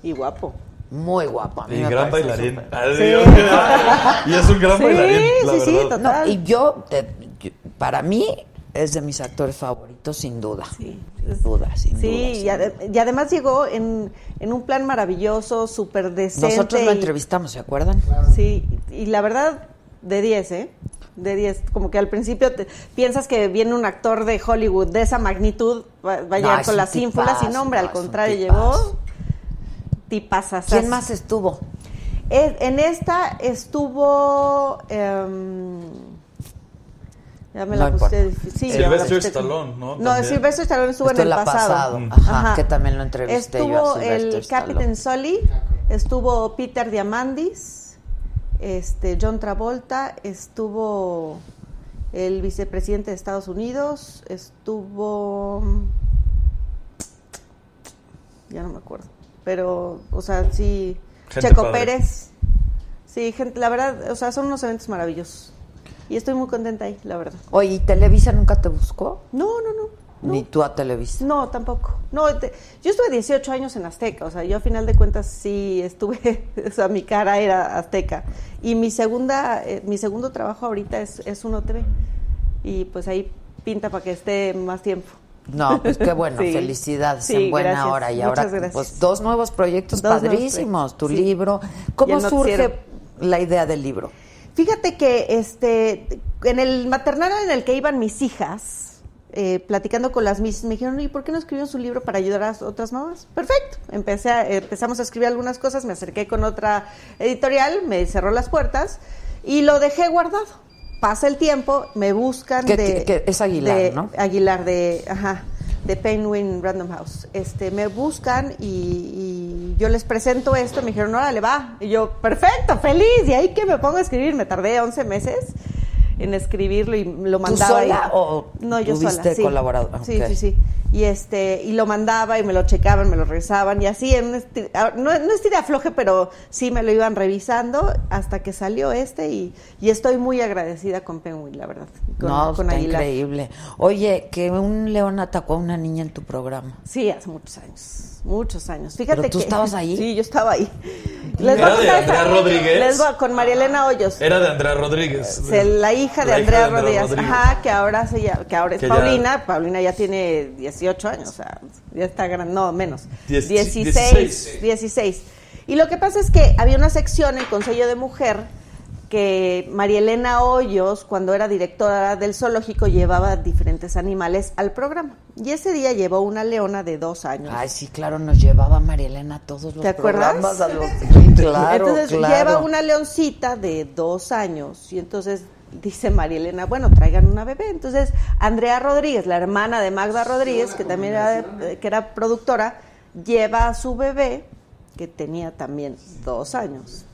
y guapo. Muy guapo. A mí Y me gran bailarín. súper. Adiós. Y es un gran Sí, bailarín, la sí, sí, total. No, y yo, te- yo- para mí, es de mis actores favoritos, sin duda. Sí. Sin duda, sin duda. Sí, y, además llegó en, en un plan maravilloso, súper decente. Nosotros lo y- entrevistamos, ¿se acuerdan? Sí, y la verdad, de 10, ¿eh? De 10. Como que al principio te- piensas que viene un actor de Hollywood de esa magnitud, va, va a llegar con las ínfulas, y tipazo, no, hombre, no, al contrario, llegó tipazas. ¿Quién más estuvo? En esta estuvo... em, ya me No la importa. puse difícil. Sí, Sylvester puse- Stallone, ¿no? No, También. Sylvester Stallone estuvo en Esto el la ha pasado. pasado. Ajá, que también lo entrevisté yo a Estuvo el Captain Stallone. Sully, estuvo Peter Diamandis, este John Travolta, estuvo el vicepresidente de Estados Unidos, estuvo ya no me acuerdo, pero o sea, sí Gente Checo padre. Pérez. Sí, gente, la verdad, o sea, son unos eventos maravillosos. Y estoy muy contenta ahí, la verdad. Oye, ¿y Televisa nunca te buscó? No, no, no. no. Ni tú a Televisa. No, tampoco. No, te- yo estuve 18 años en Azteca, o sea, yo a final de cuentas sí estuve, o sea, mi cara era Azteca. Y mi segunda, eh, mi segundo trabajo ahorita es, es Uno TV. Y pues ahí pinta para que esté más tiempo. No, pues qué bueno, Sí. felicidades Sí, en buena gracias. hora. Y Muchas ahora, gracias. pues dos nuevos proyectos Dos nuevos padrísimos. proyectos, Tu sí. libro. ¿Cómo noticiero. surge la idea del libro? Fíjate que este en el maternal en el que iban mis hijas, eh, platicando con las misas, me dijeron, ¿y por qué no escribió su libro para ayudar a otras mamás? Perfecto. Empecé a- empezamos a escribir algunas cosas, me acerqué con otra editorial, me cerró las puertas y lo dejé guardado. Pasa el tiempo, me buscan Que- de... que es Aguilar, de- ¿no? Aguilar de, ajá, de Penguin Random House. Este, me buscan y, y yo les presento esto, me dijeron, órale, va. Y yo, perfecto, feliz. Y ahí que me pongo a escribir, me tardé 11 meses en escribirlo y lo ¿Tú mandaba. sola y- o no, yo sola, sí. colaborador? Sí, sí, sí. Y este, y lo mandaba y me lo checaban, me lo revisaban y así, en un esti- ah, no, no es afloje, pero sí me lo iban revisando hasta que salió este y, y estoy muy agradecida con Penguin, la verdad. Con, no, con está Aguilar. increíble. Oye, que un león atacó a una niña en tu programa. Sí, hace muchos años, muchos años. Fíjate ¿Pero tú que- estabas ahí? Sí, yo estaba ahí. ¿Era voy a de Andrea Rodríguez? Les voy con María Elena Hoyos. Era de Andrea Rodríguez. Se- la hija de La Andrea Andrea Rodríguez, ajá, que ahora se llama- que ahora es Que ya- Paulina, Paulina ya tiene 18 años, o sea, ya está grande, no, menos. Diez- 16, 16. 16. Y lo que pasa es que había una sección en Consejo de Mujer que María Elena Hoyos, cuando era directora del zoológico, llevaba diferentes animales al programa. Y ese día llevó una leona de dos años. Ay, sí, claro, nos llevaba María Elena a todos los ¿Te acuerdas? programas. a los- Sí, claro, entonces claro. lleva una leoncita de dos años y entonces dice María Elena, bueno, traigan una bebé. Entonces Andrea Rodríguez, la hermana de Magda Rodríguez, que también era, de- que era productora, lleva a su bebé, que tenía también dos años.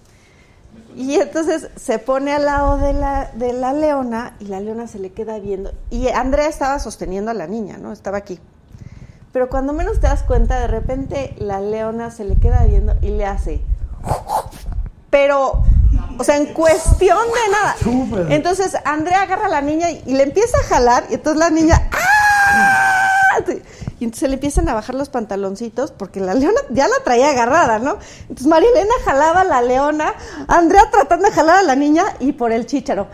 Y entonces se pone al lado de la, de la leona y la leona se le queda viendo. Y Andrea estaba sosteniendo a la niña, ¿no? Estaba aquí. Pero cuando menos te das cuenta, de repente la leona se le queda viendo y le hace. Pero, o sea, en cuestión de nada. Entonces Andrea agarra a la niña y, y le empieza a jalar, y entonces la niña. ¡ah! Y entonces le empiezan a bajar los pantaloncitos porque la leona ya la traía agarrada, ¿no? Entonces María Elena jalaba a la leona, Andrea tratando de jalar a la niña y por el chícharo.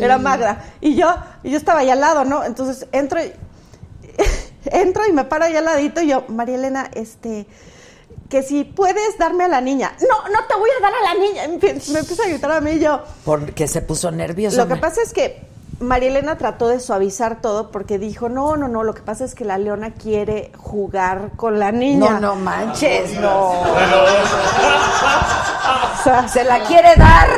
Era Magda. Y yo, y yo estaba ahí al lado, ¿no? Entonces entro y, entro y me paro ahí al ladito y yo, María Elena, este, que si puedes darme a la niña. No, no te voy a dar a la niña. Me empie- me empieza a gritar a mí y yo. Porque se puso nerviosa. Lo que pasa es que María Elena trató de suavizar todo porque dijo, no, no, no, lo que pasa es que la leona quiere jugar con la niña. No, no manches, no. O sea, Se la quiere dar.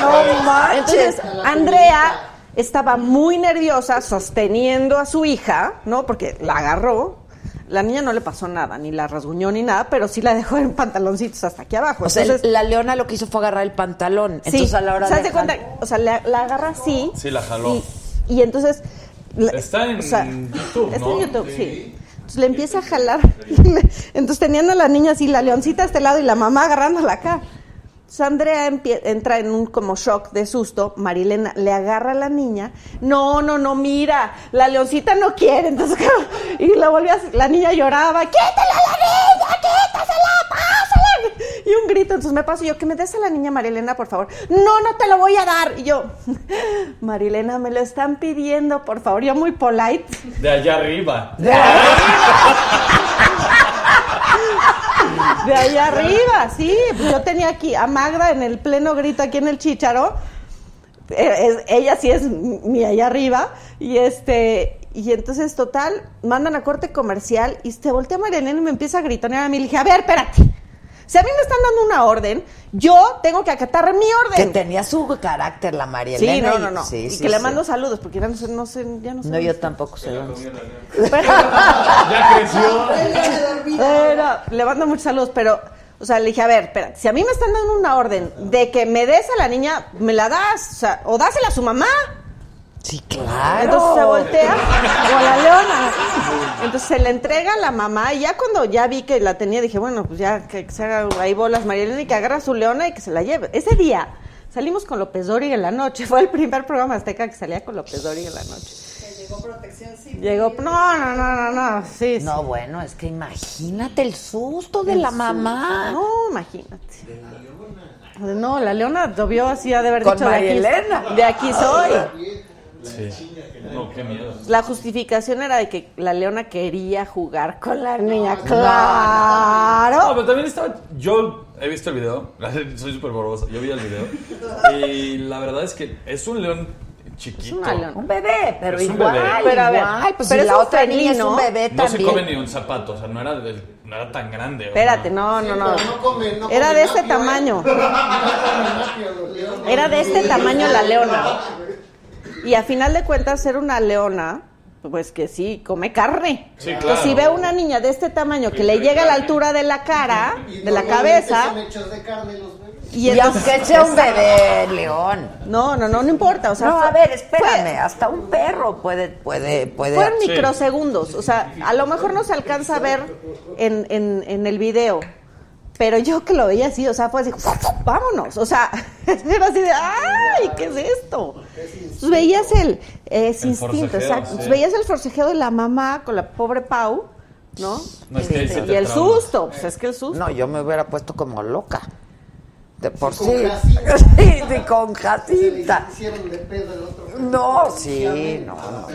No manches. Entonces, Andrea estaba muy nerviosa sosteniendo a su hija, ¿no? Porque la agarró. La niña no le pasó nada, ni la rasguñó ni nada, pero sí la dejó en pantaloncitos hasta aquí abajo. O sea, Entonces, la leona lo que hizo fue agarrar el pantalón. sí, Entonces a la hora ¿se de. cuenta? O sea, la, la agarra así. Sí, la jaló. Y, y entonces. la- Está en o sea, YouTube, Está ¿no? en YouTube, sí. Entonces le empieza a jalar. Entonces teniendo a la niña así, la leoncita a este lado y la mamá agarrándola acá. Andrea entra en un como shock de susto. Marilena le agarra a la niña. No, no, no, mira, la leoncita no quiere. Entonces, y la volvió a, la niña lloraba. ¡Quítala a la niña! ¡Quítasela! ¡Pásala! Y un grito. Entonces me paso yo, que me des a la niña Marilena, por favor. No, no te lo voy a dar. Y yo, Marilena, me lo están pidiendo, por favor. Yo muy polite. De allá arriba. De ahí arriba, sí. Pues yo tenía aquí a Magda en el pleno grito aquí en el chícharo. Eh, ella sí es mi allá arriba. Y este. Y entonces, total, mandan a corte comercial y se voltea Mariana y me empieza a gritonear a mí. Le dije, a ver, espérate. Si a mí me están dando una orden, yo tengo que acatar mi Que orden. tenía su carácter la María Sí, Elena. no, y- no, no. Sí, y sí, que le sí. mando saludos, porque ya no sé, no sé, ya no sé. No, yo tampoco sé Ya creció. Pero, le mando muchos saludos, pero, o sea, le dije, a ver, espérate, si a mí me están dando una orden de que me des a la niña, me la das, o sea, o dásela a su mamá. Sí, claro. Entonces se voltea, o la leona. Entonces se le entrega a la mamá, y ya cuando ya vi que la tenía, dije, bueno, pues ya que se haga ahí bolas María Elena y que agarra a su leona y que se la lleve. Ese día salimos con López Dori en la noche, fue el primer programa azteca que salía con López Dori en la noche. Llegó protección civil. Llegó, no, no, no, no, no, sí, sí. No, bueno, es que imagínate el susto de la mamá. No, imagínate. No, la leona lo vio así, ha de haber Con dicho de aquí, de aquí soy. Sí. No, qué miedo. La justificación era de que la leona quería jugar con la niña. Claro. No, pero también estaba. Yo he visto el video. Soy súper borrosa. Yo vi el video. Y la verdad es que es un león chiquito. leona. Un bebé, pero Es un igual, bebé. Pero a ver, igual, pues pero si es la otra niña es un bebé No se también. come ni un zapato, o sea, no era, del- no era tan grande. Espérate, no, Sí, no, no. no come- no Era de este tamaño. Era de este tamaño la leona. Y a final de cuentas era una leona, pues que sí, come carne. Sí, Entonces, si ve una niña de este tamaño que le llega a la altura de la cara, Y de la cabeza, Son hechos de carne los bebés. y aunque sea un bebé león. No, no, no, no importa. O sea, No, a ver, espérame, fue- hasta un perro puede, puede, puede. Fueron Sí. microsegundos, o sea, a lo mejor no se alcanza a ver en, en, en el video, pero yo que lo veía así, o sea, fue así, vámonos, o sea, era así de, ¡ay! ¿Qué es esto? Entonces, veías el, El instinto, exacto. sí. Veías el forcejeo de la mamá con la pobre Pau, ¿no? No, es que sí y el traumas. susto, pues es que el susto. No, yo me hubiera puesto como loca. De por Sí, sí. con Jacinta. Sí. No, sí, no. No,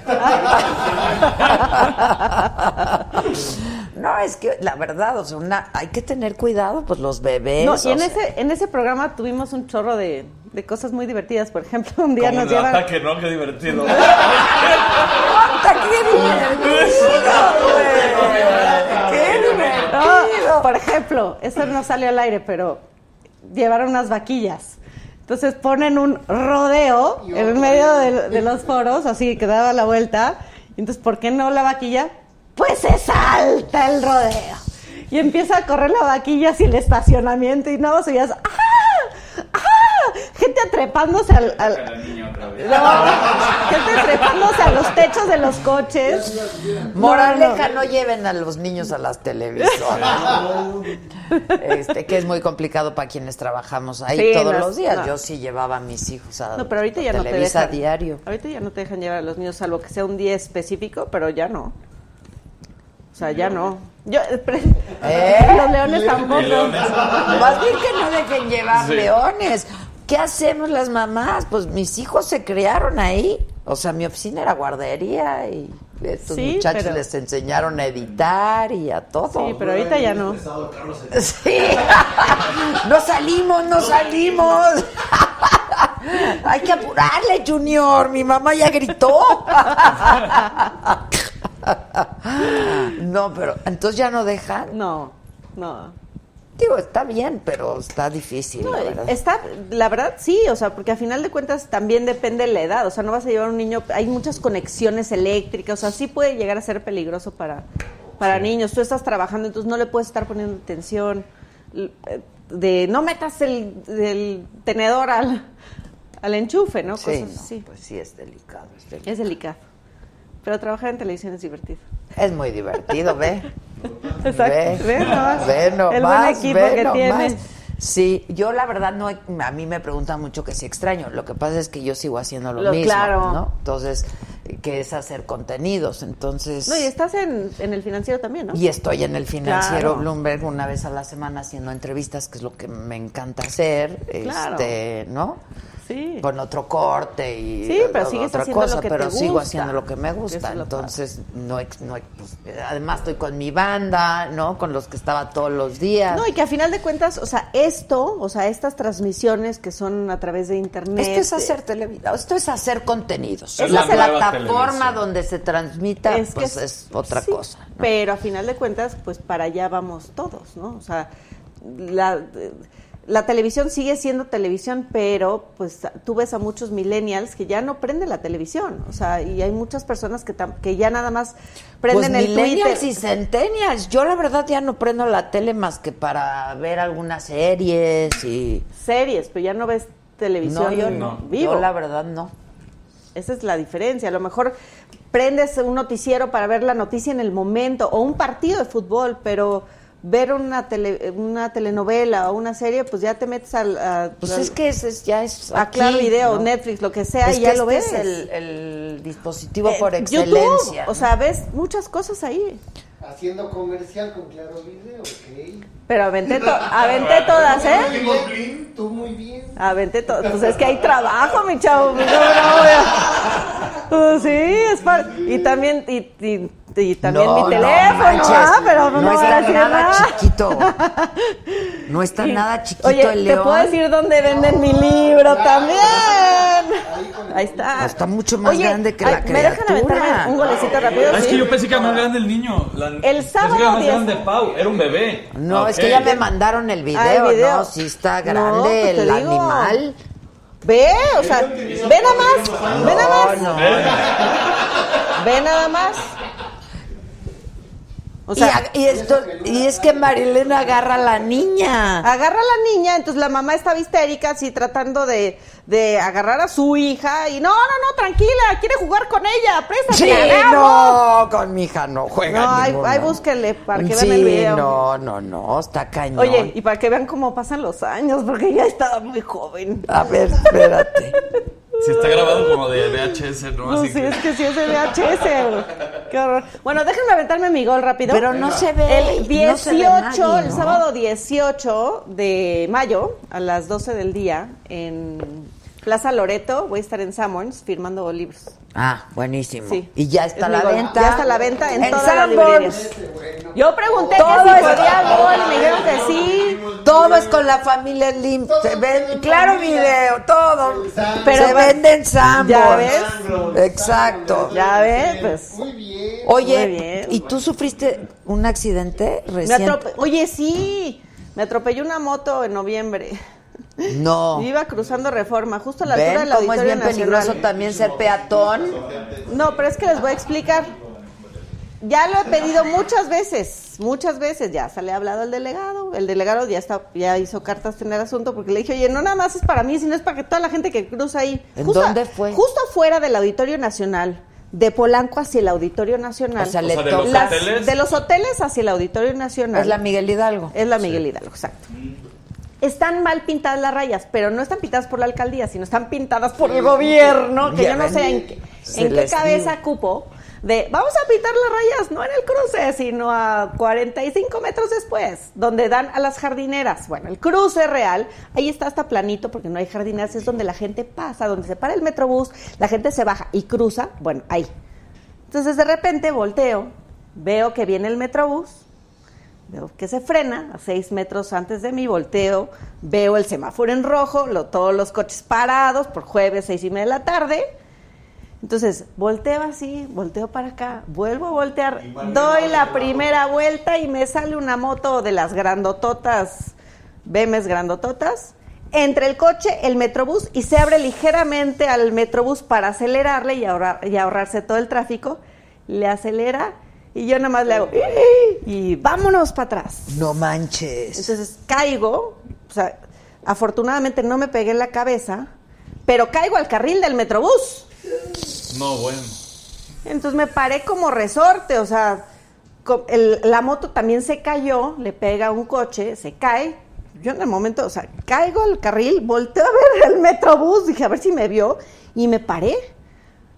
es que la verdad, o sea, una, hay que tener cuidado, pues los bebés. No, y en sea, ese, en ese programa tuvimos un chorro de, de cosas muy divertidas. Por ejemplo, un día Como nos llevan... ataque, ¿no? Qué divertido. ¡Puta, qué divertido! ¡Qué divertido! No, por ejemplo, eso no salió al aire, pero llevaron unas vaquillas. Entonces ponen un rodeo en medio de, de los foros, así que daba la vuelta. Entonces, ¿por qué no la vaquilla? Pues se salta el rodeo. Y empieza a correr la vaquilla hacia el estacionamiento y no, se oías, ¡ah! ¡ah! Gente atrepándose al... al- no, gente trepándose a los techos de los coches. Moraleja, No, no, lleven a los niños a las televisoras. Este, que es muy complicado para quienes trabajamos ahí Sí, todos no, los días. no. Yo sí llevaba a mis hijos a No, pero ahorita ya no te dejan. diario. Ahorita ya no te dejan llevar a los niños, salvo que sea un día específico, pero ya no. O sea, ya no. Yo, pre- ¿Eh? Los leones tampoco. Más bien que no dejen llevar Sí. leones. ¿Qué hacemos las mamás? Pues mis hijos se criaron ahí. O sea, mi oficina era guardería y estos Sí, muchachos pero- les enseñaron a editar y a todo. Sí, pero ahorita ya no. Sí. No salimos, no salimos. Hay que apurarle, Junior. Mi mamá ya gritó. No, pero entonces ya no dejan. No, no. Digo, está bien, pero está difícil, No, la verdad. está, la verdad sí, o sea, porque a final de cuentas también depende de la edad, o sea, no vas a llevar un niño, hay muchas conexiones eléctricas, o sea, sí puede llegar a ser peligroso para, para niños, tú estás trabajando, entonces no le puedes estar poniendo atención, eh, de no metas el, el tenedor al, al enchufe, ¿no? Sí, Cosas no, así. pues sí es delicado, es delicado. Es delicado. Pero trabajar en televisión es divertido. Es muy divertido, ve. Exacto. Ve, Ve nomás. ve El buen equipo ve que tienes. Sí, yo la verdad no, a mí me preguntan mucho que si extraño. Lo que pasa es que yo sigo haciendo lo, Lo- mismo, claro. ¿no? Entonces, que es hacer contenidos. Entonces, No, y estás en, en el financiero también, ¿no? y estoy en el financiero Claro. Bloomberg una vez a la semana haciendo entrevistas, que es lo que me encanta hacer, Claro. este, ¿no? Sí. Con otro corte y Sí, pero o- sigues otra haciendo lo cosa, te pero sigo gusta. haciendo lo que me gusta. Entonces, no, no pues, además estoy con mi banda, ¿no? Con los que estaba todos los días. No, y que a final de cuentas, o sea, esto, o sea, estas transmisiones que son a través de internet. Esto es hacer televisión, esto es hacer contenidos. Es la plataforma televisión. donde se transmita, Es pues es- es otra sí, cosa. ¿no? Pero a final de cuentas, pues para allá vamos todos, ¿no? O sea, la, la televisión sigue siendo televisión, pero pues tú ves a muchos millennials que ya no prenden la televisión, o sea, y hay muchas personas que, que ya nada más prenden pues el millennials Twitter. y centennials. Yo la verdad ya no prendo la tele más que para ver algunas series y... Series, pero ya no ves televisión No, yo no. vivo. Yo la verdad no. Esa es la diferencia. A lo mejor prendes un noticiero para ver la noticia en el momento o un partido de fútbol, pero ver una tele, una telenovela o una serie, pues ya te metes al, a, Pues al- es que ese es, ya es a aquí, Claro Video, ¿no? Netflix, lo que sea, Es y ya lo este ves. es el, el dispositivo Eh, por YouTube, excelencia. o sea, ves muchas cosas ahí. Haciendo comercial con Claro Video, ok. Pero aventé, to- aventé todas, ¿eh? Muy bien, tú muy bien. Aventé todas. Pues es que hay trabajo, mi chavo. Pues. Pues sí, es par- Y también, y, y- y también No, mi no teléfono, manches. ¿ah? Pero no, no voy a está nada chiquito. No está Y- nada chiquito Oye, el te león. puedo decir dónde venden mi libro también. Ahí está. Está mucho más Oye, grande que ay, la ¿Me dejan criatura. aventarme un golecito rápido? Ah, es Sí. que yo pensé que era más grande el niño. La- El pensé que sábado era más 10. grande Pau. Era un bebé. No, Ah, es que ya me mandaron el video, Ah, el video. ¿no? Sí está No, grande pues te el digo. animal. Ve, o sea, ve nada más, ve nada más, No, no. ve nada más. O sea, y, esto, y es que Marilena agarra a la niña. agarra a la niña, entonces la mamá estaba histérica, así tratando de, de agarrar a su hija y no, no, no, tranquila, quiere jugar con ella, préstate, Sí, no, con mi hija no juega No, ahí, ahí búsquenle para que sí, vean el video. no, no, no, está cañón. Oye, y para que vean cómo pasan los años, porque ya estaba muy joven. A ver, espérate. Sí, está grabado como de VHS, ¿no? No, Así sí, que- es que sí es de VHS. Qué horror. Bueno, déjenme aventarme mi gol rápido. Pero no se ve, El no 18, se ve nadie, el sábado 18 de mayo, a las 12 del día, en Plaza Loreto, voy a estar en Sammons firmando libros. Ah, buenísimo. Sí. Y ya está Es la gol. venta. Ya está la venta en, En todas las librerías. Yo pregunté Todo que si podía gol, y me dijeron que sí. Todo es con la familia Slim. Se ven, claro, video, todo. Pero se pues, vende en Sanborns. ¿ya ves? Exacto. Ya ves, pues. Muy bien. Oye, Muy bien. ¿y tú sufriste un accidente Me reciente? Oye, sí. Me atropelló una moto en noviembre. No. Iba cruzando Reforma, justo a la altura ¿Ven del cómo es Auditorio bien Nacional. peligroso también ser peatón? No, pero es que les voy a explicar. Ya lo he pedido muchas veces, muchas veces ya. Se le ha hablado al delegado. El delegado ya está, ya hizo cartas en el asunto porque le dije, oye, no nada más es para mí, sino es para que toda la gente que cruza ahí. ¿En Justo- dónde fue? Justo fuera del Auditorio Nacional, de Polanco hacia el Auditorio Nacional. O sea, le O sea, de los Las- hoteles. de los hoteles hacia el Auditorio Nacional. Es la Miguel Hidalgo. Es la Miguel Hidalgo, exacto. Están mal pintadas las rayas, pero no están pintadas por la alcaldía, sino están pintadas por el gobierno, que Ya yo no sé en, qué- en qué cabeza digo. cupo de vamos a pintar las rayas, no en el cruce, sino a 45 metros después, donde dan a las jardineras. Bueno, el cruce real, ahí está hasta planito porque no hay jardineras, es donde la gente pasa, donde se para el metrobús, la gente se baja y cruza, bueno, ahí. Entonces de repente volteo, veo que viene el metrobús, veo que se frena a seis metros antes de mí, volteo, veo el semáforo en rojo, lo- todos los coches parados por jueves, seis y media de la tarde. Entonces, volteo así, volteo para acá, vuelvo a voltear, doy la primera vuelta y me sale una moto de las grandototas, BMs grandototas, entre el coche, el metrobús y se abre ligeramente al metrobús para acelerarle y, ahorrar- y ahorrarse todo el tráfico. Le acelera y yo nada más le hago y vámonos para atrás. No manches. Entonces caigo, o sea, afortunadamente no me pegué en la cabeza, pero caigo al carril del metrobús. No, bueno. Entonces me paré como resorte, o sea, el- la moto también se cayó, le pega a un coche, se cae. Yo en el momento, o sea, caigo al carril, volteo a ver el metrobús, dije a ver si me vio y me paré.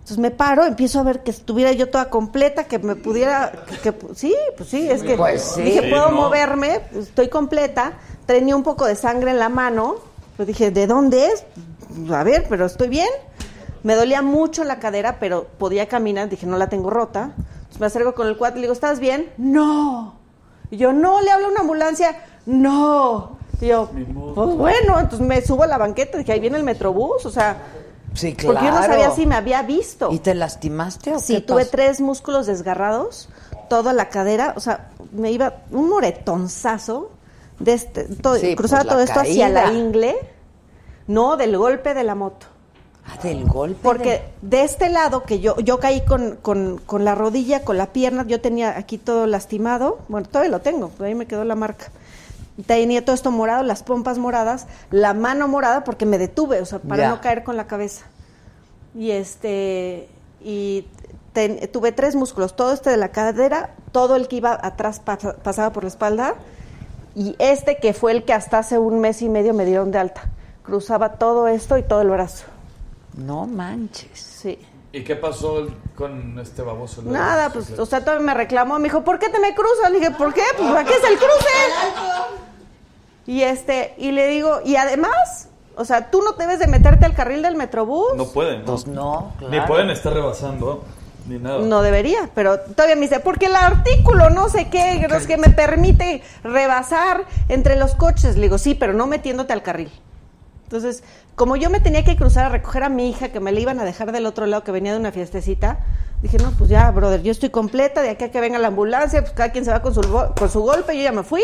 Entonces me paro, empiezo a ver que estuviera yo toda completa, que me pudiera, que, que- sí, pues sí, es que Pues sí. dije, Sí, puedo no. moverme, estoy completa, tenía un poco de sangre en la mano, pues dije, ¿de dónde es? A ver, pero estoy bien. Me dolía mucho la cadera, pero podía caminar, dije, no la tengo rota. Entonces me acerco con el cuate y le digo, ¿estás bien? No. Y yo, no, le hablo a una ambulancia, no. Y yo, pues bueno, entonces me subo a la banqueta, dije, ahí viene el metrobús, o sea, Sí, claro. porque yo no sabía si me había visto. ¿Y te lastimaste o Sí, qué tuve pasó? tres músculos desgarrados, toda la cadera, o sea, me iba un moretonzazo de este, todo, Sí, cruzaba todo esto hacia la ingle, no, del golpe de la moto. Ah, del golpe. Porque de este lado que yo, yo caí con, con, con la rodilla, con la pierna, yo tenía aquí todo lastimado, bueno, todavía lo tengo, ahí me quedó la marca. Tenía todo esto morado, las pompas moradas, la mano morada porque me detuve, o sea, para Ya. no caer con la cabeza. Y este, y ten- tuve tres músculos, todo este de la cadera, todo el que iba atrás pasa- pasaba por la espalda, y este que fue el que hasta hace un mes y medio me dieron de alta. Cruzaba todo esto y todo el brazo. No manches. Sí. ¿Y qué pasó con este baboso? Nada, pues, o sea, todavía me reclamó, me dijo, ¿por qué te me cruzas? Le dije, ¿por qué? Pues aquí es el cruce. Y este, y le digo, y además, o sea, tú no debes de meterte al carril del metrobús. No pueden. ¿no? Pues no, Ni claro. pueden estar rebasando, ni nada. No debería, pero todavía me dice, porque el artículo no sé qué, es que me permite rebasar entre los coches. Le digo, sí, pero no metiéndote al carril. Entonces, como yo me tenía que cruzar a recoger a mi hija, que me la iban a dejar del otro lado, que venía de una fiestecita, dije, no, pues ya, brother, yo estoy completa, de aquí a que venga la ambulancia, pues cada quien se va con su, con su golpe, yo ya me fui.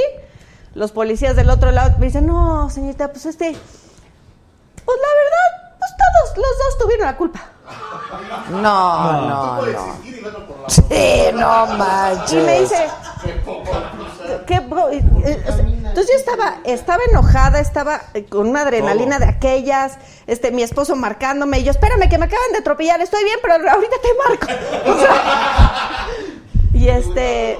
Los policías del otro lado me dicen, no, señorita, pues este, pues la verdad, pues todos los dos tuvieron la culpa. No, no, no. Sí, no manches. Y me dice, Entonces yo estaba, estaba enojada, estaba eh, con una adrenalina de aquellas, este, mi esposo marcándome, y yo, espérame, que me acaban de atropellar, estoy bien, pero ahorita te marco. O sea, y este,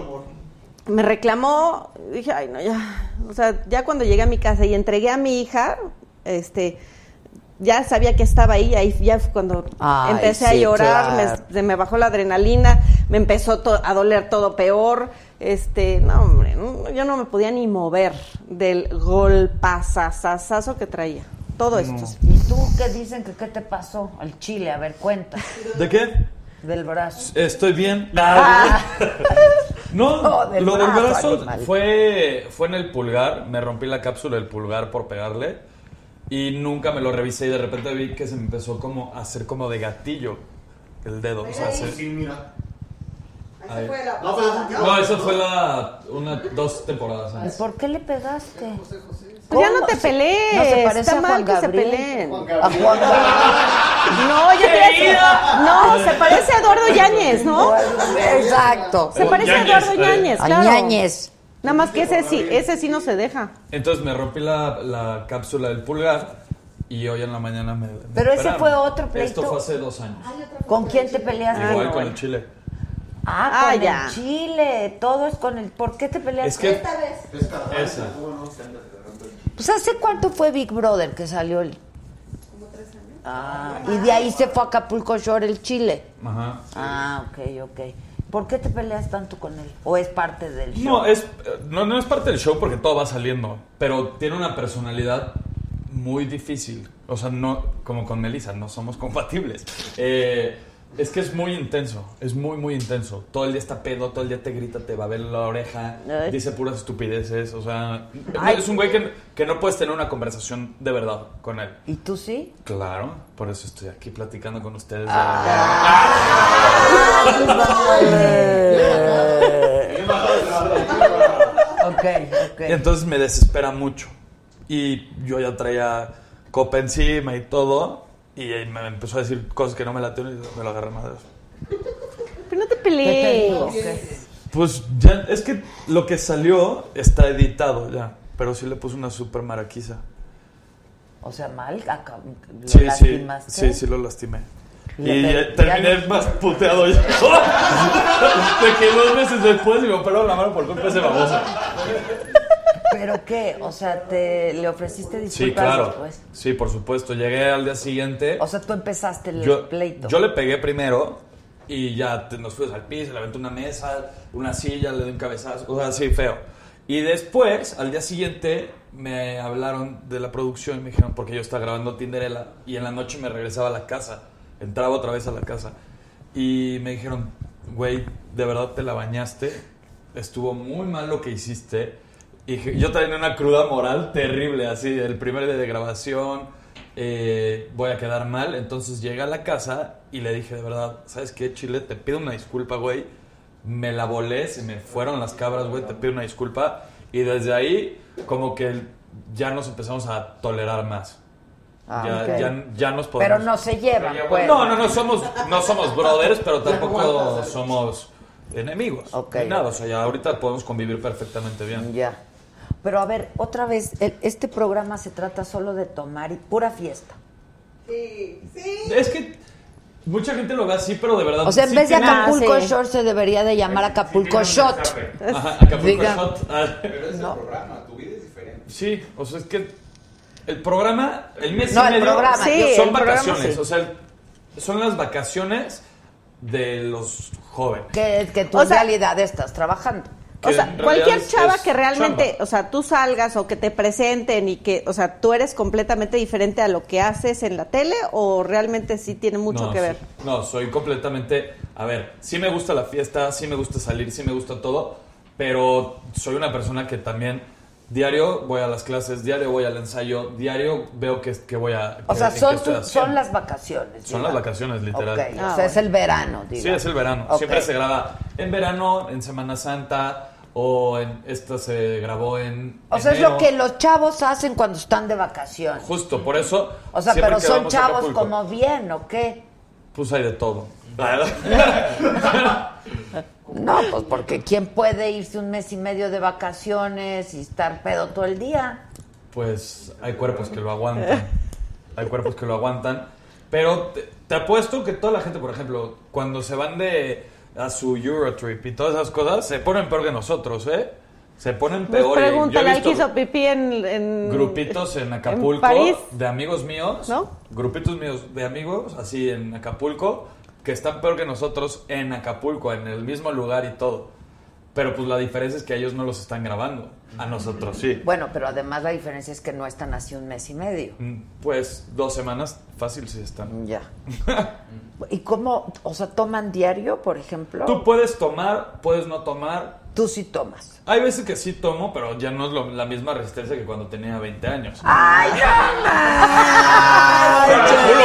me reclamó, dije, ay, no, ya. O sea, ya cuando llegué a mi casa y entregué a mi hija, este, ya sabía que estaba ahí, ahí ya fue cuando Ay, empecé a llorar, me- se me bajó la adrenalina, me empezó to- a doler todo peor. Este, no, hombre, no, yo no me podía ni mover del golpazazazazo que traía. Todo esto. ¿Y tú qué dicen que qué te pasó al chile? A ver, cuenta. ¿De qué? Del brazo. Estoy bien. Ah. No, No, del lo del brazo, brazo animal. fue, fue en el pulgar. Me rompí la cápsula del pulgar por pegarle. Y nunca me lo revisé y de repente vi que se me empezó como a hacer como de gatillo el dedo. O sea, se- Sí, mira. Ahí. fue la No, pero pasada. No, eso fue la, una, dos temporadas ¿Y antes. por qué le pegaste? Pues ya no te pelees. No se parece Está a mal Juan que se Gabriel. peleen. Juan Gabriel. No, yo decir- No, se parece a Eduardo Yáñez, ¿no? Exacto. Se parece a Yáñez, Eduardo eh. Yáñez, A claro. Ñañez. Nada más que ese sí, ese sí no se deja. Entonces me rompí la, la cápsula del pulgar y hoy en la mañana me. me Pero ese operaron. fue otro pleito. Esto fue hace dos años. ¿Con quién te peleaste? Igual con el chile. Ah, Ah, con ya. el Chile. Todo es con el. ¿Por qué te peleaste? Es que. Esta vez. Esa. Pues hace cuánto fue Big Brother que salió el. Ah, y de ahí se fue a Acapulco Shore el Chile. Ajá. Ah, ok, ok. ¿Por qué te peleas tanto con él? ¿O es parte del show? No, es, no, no es parte del show porque todo va saliendo, pero tiene una personalidad muy difícil. O sea, no, como con Melissa, no somos compatibles. Eh, es que es muy intenso, es muy, muy intenso. Todo el día está pedo, todo el día te grita, te va a ver la oreja, Ay. dice puras estupideces. O sea, Ay. es un güey que, que no puedes tener una conversación de verdad con él. ¿Y tú sí? Claro, por eso estoy aquí platicando con ustedes. de- ok, ok. Y entonces me desespera mucho. Y yo ya traía copa encima y todo. Y él me empezó a decir cosas que no me latieron y me lo agarré madre. Pero no te ¿Qué te pelees. Pues ya, es que lo que salió está editado ya. Pero sí le puse una super maraquiza. O sea, mal, acá, lo Sí, sí, lastimaste. sí, sí lo lastimé. Y ya terminé ya más puteado yo. de que dos meses después me operaron la mano por culpa de ese baboso. ¿Pero qué? O sea, te le ofreciste disculpas Sí, claro. después. Sí, por supuesto. Llegué al día siguiente. O sea, tú empezaste el yo, pleito. yo le pegué primero y ya te- nos fuimos al piso, le aventé una mesa, una silla, le di un cabezazo, o sea, así feo. Y después, al día siguiente, me hablaron de la producción y me dijeron, porque yo estaba grabando Tinderella y en la noche me regresaba a la casa, entraba otra vez a la casa. Y me dijeron, güey, de verdad te la bañaste, estuvo muy mal lo que hiciste. Y yo tenía una cruda moral terrible, así, el primer día de grabación, eh, voy a quedar mal. Entonces llegué a la casa y le dije, de verdad, ¿sabes qué, Chile? Te pido una disculpa, güey. Me la volé, se me fueron las cabras, güey, te pido una disculpa. Y desde ahí, como que ya nos empezamos a tolerar más. Ah, ya, ok. ya, ya nos podemos... Pero no se llevan, pues. No, no, no somos, no somos brothers, pero tampoco somos enemigos. Ok. Ni nada, o sea, ya ahorita podemos convivir perfectamente bien. Ya. Pero a ver, otra vez, el- este programa se trata solo de tomar y pura fiesta. Sí, sí. Es que mucha gente lo ve así, pero de verdad. O sea, en sí vez de tiene- Acapulco Ah, sí. Shore se debería de llamar Acapulco Shot. Ajá, Acapulco Diga. Shot. Ah, Pero es No. el programa, tu vida es diferente. Sí, o sea, es que el programa, el mes No, y el medio programa, Sí, son el programa, vacaciones. sí. O sea, el- son las vacaciones de los jóvenes. Que, que tú O en sea- realidad estás trabajando. O sea, cualquier chava que realmente, chamba. o sea, tú salgas o que te presenten y que, o sea, tú eres completamente diferente a lo que haces en la tele o realmente sí tiene mucho No, que ver. sí. No, soy completamente. A ver, sí me gusta la fiesta, sí me gusta salir, sí me gusta todo, pero soy una persona que también Diario voy a las clases, diario voy al ensayo, diario veo que, que voy a... O sea, son, tu- son las vacaciones. Son digamos. las vacaciones, literal. Ok, o sea, es el verano, digamos. Sí, es el verano. Ok. Siempre se graba en verano, en Semana Santa, o en esta se grabó en. O sea, es enero. lo que los chavos hacen cuando están de vacaciones. Justo, por eso. O sea, pero son chavos como bien, ¿o qué? Pues hay de todo. No, pues porque ¿quién puede irse un mes y medio de vacaciones y estar pedo todo el día? pues hay cuerpos que lo aguantan. Hay cuerpos que lo aguantan. Pero te, te apuesto que toda la gente, por ejemplo, cuando se van de a su Eurotrip y todas esas cosas, se ponen peor que nosotros, ¿eh? Se ponen Pues peor. y yo he pregúntale al que hizo pipí en, en- grupitos en Acapulco París. de amigos míos, ¿No? grupitos míos de amigos, así en Acapulco, que están peor que nosotros en Acapulco, en el mismo lugar y todo. Pero pues la diferencia es que ellos no los están grabando, a nosotros sí. Bueno, pero además la diferencia es que no están así un mes y medio. Mm, Pues dos semanas fácil sí están. Ya. ¿Y cómo, o sea, toman diario, por ejemplo? Tú puedes tomar, puedes no tomar. Tú sí tomas. Hay veces que sí tomo, pero ya no es lo- la misma resistencia que cuando tenía 20 años. ¡Ay, Pero te juro,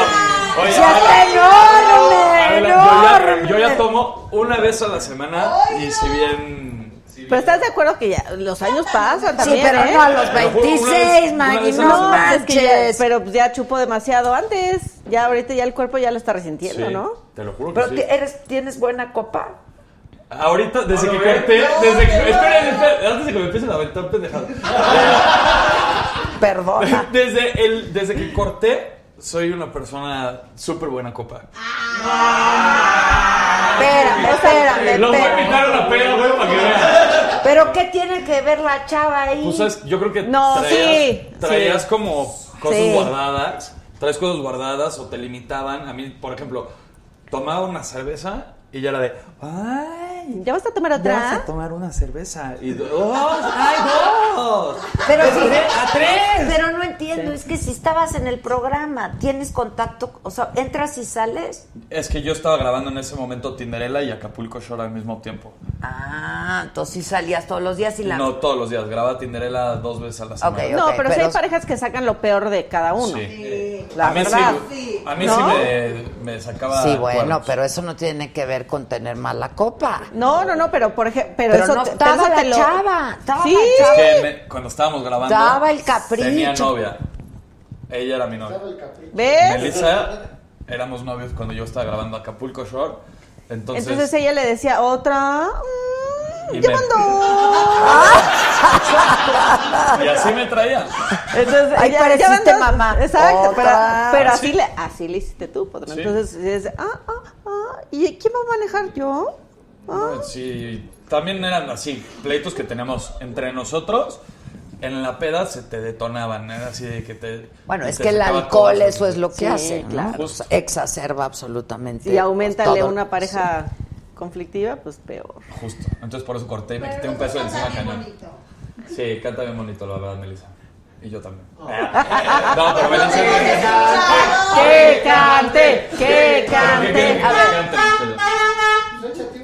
oye, ¡Se hace Adela, enorme! yo, ya, yo ya tomo una vez a la semana y si bien... Pero estás de acuerdo que ya los años pasan Sí, también, pero ¿eh? no a los Te lo juro, una 26, vez- una Maggie, vez a no la semana. Es que ya- manches. pero pues ya chupó demasiado antes. Ya ahorita ya el cuerpo ya lo está resintiendo, Sí, ¿no? Te lo juro que Pero sí. ti- eres, ¿tienes buena copa? Ahorita, desde que corté, no, desde que... no. Esperen, esperen, antes de que me empiecen a aventar pendejadas. Perdona. Desde, el, desde que corté, soy una persona súper buena copa. Espérame, espérame, Los voy a invitar a una peda, güey, para que vean. ¿Pero qué tiene que ver la chava ahí? Pues ¿sabes? yo creo que No, traías, sí, traías sí. como cosas Sí. guardadas, traes cosas guardadas o te limitaban. A mí, por ejemplo, tomaba una cerveza y ya era de, ay, ¿Ya vas a tomar vas otra? a tomar una cerveza. Y dos, ay, dos. Pero, a tres. pero no entiendo, es que si estabas en el programa, tienes contacto, o sea, entras y sales. Es que yo estaba grabando en ese momento Tinderella y Acapulco Shore al mismo tiempo. Ah, entonces sí salías todos los días y la... No todos los días, grababa Tinderella dos veces a la semana. Ok, No, pero, sí pero- hay parejas que sacan lo peor de cada uno. Sí. La a mí verdad. sí, a mí ¿No? sí me, me sacaba. Sí, bueno, cuernos. pero eso no tiene que ver con tener mala copa. No, no, no, pero por ejemplo, pero, Pero eso no estaba la chava, estaba Sí. la Es chava. que me- cuando estábamos grabando. Daba el capricho. Tenía novia. Ella era mi novia. ¿Ves? Melissa, éramos novios cuando yo estaba grabando Acapulco Shore. Entonces. Entonces ella le decía otra. y, mm, me- y así me traía. Entonces, Ahí ella- pareciste mamá. Exacto, pero, Otra. pero Ah, así, sí. le, así le hiciste tú, Podrán. Sí. Entonces, es, ah, ah, ah, ¿y quién va a manejar yo? Ah. Sí, también eran así, pleitos que teníamos entre nosotros. En la peda se te detonaban, era así de que te. Bueno, te es que el alcohol eso es lo que Sí, hace, claro. Pues exacerba absolutamente. Y aumentale pues, una pareja conflictiva, pues peor. Justo. Entonces por eso corté y me quité un peso de encima cañón. Sí, canta bien bonito, la verdad, Melissa. Y yo también. Oh. No, pero Melissa. ¡Que cante! ¡Que ¿Qué cante! A ver?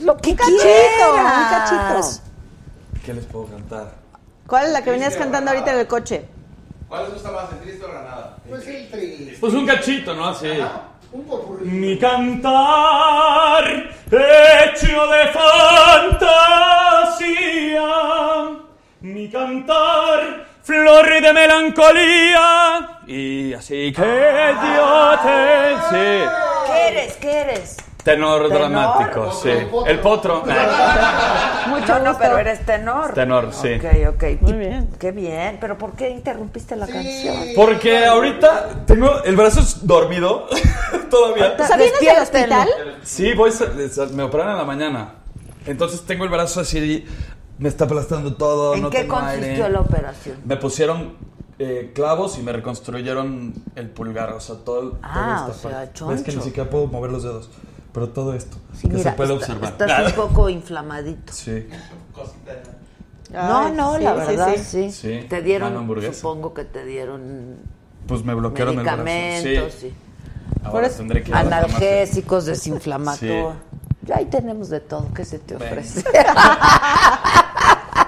Lo que cachito, quieras. un cachito. ¿Qué les puedo cantar? ¿Cuál es la que venías cantando ahorita en el coche? ¿Cuál les gusta más, el triste o granada? Pues el triste. Pues un cachito, ¿no? Así. Un. Mi cantar hecho de fantasía, mi cantar flor de melancolía y así que yo te sí. ¿Qué eres? ¿Qué eres? Tenor, ¿Tenor? dramático, sí. El potro. Mucho no, pero eres tenor. Tenor, sí. Ok, ok. Muy bien. Qué bien. ¿Pero por qué interrumpiste la canción? Porque ahorita tengo el brazo dormido todavía. O sea, ¿vienes del hospital? Sí, voy, me operaron en la mañana. Entonces tengo el brazo así, me está aplastando todo. ¿En no qué tengo consistió aire. la operación? Me pusieron eh, clavos y me reconstruyeron el pulgar, o sea, todo. Ah, toda o sea, parte. choncho. Es que ni siquiera puedo mover los dedos, pero todo esto Sí, que mira, se puede está- observar. estás un poco inflamadito. Sí, no, no, sí, la verdad, sí. sí. Sí, Te dieron, supongo que te dieron pues me bloquearon el brazo. medicamentos, Sí. sí. Ahora Por tendré que ir a la farmacia. analgésicos, desinflamatorios. Sí. Ya ahí tenemos de todo. ¿Qué se te ofrece?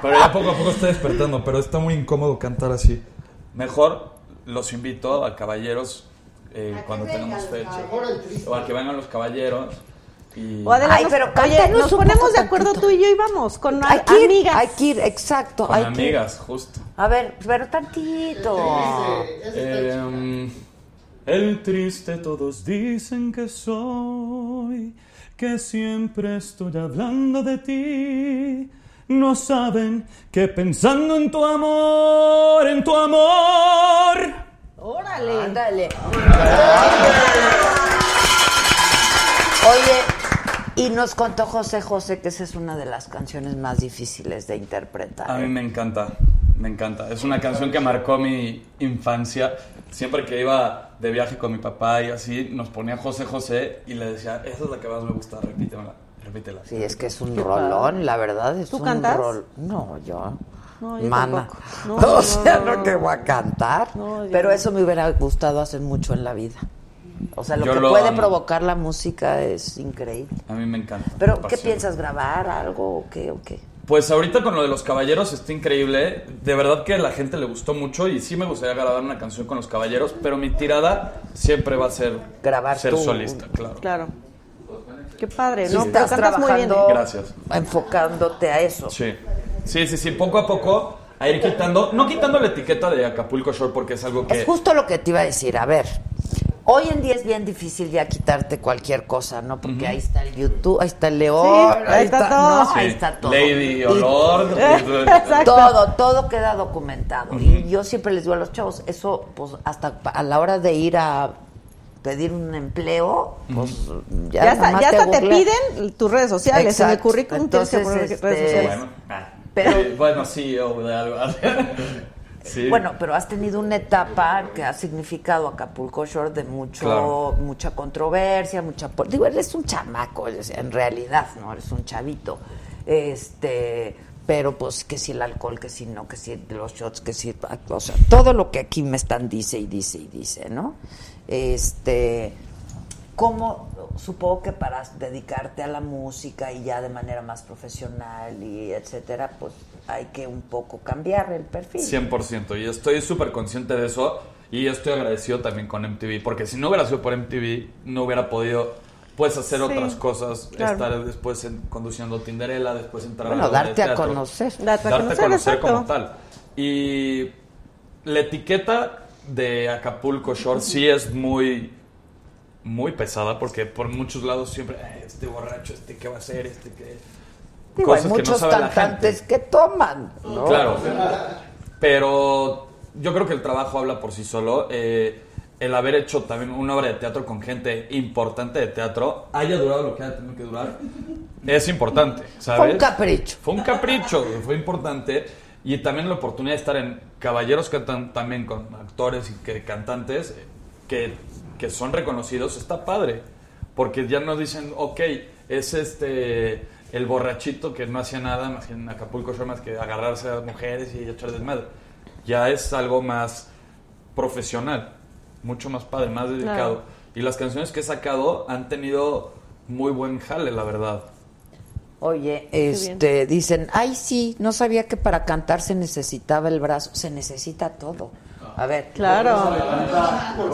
Pero ya poco a poco estoy despertando, pero está muy incómodo cantar así. Mejor los invito a caballeros eh, cuando tengamos fecha. O a que vengan los caballeros. Y... O Adela, Ay, pero oye, nos ponemos de acuerdo tantito. tú y yo y vamos con Hay a- que ir, amigas. hay que ir, exacto. Con hay que ir. amigas, justo. A ver, pero tantito. Em, el triste todos dicen que soy, que siempre estoy hablando de ti. No saben que pensando en tu amor, en tu amor. Órale. Ándale. Oye, y nos contó José José que esa es una de las canciones más difíciles de interpretar. A mí me encanta, me encanta. Es una canción que marcó mi infancia. Siempre que iba de viaje con mi papá y así, nos ponía José José y le decía, esa es la que más me gusta, repítemela, repítela. Sí, es que es un rolón, la verdad. Es ¿Tú un cantas? rol- No, yo. No, yo Mana. No, o sea, no, no, que voy a cantar. Pero no. eso me hubiera gustado hacer mucho en la vida. O sea, lo Yo que lo puede amo. provocar la música es increíble. A mí me encanta. Pero, me ¿qué piensas? ¿Grabar algo o qué? O qué? Pues ahorita con lo de los caballeros está increíble. De verdad que a la gente le gustó mucho y sí me gustaría grabar una canción con los caballeros, pero mi tirada siempre va a ser Grabar ser tú. solista, claro. Claro. Qué padre, Sí, ¿no? Pero estás cantas muy bien. trabajando Gracias. enfocándote a eso. Sí. Sí, sí, sí, poco a poco a ir quitando, no quitando la etiqueta de Acapulco Shore porque es algo que Es justo lo que te iba a decir. A ver, hoy en día es bien difícil ya quitarte cualquier cosa, ¿no? Porque ahí está el YouTube, ahí está el León, Sí, ahí está todo. ¿no? Sí. Ahí está todo. Lady Y- o Lord. Exacto. Todo, todo queda documentado. Y yo siempre les digo a los chavos, eso, pues, hasta a la hora de ir a pedir un empleo, pues, ya, Ya, hasta, ya hasta te piden tus redes sociales. En el Exacto. currículum tienes que Entonces, poner este, redes sociales. Bueno, ah, Pero- sí, bueno, sí, o de algo. Sí. Bueno, pero has tenido una etapa que ha significado Acapulco Shore de mucho, Claro. mucha controversia, mucha... Digo, eres un chamaco, en realidad, ¿no? Eres un chavito. Este... Pero pues que si el alcohol, que si no, que si los shots, que si... O sea, todo lo que aquí me están dice y dice y dice, ¿no? Este... ¿Cómo, supongo que para dedicarte a la música y ya de manera más profesional y etcétera, pues hay que un poco cambiar el perfil? 100%. Y estoy súper consciente de eso. Y estoy agradecido también con MTV. Porque si no hubiera sido por MTV, no hubiera podido pues hacer Sí, otras cosas. claro. Estar después en- conduciendo Tinderella, después entrar Bueno, a darte a conocer. A Darte conocer, a conocer como tal. Y la etiqueta de Acapulco Shore sí es muy muy pesada porque por muchos lados siempre "Ay, este borracho, este qué va a hacer, este que Digo, hay muchos sabe la cantantes gente. que toman, ¿no? Claro. Pero yo creo que el trabajo habla por sí solo. Eh, el haber hecho también una obra de teatro con gente importante de teatro, haya durado lo que haya tenido que durar, es importante, ¿sabes? Fue un capricho. Fue un capricho, fue importante. Y también la oportunidad de estar en Caballeros Cantan también con actores y que, cantantes que, que son reconocidos, está padre. Porque ya nos dicen, ok, es este el borrachito que no hacía nada más que en Acapulco Shore más que agarrarse a mujeres y echar desmadre. Ya es algo más profesional, mucho más padre, más dedicado. Claro. Y las canciones que he sacado han tenido muy buen jale, la verdad. Oye, este, dicen, ay sí, no sabía que para cantar se necesitaba el brazo, se necesita todo. A ver, Claro.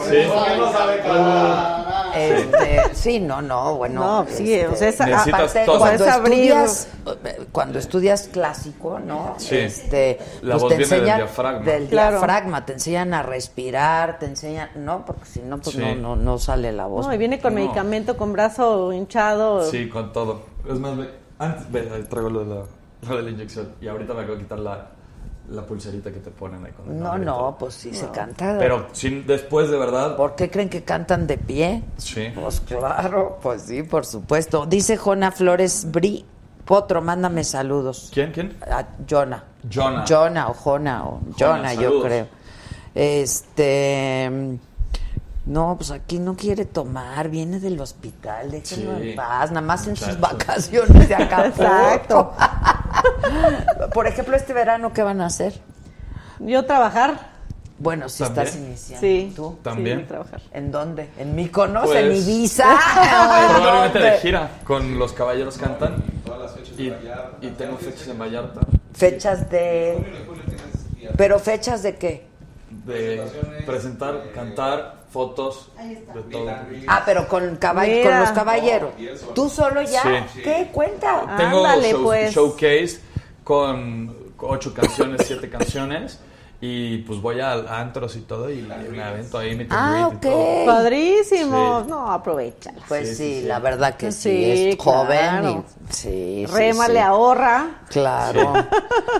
Sí. no sabe cantar. este, sí, no, no, bueno, No, sí, este, o sea, esa- Necesitas aparte, todo. cuando estudias, cuando estudias clásico, ¿no? Sí. Este, La pues voz te viene del enseñan diafragma. del Claro. diafragma, te enseñan a respirar, te enseñan, no, porque si no, pues Sí. no, no, no sale la voz. No, y viene con No. medicamento, con brazo hinchado. Sí, con todo. Es más, antes ve, traigo lo de, la, lo de la inyección. Y ahorita me acabo de quitar la, la pulserita que te ponen ahí con el No, no, todo. pues sí se canta. Pero sin, después, de verdad, ¿Por qué creen que cantan de pie? sí. Pues claro, pues sí, por supuesto. Dice Jona Flores Bri, Potro, mándame saludos. ¿Quién, quién? A Jonah. Jonah. Jonah o Jona o Jonah, yo saludos. creo. Este. No, pues aquí no quiere tomar, viene del hospital, déjenlo Sí. en paz, nada más en sus vacaciones de acá. Exacto. Por ejemplo, este verano, ¿qué van a hacer? Yo trabajar. Bueno, si ¿También? estás iniciando. Sí. ¿Tú? También. Sí, trabajar. ¿En dónde? ¿En Mykonos? Pues- ¿En en Probablemente de gira con Los Caballeros Cantan. Todas las fechas Y, de Vallarta. y tengo fechas en Vallarta. Fechas de... ¿Pero fechas de qué? De presentar, cantar, fotos, de todo. Ah, pero con, caball- con los caballeros. ¿Tú solo ya? Sí. ¿Qué? Cuenta. Tengo Ándale, show- pues. showcase con ocho canciones, siete canciones. Y pues voy a a antros y todo y me avento ahí mi Ah, y todo. ok. Padrísimo. Sí. No, aprovechala. Pues Sí, sí, sí, sí. la verdad que sí, Sí, es joven y sí, sí, Rémale, sí. ahorra. Claro.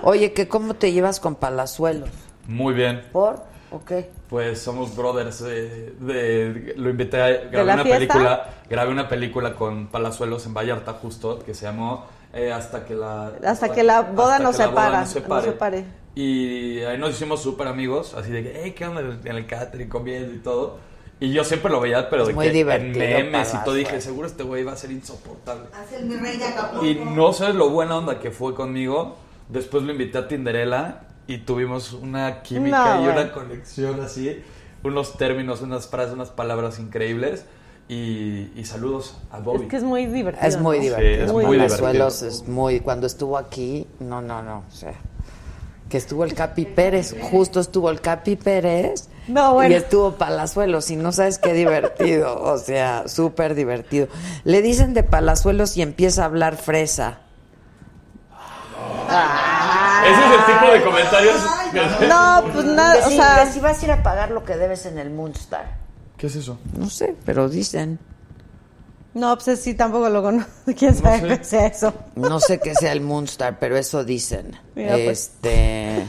Oye, que cómo te llevas con Palazuelos? Muy bien. ¿Por? ¿O qué? Pues somos brothers. eh, de, lo invité a grabar una fiesta? película. Grabé una película con Palazuelos en Vallarta justo que se llamó eh, Hasta que la Hasta que la boda hasta nos que la boda separa, nos separe. nos separe. Y ahí nos hicimos súper amigos, así de que, hey, ¿qué onda en el catering comiendo y todo? Y yo siempre lo veía, pero Es de muy que divertido, en memes y todo dije, seguro este güey va a ser insoportable. Hace el mi rey de Acapulco. Y no sabes lo buena onda que fue conmigo. Después lo invité a Tinderella y tuvimos una química No, y bueno. una conexión así. Unos términos, unas frases, unas palabras increíbles. Y, y saludos a Bobby. Es que es muy divertido. Es muy ¿no? divertido. es muy Palazuelos divertido. es muy... Cuando estuvo aquí, no, no, no, o sea... Que estuvo el Capi Pérez, justo estuvo el Capi Pérez No, bueno. y estuvo Palazuelos y no sabes qué divertido, o sea, súper divertido. Le dicen de Palazuelos y empieza a hablar fresa. Ese es el tipo de comentarios. que- No, pues nada, o si, sea, si vas a ir a pagar lo que debes en el Moonstar. ¿Qué es eso? No sé, pero dicen. no, pues sí, tampoco lo conozco. ¿Quién sabe sé. qué sea eso? No sé qué sea el Moonstar, pero eso dicen. Mira, pues. Este.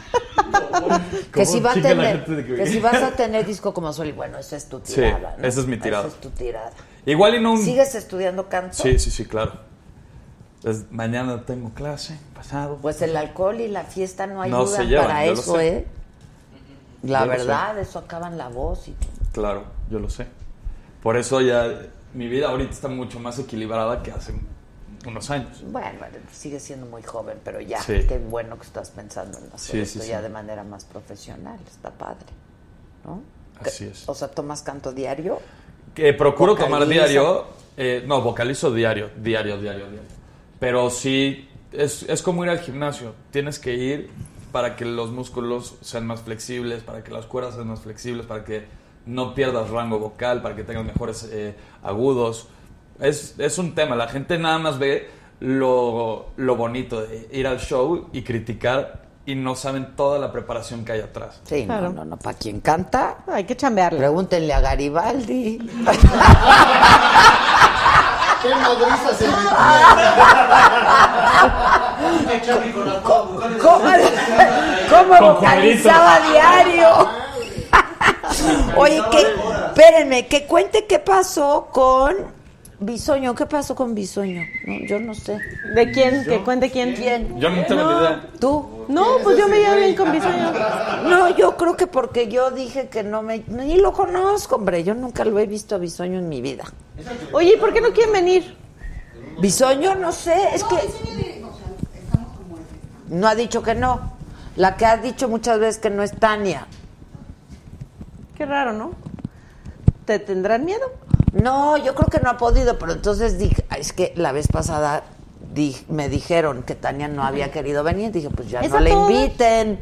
que si va a la tener, gente de que- que si vas a tener disco como Sol, y bueno, esa es tu Sí, tirada. ¿no? esa es mi tirada. Esa es tu tirada. Igual y no un... ¿Sigues estudiando canto? Sí, sí, sí, claro. Pues, mañana tengo clase, pasado. Pues el alcohol y la fiesta no No ayudan se llevan, para eso. ¿eh? La Yo verdad, eso acaban la voz y Claro, yo lo sé. Por eso ya mi vida ahorita está mucho más equilibrada que hace unos años. Bueno, sigues siendo muy joven, pero ya, Sí. qué bueno que estás pensando en hacer Sí, esto sí, ya de manera más profesional, está padre, ¿no? Así es. O sea, ¿tomas canto diario? Que procuro tomar diario. eh, no, vocalizo diario, diario, diario, diario. Pero sí, es, es como ir al gimnasio. Tienes que ir para que los músculos sean más flexibles, para que las cuerdas sean más flexibles, para que no pierdas rango vocal, para que tengas mejores eh, agudos. Es, es un tema. La gente nada más ve lo, lo bonito de ir al show y criticar y no saben toda la preparación que hay atrás. Sí, Claro. no, no, no, para quien canta, Hay que chambearle. pregúntenle a Garibaldi. ¿Qué madriza se ¿Cómo, cómo vocalizaba diario? Oye, que, espérenme, que cuente qué pasó con Bisoño. ¿Qué pasó con Bisoño? No, yo no sé. ¿De quién? ¿Que cuente quién? ¿Quién? Yo no tengo ni idea. ¿Tú? No, pues yo me llevo bien con Bisoño. No, yo creo que porque yo dije que no me... Ni lo conozco, hombre. Yo nunca lo he visto a Bisoño en mi vida. Oye, ¿y por qué no quieren venir? Bisoño, no sé, es que... No ha dicho que no. La que ha dicho muchas veces que no es Tania. Qué raro, ¿no? ¿Te tendrán miedo? No, yo creo que no ha podido, pero entonces dije, "Ah, es que la vez pasada di- me dijeron que Tania no había querido venir. Dije, pues ya no le inviten.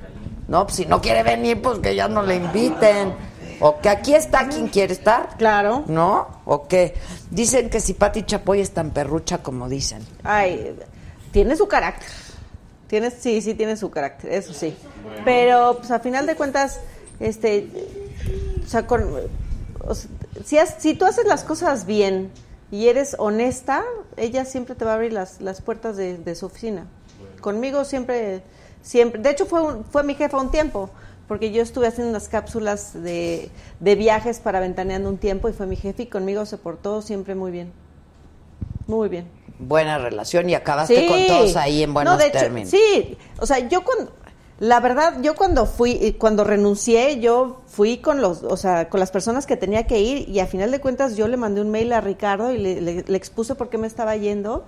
No, pues si no quiere venir, pues que ya no le inviten. O que aquí está quien quiere estar. Claro. ¿No? ¿O qué? Dicen que si Pati Chapoy es tan perrucha como dicen. Ay, tiene su carácter. Tiene, sí, sí tiene su carácter, eso sí. Pero, pues, a final de cuentas, este, o sea, con, o sea, si, has- si tú haces las cosas bien y eres honesta, ella siempre te va a abrir las, las puertas de, de su oficina. Conmigo siempre, siempre, de hecho fue, un- fue mi jefa un tiempo, porque yo estuve haciendo unas cápsulas de, de viajes para Ventaneando un tiempo y fue mi jefe y conmigo se portó siempre muy bien. Muy bien. Buena relación y acabaste con todos ahí en buenos No, de hecho, términos. Sí, o sea, yo cuando, la verdad, yo cuando fui, eh, cuando renuncié, yo fui con los, o sea, con las personas que tenía que ir y a final de cuentas yo le mandé un mail a Ricardo y le, le- le expuse por qué me estaba yendo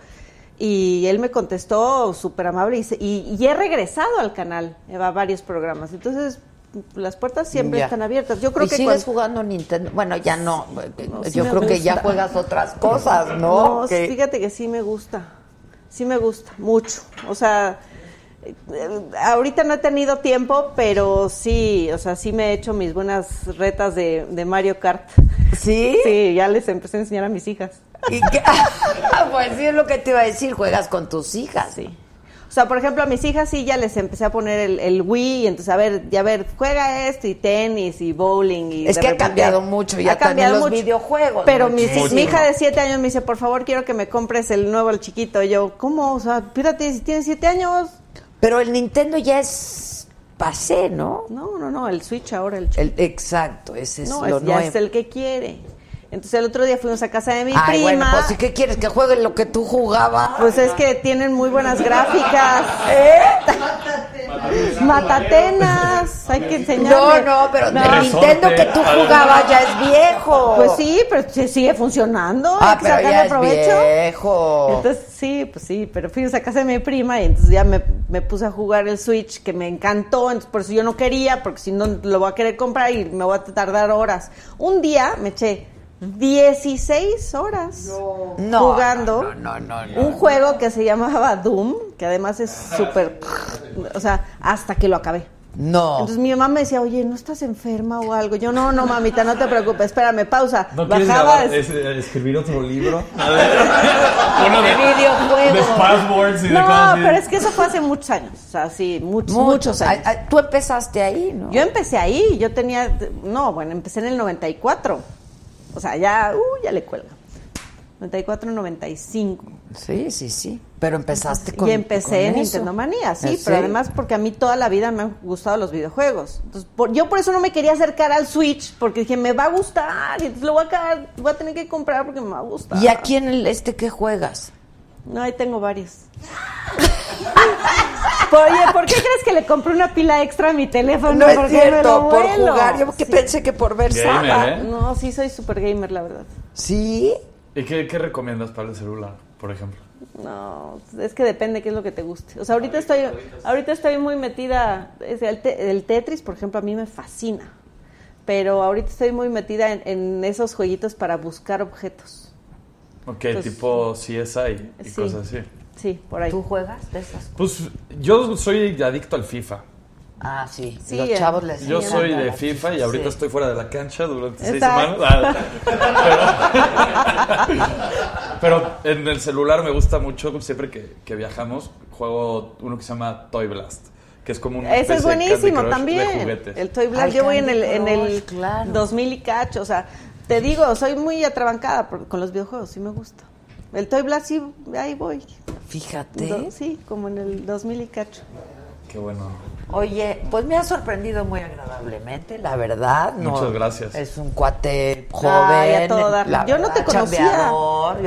y él me contestó súper amable y, se- y, y he regresado al canal eh, a varios programas. Entonces, las puertas siempre Ya. están abiertas. Yo creo ¿Y que sigues cuando- jugando Nintendo? Bueno, ya no. No, sí Yo creo que ya juegas otras cosas, ¿no? No, fíjate que sí me gusta. Sí me gusta, mucho. O sea, Eh, ahorita no he tenido tiempo, pero sí, o sea, sí me he hecho mis buenas retas de, de Mario Kart. ¿Sí? Sí, ya les empecé a enseñar a mis hijas. ¿Y qué? pues sí, es lo que te iba a decir, juegas con tus hijas. Sí. O sea, por ejemplo, a mis hijas sí ya les empecé a poner el, el Wii, y entonces, a ver, ya ver, juega esto, y tenis, y bowling, y... Es de que ha cambiado mucho, ya también los videojuegos, Pero mi, hija de siete años me dice, por favor, quiero que me compres el nuevo, el chiquito. Y yo, ¿cómo? O sea, fíjate, si tienes siete años... Pero el Nintendo ya es pasé, ¿no? No, no, no, el Switch ahora, el. El, exacto, ese es no, lo es, ya nuevo. es el que quiere. Entonces el otro día fuimos a casa de mi Ay, prima. bueno, pues ¿y qué quieres? ¿Que juegue lo que tú jugabas? Pues es que tienen muy buenas gráficas. ¿Eh? Matatenas, hay que enseñarle. No, no, pero el Nintendo que tú jugabas ya es viejo. Pues sí, pero se sigue funcionando. Ah, hay que pero sacarle ya es provecho. viejo. Entonces sí, pues sí, pero fuimos a casa de mi prima y entonces ya me, me puse a jugar el Switch que me encantó, entonces por eso yo no quería, porque si no lo voy a querer comprar y me voy a tardar horas. Un día me eché 16 horas No, jugando no, no, no, un juego que se llamaba Doom, que además es súper, o sea, hasta que lo acabé. No. Entonces mi mamá me decía, oye, ¿no estás enferma o algo? Yo, no, no, mamita, no te preocupes, espérame, pausa. ¿No quieres Bajaba, es- eh, escribir otro libro? A ver. Uno de, De videojuegos. De passwords y de No, cosas así. pero es que eso fue hace muchos años, o sea, sí, muchos, Muchos. muchos años. Tú empezaste ahí, ¿no? Yo empecé ahí, yo tenía, no, bueno, empecé en el 94, o sea, ya, uh, ya le cuelga. 94, 95. Sí, sí, sí. Pero empezaste con y empecé en con. Nintendo Manía, sí, ¿Ah, pero además porque a mí toda la vida me han gustado los videojuegos. Entonces, por- yo por eso no me quería acercar al Switch, porque dije, me va a gustar, y entonces lo voy a, acabar- voy a tener que comprar porque me va a gustar. ¿Y aquí en el este qué juegas? No, ahí tengo varios. Oye, ¿por qué crees que le compré una pila extra a mi teléfono? No es cierto, lo por jugar. Yo que Sí. pensé que por ver Gamer, Saba. ¿eh? No, sí soy super gamer, la verdad. ¿Sí? ¿Y qué, qué recomiendas para el celular, por ejemplo? No, es que depende qué es lo que te guste. O sea, ahorita estoy, ahorita estoy muy metida, es el, te- el Tetris, por ejemplo, a mí me fascina. Pero ahorita estoy muy metida en, en esos jueguitos para buscar objetos. Ok, tipo CSI y sí. cosas así. Sí, por ahí. ¿Tú juegas de esas? Pues yo soy adicto al FIFA. Ah, sí. Sí, Los eh. chavos les Yo soy de FIFA y ahorita Sí. estoy fuera de la cancha durante seis semanas. Ah, Pero, pero en el celular me gusta mucho, siempre que, que viajamos, juego uno que se llama Toy Blast, que es como un Ese es buenísimo también. El Toy Blast, yo voy en el, en el claro. 2000 y cacho, o sea, te digo, soy muy atrabancada por- con los videojuegos, sí me gusta. El Toy Blast, sí, ahí voy. Fíjate. Do- sí, como en el 2000 y cacho. Qué bueno. Oye, pues me ha sorprendido muy agradablemente, la verdad. No, Muchas gracias. Es un cuate joven. Ay, a todo dar. la Yo no te conocía. yo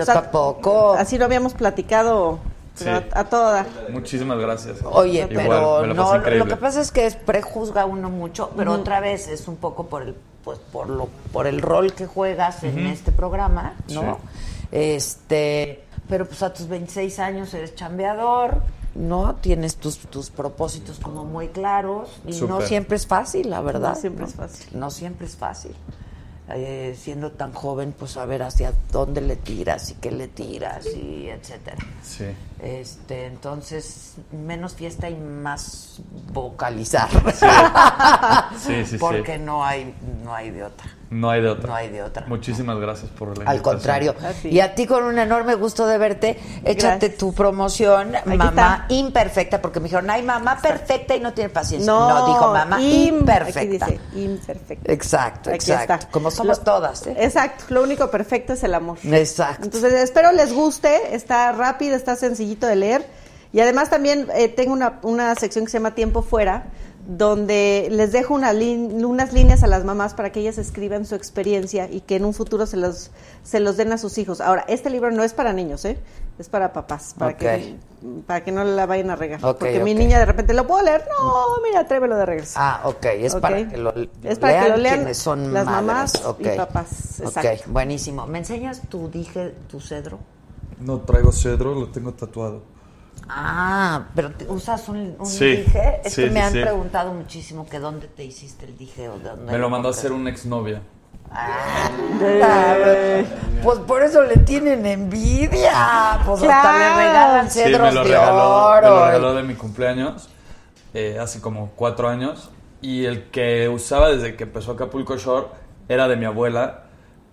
O sea, tampoco. Así lo habíamos platicado pero Sí. a, a todo dar. Muchísimas gracias. Oye, Igual, pero no, lo que pasa es que es prejuzga uno mucho, pero otra vez es un poco por el pues por lo por el rol que juegas en este programa, ¿no? Este, pero pues a tus 26 años eres chambeador, ¿no? Tienes tus tus propósitos como muy claros y no siempre es fácil, la verdad. No siempre es fácil. No siempre es fácil. Eh, siendo tan joven, pues saber hacia dónde le tiras y qué le tiras y etcétera. Sí. Este, entonces, menos fiesta y más vocalizar. Sí, sí, sí. Porque no hay, no hay de otra. No hay de otra. No hay de otra. Muchísimas gracias por la Al invitación. contrario. Así. Y a ti con un enorme gusto de verte, échate Gracias. tu promoción, Aquí mamá está. imperfecta, porque me dijeron, ay, mamá perfecta y no tiene paciencia. No, No, dijo mamá im- imperfecta. Aquí dice imperfecta. Exacto, Aquí exacto. está. Como somos Lo- todas, ¿eh? Exacto, lo único perfecto es el amor. Exacto. Entonces, espero les guste, está rápido, está sencillito de leer. Y además también eh, tengo una, una sección que se llama Tiempo Fuera, donde les dejo una unas líneas a las mamás para que ellas escriban su experiencia y que en un futuro se los, se los den a sus hijos. Ahora, este libro no es para niños, ¿eh? Es para papás, para, que, para que no la vayan a regar. Porque mi niña de repente, ¿lo puedo leer? No, mira, atrévelo de regreso. Ah, ok. Es para que lo, Es para que lo lean quienes son las madres. mamás y papás, Ok, exacto. buenísimo. ¿Me enseñas tu dije, tu cedro? No traigo cedro, lo tengo tatuado. Ah, pero te- usas un, un Sí, dije. Es sí, que me sí, han sí. preguntado muchísimo que dónde te hiciste el dije o de dónde Me lo mandó a hacer una exnovia. Ah, pues por eso le tienen envidia. Pues hasta le regalan Sí, cedros me lo de regaló, me lo oro. regaló de mi cumpleaños eh, hace como cuatro años. Y el que usaba desde que empezó Acapulco Shore era de mi abuela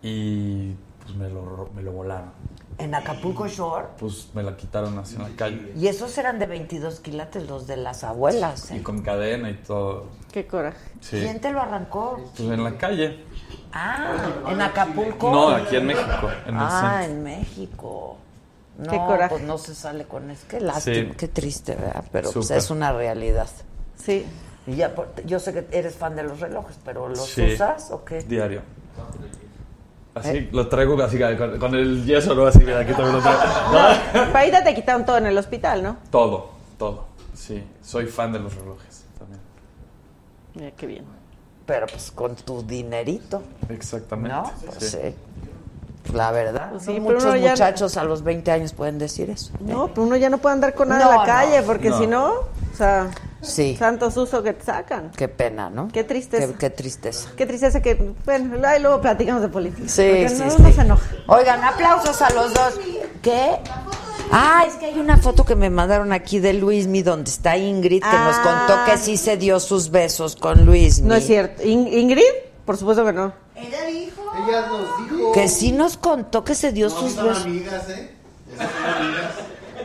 y pues me lo, me lo volaron. En Acapulco Shore. Pues me la quitaron así en la calle. Y esos eran de 22 quilates, los de las abuelas. Y ¿eh? con cadena y todo. Qué coraje. Sí. ¿Quién te lo arrancó? Pues en la calle. Ah, en Acapulco. No, aquí en México. En ah, en México. No, Qué coraje. pues no se sale con eso. Qué lástima, Sí. qué triste, ¿verdad? Pero pues, es una realidad. Sí. Y ya, por- yo sé que eres fan de los relojes, pero ¿los Sí. usas o qué? Diario. Así ¿Eh? lo traigo así con, con el yeso, ¿no? Así, mira, aquí también lo traigo. Ahorita te quitaron todo en el hospital, ¿no? Todo, todo. Sí, soy fan de los relojes también. Mira, qué bien. Pero pues con tu dinerito, Exactamente. ¿no? Pues, sí. sí. La verdad, Pues sí, no muchos ya- muchachos a los 20 años pueden decir eso. No, pero uno ya no puede andar con nada No, en la no, calle, porque no. si no, o sea, Sí, santo susto que te sacan. qué pena, ¿no? Qué tristeza. Qué, qué tristeza. Qué tristeza que, bueno, ahí luego platicamos de política. Sí, sí, no, sí. se enoja. Oigan, aplausos a los dos. ¿Qué? Ah, es que hay una foto que me mandaron aquí de Luismi donde está Ingrid que nos Ah. contó que sí se dio sus besos con Luismi. No es cierto. In- ¿Ingrid? Por supuesto que no. Ella nos dijo. Que sí nos contó que se dio No, sus besos. amigas, ¿eh? Esas son amigas.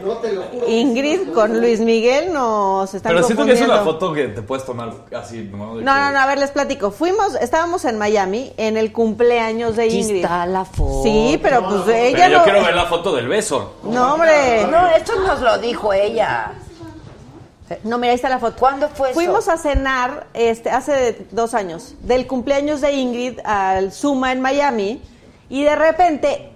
No te lo juro. Ingrid con Luis Miguel no se están Pero siento que es una foto que te puedes tomar así, ¿no? No, que- no, no, a ver, les platico. Fuimos, estábamos en Miami en el cumpleaños de Aquí Ingrid. está la foto. Sí, pero pues Pero ella yo no. quiero ver la foto del beso. No, hombre. No, esto nos lo dijo ella. No, mira, ahí está la foto. ¿Cuándo fue eso? Fuimos a cenar este, hace dos años, del cumpleaños de Ingrid al Zuma en Miami, y de repente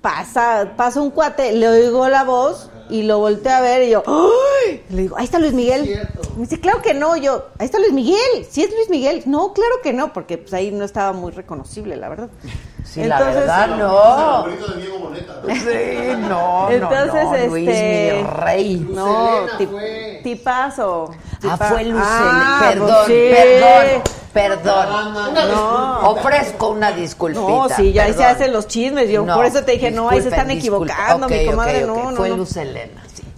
pasa, pasa un cuate, le oigo la voz y lo volteo a ver y yo, ¡ay! Le digo, ahí está Luis Miguel. Me dice, claro que no, yo, ahí está Luis Miguel, sí es Luis Miguel. No, claro que no, porque pues ahí no estaba muy reconocible, la verdad. Sí, la verdad, no. Favorito de Diego Boneta. ¿no? Sí, no, Entonces, no, no. Luis, este, mi rey. No, Lucelena tip- fue. tipazo. Ah, fue Lucel. Ah, perdón, pues sí. perdón, perdón. No. Ofrezco una disculpita. No, sí, ya ahí se perdón. hacen los chismes. Yo No, por eso te dije, no, ahí se están equivocando, mi comadre, ok, ok. no, no, Fue no.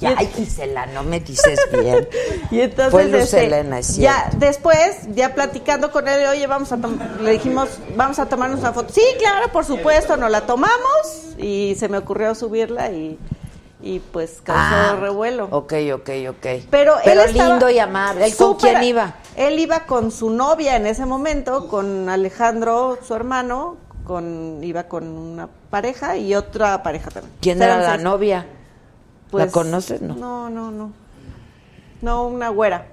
Y- ay, Gisela, no me dices bien. Y entonces, Fue Luz este, es ya después, ya platicando con él, oye, vamos a le dijimos, vamos a tomarnos una foto. Sí, claro, por supuesto, nos la tomamos y se me ocurrió subirla y, y pues causó Ah, revuelo. Ok, ok, ok. Pero, él estaba lindo y amable. ¿Él con quién iba? Él iba con su novia en ese momento, con Alejandro, su hermano, con iba con una pareja y otra pareja también. ¿Quién era la seis. novia? Pues, ¿La conoces? No. No, no, no. No, una güera.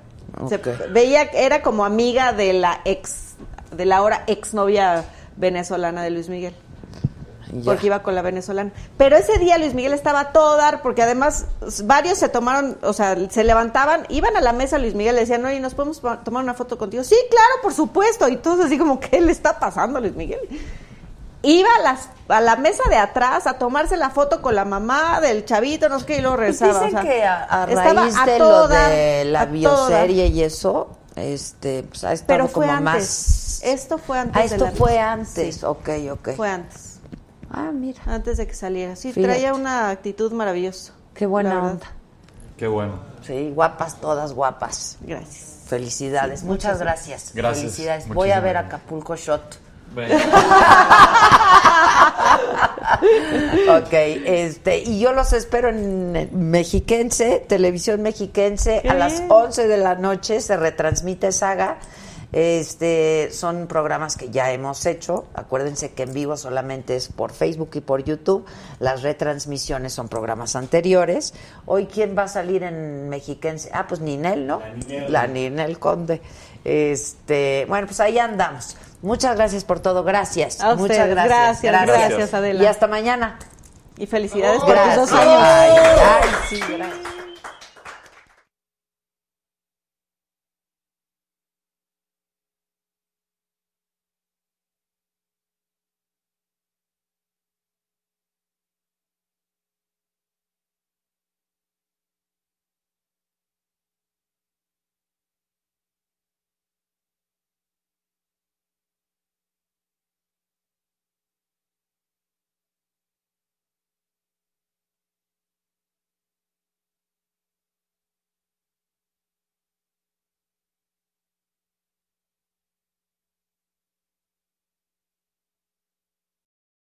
Se veía era como amiga de la ex, de la ahora exnovia venezolana de Luis Miguel. Ya. Porque iba con la venezolana. Pero ese día Luis Miguel estaba a todo dar, porque además varios se tomaron, o sea, se levantaban, iban a la mesa Luis Miguel, le decían, oye, ¿nos podemos tomar una foto contigo? Sí, claro, por supuesto. Y todos así como, ¿qué le está pasando a Luis Miguel? Iba a, las, a la mesa de atrás a tomarse la foto con la mamá del chavito, no sé qué, y luego Pues regresaba. dicen o sea, que a, a estaba raíz a de todo lo de la bioserie y eso, este, pues ha estado Pero fue como antes. más... Esto fue antes. Ah, de esto la- fue antes, Sí, ok, ok. fue antes. Ah, mira, Antes de que saliera. Sí, Fíjate. traía una actitud maravillosa. qué buena onda. Qué bueno. Sí, guapas, todas guapas. Gracias. Felicidades, Sí, muchas muchas gracias. Gracias, Felicidades. Voy a muchísimas ver. Acapulco Shot. Ok, este, y yo los espero en Mexiquense, Televisión Mexiquense, Qué a las bien. 11 de la noche se retransmite Saga. Este, son programas que ya hemos hecho. Acuérdense que en vivo solamente es por Facebook y por YouTube. Las retransmisiones son programas anteriores. Hoy, ¿quién va a salir en Mexiquense? Ah, pues Ninel, ¿no? La Ninel, Conde. Este, bueno, pues ahí andamos. Muchas gracias por todo. Gracias. A Muchas ustedes. gracias. Gracias, gracias, Adela. Y hasta mañana. Y felicidades por tus dos años. Ay, ay, sí, gracias.